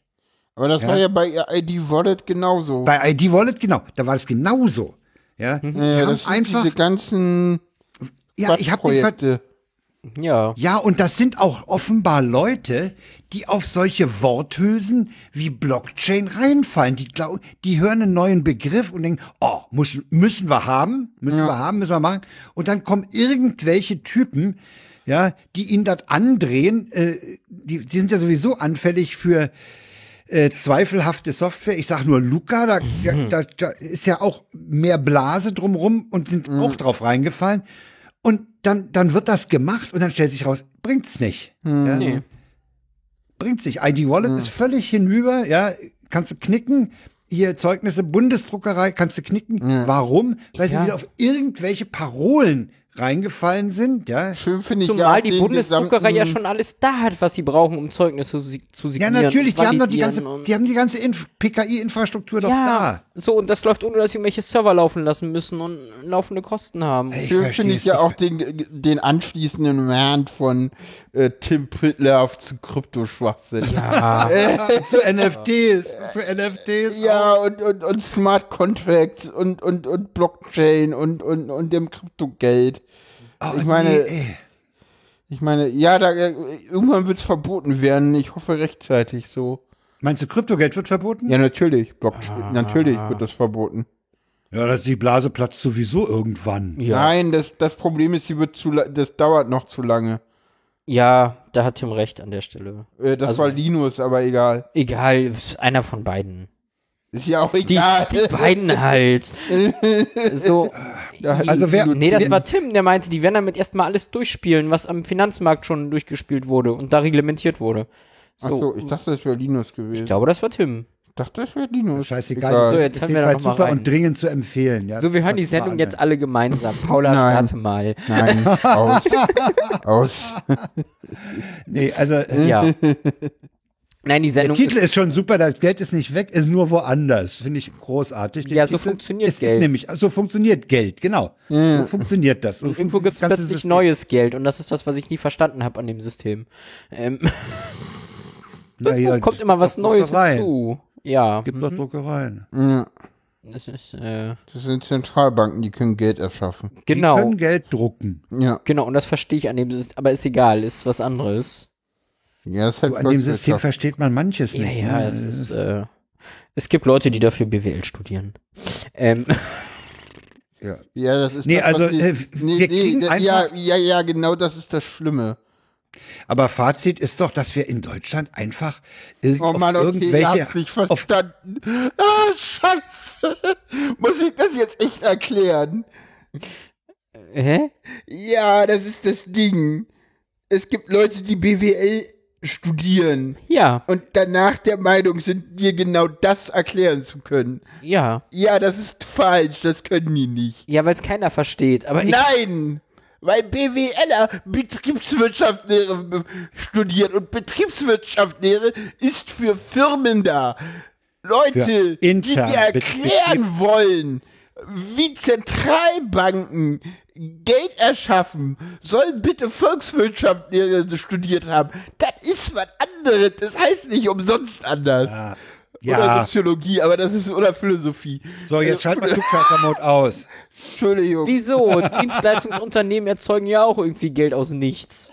Aber das Ja. war ja bei ID Wallet genauso. Bei ID Wallet, genau, da war es genauso. Ja, die ja, das sind einfach, diese ganzen ja, ich habe Projekte. ja. Ja, und das sind auch offenbar Leute, die auf solche Worthülsen wie Blockchain reinfallen. Die glauben, die hören einen neuen Begriff und denken, oh, muss, müssen wir haben, müssen wir haben, müssen wir machen. Und dann kommen irgendwelche Typen, ja, die ihnen das andrehen. Äh, die, die sind ja sowieso anfällig für äh, zweifelhafte Software. Ich sag nur Luca, da, da, da, da ist ja auch mehr Blase drumrum und sind auch drauf reingefallen. Und dann, dann wird das gemacht und dann stellt sich raus, bringt's nicht. Ja, Nee. Bringt's nicht. ID Wallet ist völlig hinüber, ja, kannst du knicken. Hier Zeugnisse Bundesdruckerei kannst du knicken. Warum? Weil Ja. sie wieder auf irgendwelche Parolen reingefallen sind, ja. Schön finde ich ja Zumal die Bundesdruckerei ja schon alles da hat, was sie brauchen, um Zeugnisse zu, zu Ja, signieren. natürlich, und die haben doch die ganze, die haben die ganze Inf- PKI-Infrastruktur doch ja, da. so und das läuft ohne, dass sie irgendwelche Server laufen lassen müssen und laufende Kosten haben. Ich Schön finde ich ja auch den, den anschließenden Rant von äh, Tim Pritloff zu Kryptoschwachsinn. Ja, zu NFTs, zu NFTs. Ja, und, und, und Smart Contracts und, und, und Blockchain und, und, und dem Kryptogeld. Oh, ich meine- nee. Ich meine, ja, da, äh, irgendwann wird es verboten werden. Ich hoffe rechtzeitig so. Meinst du, Kryptogeld wird verboten? Ja, natürlich. Blockchain, natürlich wird das verboten. Ja, das, die Blase platzt sowieso irgendwann. ja. Nein, das, das Problem ist, sie wird zu, la- das dauert noch zu lange. ja, da hat Tim recht an der Stelle. Äh, das Also- war Linus, aber egal. Egal, einer von beiden. Ist ja auch Die, egal. die beiden halt. So. Also wer- Nee, das wer- war Tim, der meinte, die werden damit erstmal alles durchspielen, was am Finanzmarkt schon durchgespielt wurde und da reglementiert wurde. So, Achso, ich dachte, das wäre Linus gewesen. ich glaube, das war Tim. Ich dachte, das wäre Linus. Scheißegal. Egal. So, jetzt ist hören wir noch mal super rein. und dringend zu empfehlen. Ja, So, wir hören die Sendung jetzt alle gemeinsam. Paula, Nein. starte mal. Nein, aus. aus. Nee, also äh, Ja. Nein, die der Sendung Titel ist, ist schon super, das Geld ist nicht weg, ist nur woanders. Finde ich großartig. Der Ja, so Titel- funktioniert es Geld. Ist nämlich, so funktioniert Geld, genau. So funktioniert das. So irgendwo funktioniert gibt es plötzlich System. neues Geld und das ist das, was ich nie verstanden habe an dem System. Ähm, Na ja, kommt immer was Neues hinzu. Ja, Gibt doch Druckereien. Ja, das ist, äh, das sind Zentralbanken, die können Geld erschaffen. Die genau. können Geld drucken. Ja, Genau, und das verstehe ich an dem System, aber ist egal, ist was anderes. Ja das ist halt Du, an dem System versteht man manches Ja, nicht. ja, ne? es ist, äh, es gibt Leute, die dafür BWL studieren. Ähm, ja. Ja, das ist Nee, das, also, die- äh, wir kriegen einfach- ja, ja, ja, genau das ist das Schlimme. Aber Fazit ist doch, dass wir in Deutschland einfach irg Oh auf Mann, okay, irgendwelche habt mich verstanden. Ah, scheiße. Muss ich das jetzt echt erklären? hä? Ja, das ist das Ding. Es gibt Leute, die BWL studieren Ja, und danach der Meinung sind, dir genau das erklären zu können. ja. Ja, das ist falsch, das können die nicht. Ja, weil es keiner versteht. Aber ich, Nein! Weil BWLer Betriebswirtschaftslehre be- studiert und Betriebswirtschaftslehre ist für Firmen da. Leute, die dir erklären wollen, wie Zentralbanken Geld erschaffen, sollen bitte Volkswirtschaftslehre studiert haben. Das ist was anderes. Das heißt nicht umsonst anders. Ja. Oder Soziologie, aber das ist, oder Philosophie. So, jetzt schalt mal Klugscheißer-Mode aus. Entschuldigung. Wieso? Dienstleistungsunternehmen erzeugen ja auch irgendwie Geld aus nichts.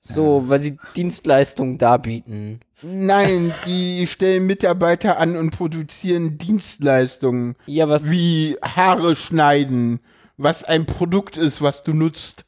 So, weil sie Dienstleistungen darbieten. Nein, die stellen Mitarbeiter an und produzieren Dienstleistungen. Ja, was? Wie Haare schneiden, was ein Produkt ist, was du nutzt.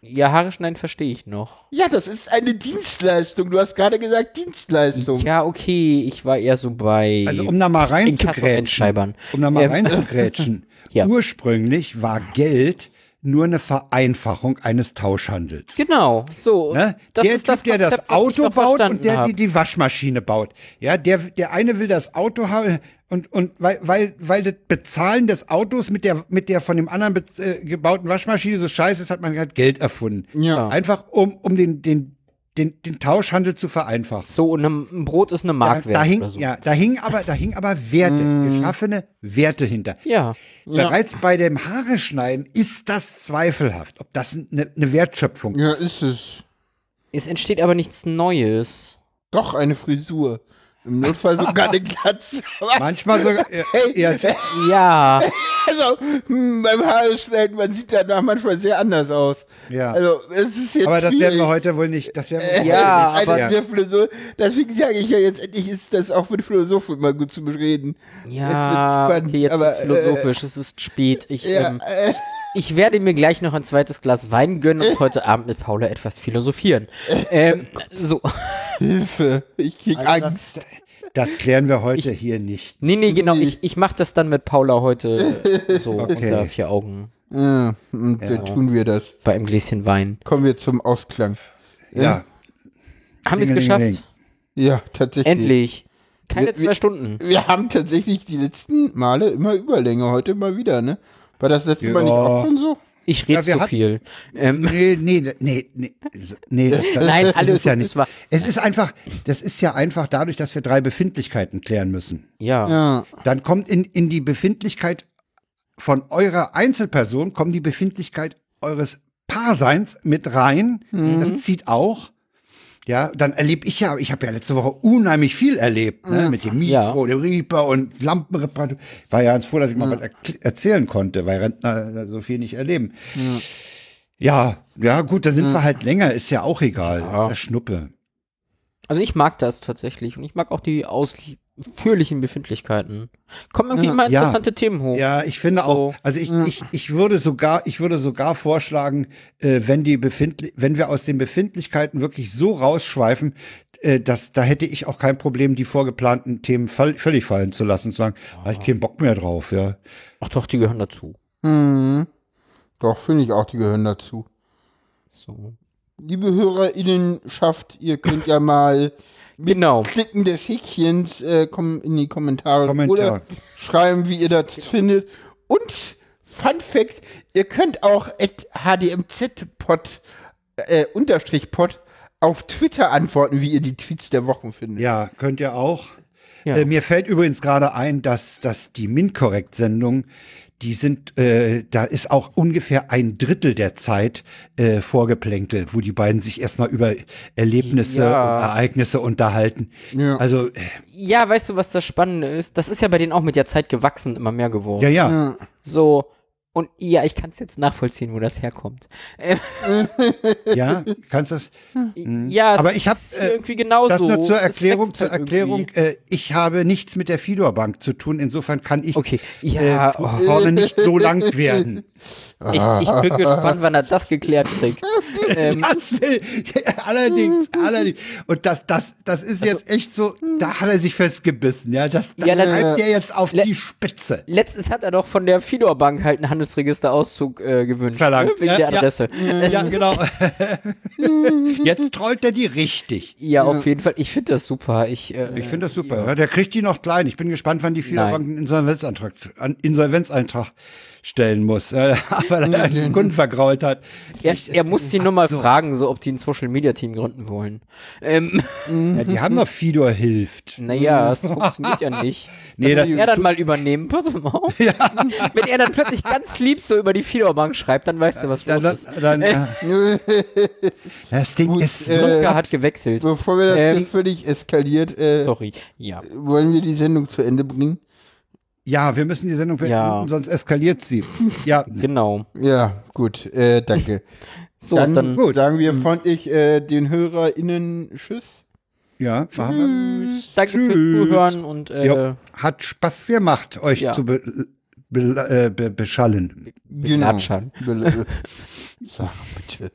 Ja, Haare schneiden verstehe ich noch. Ja, das ist eine Dienstleistung. Du hast gerade gesagt Dienstleistung. Ja, okay, ich war eher so bei Also um da mal reinzugrätschen, um da mal Ähm, reinzugrätschen. Ja. Ursprünglich war Geld nur eine Vereinfachung eines Tauschhandels. Genau, so. Ne? Das der ist das typ, der das Konzept, was ich Auto baut und der die, die Waschmaschine baut. Ja, der, der eine will das Auto haben und, und weil, weil, weil das Bezahlen des Autos mit der, mit der von dem anderen äh, gebauten Waschmaschine so scheiße ist, hat man halt Geld erfunden. Ja. Einfach um, um den, den, den, den Tauschhandel zu vereinfachen. So, und ein Brot ist eine Da, Markwert da hing, oder so. ja, da hing aber, da hing aber Werte, Mm. geschaffene Werte hinter. ja. Bereits bei dem Haare schneiden ist das zweifelhaft, ob das eine, eine Wertschöpfung Ja, ist. ist es. Es entsteht aber nichts Neues. Doch eine Frisur. Im Notfall sogar eine Glatze. Manchmal sogar, äh, ja, Ja, Also, hm, beim Haarschneiden, man sieht danach manchmal sehr anders aus. Ja. Also, es ist jetzt aber das werden schwierig. wir heute wohl nicht, das werden wir heute Ja, nicht aber- Philosoph Deswegen sage ich ja jetzt endlich, ist das auch mit Philosophen immer gut zu bereden. ja, Jetzt wird's spannend, okay, jetzt aber, wird's philosophisch, es ist spät. Ich, Ja, ähm, äh, ich werde mir gleich noch ein zweites Glas Wein gönnen und heute Abend mit Paula etwas philosophieren. ähm, so. Hilfe, ich krieg Also Angst. das, das klären wir heute hier nicht. Nee, nee, genau, ich, ich mach das dann mit Paula heute so Okay. unter vier Augen Ja, und dann tun wir das. bei einem Gläschen Wein. Kommen wir zum Ausklang. Ja. Haben wir es geschafft? Ja, tatsächlich. Endlich. Keine Wir- zwei wir- Stunden. Wir haben tatsächlich die letzten Male immer Überlänge, heute mal wieder, ne? War das letzte Mal nicht Ja. auch schon so? Ich rede Ja, zu viel. Ähm, Nee, nee, nee, nee, nee, das, Nein, das alles ist ja nicht. es war- Es ist einfach, das ist ja einfach dadurch, dass wir drei Befindlichkeiten klären müssen. ja. Ja. Dann kommt in, in die Befindlichkeit von eurer Einzelperson, kommt die Befindlichkeit eures Paarseins mit rein. Das zieht auch. Ja, dann erlebe ich ja, ich habe ja letzte Woche unheimlich viel erlebt, ne, mit dem Mikro, dem Reaper und Lampenreparatur. War ja ganz froh, dass ich mal was erkl- erzählen konnte, weil Rentner so viel nicht erleben. Ja, ja, gut, da sind wir halt länger, ist ja auch egal. Das ist ja Schnuppe. Also ich mag das tatsächlich und ich mag auch die ausführlichen Befindlichkeiten. Kommen irgendwie Ja. immer Ja. interessante Themen hoch. Ja, ich finde auch, So. also ich, ich, ich würde sogar, ich würde sogar vorschlagen, äh, wenn die Befindli wenn wir aus den Befindlichkeiten wirklich so rausschweifen, äh, dass da hätte ich auch kein Problem, die vorgeplanten Themen völlig fallen zu lassen und zu sagen, ah, ich keinen Bock mehr drauf, ja. Ach doch, die gehören dazu. Hm. Doch, finde ich auch, die gehören dazu. So. Liebe HörerInnenschaft, ihr könnt ja mal Genau. Klicken des Häkchens äh, kommen in die Kommentare Kommentar. oder schreiben, wie ihr das findet. Und Fun Fact, ihr könnt auch at hdmzpod äh, unterstrich pod auf Twitter antworten, wie ihr die Tweets der Wochen findet. Ja, könnt ihr auch. Ja. Äh, mir fällt übrigens gerade ein, dass, dass die MinCorrect-Sendung, die sind, äh, da ist auch ungefähr ein Drittel der Zeit äh, vorgeplänkelt, wo die beiden sich erstmal über Erlebnisse Ja. und Ereignisse unterhalten. Ja. Also, äh, Ja, weißt du, was das Spannende ist? Das ist ja bei denen auch mit der Zeit gewachsen, immer mehr geworden. ja, ja. Ja. So. Und ja, ich kann es jetzt nachvollziehen, wo das herkommt. Ja, kannst das. Ja, es Aber ich hab, ist äh, irgendwie genauso. Das nur zur Erklärung, wächst zur halt Erklärung. Äh, ich habe nichts mit der Fidor Bank zu tun. Insofern kann ich Okay, äh, ja, vor- oh, vorne nicht so lang werden. ich, ich bin gespannt, wann er das geklärt kriegt. ähm, Das will, allerdings, allerdings. Und das, das, das ist jetzt echt so, da hat er sich festgebissen, ja. Das, das Ja, treibt er jetzt auf die Spitze. letztens hat er doch von der Fidor Bank halt einen Handelsregisterauszug äh, gewünscht. Verlangt. Ne? Wegen Ja, der ja. Adresse. Ja, genau. Jetzt trollt er die richtig. Ja, auf jeden Fall. Ich finde das super. Ich, äh, Ich finde das super. Ja. Der kriegt die noch klein. Ich bin gespannt, wann die einen Insolvenzantrag, an- Insolvenzeintrag stellen muss, äh, weil er einen Kunden vergrault hat. Er, Ich- er muss sie nur mal so. fragen, so ob die ein Social Media Team gründen wollen. Ähm, Ja, die haben noch Fidor hilft. naja, das funktioniert ja nicht. Nee, das das- muss er dann mal übernehmen. Pass auf mal auf. Wenn er dann plötzlich ganz lieb so über die Fidor-Bank schreibt, dann weißt du, was los dann, ist. dann, das Ding Gut, ist äh, hat gewechselt. Bevor wir das Ähm, Ding völlig eskaliert, äh, Sorry. Ja. wollen wir die Sendung zu Ende bringen? Ja, wir müssen die Sendung beenden, Ja. sonst eskaliert sie. Ja, Genau. Ja, gut, äh, danke. So, dann, dann, gut, sagen wir von ich äh, den HörerInnen Tschüss. ja, machen wir. Tschüss. Danke fürs Tschüss. Zuhören und äh, Jo, hat Spaß gemacht, euch Ja. zu be, be, äh, be, beschallen. Belatschern. Genau. Be- Sag bitte.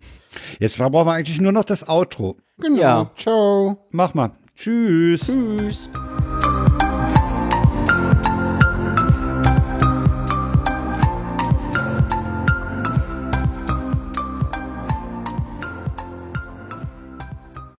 Jetzt brauchen wir eigentlich nur noch das Outro. Genau. Ja. Ciao. Mach mal. Tschüss. Tschüss.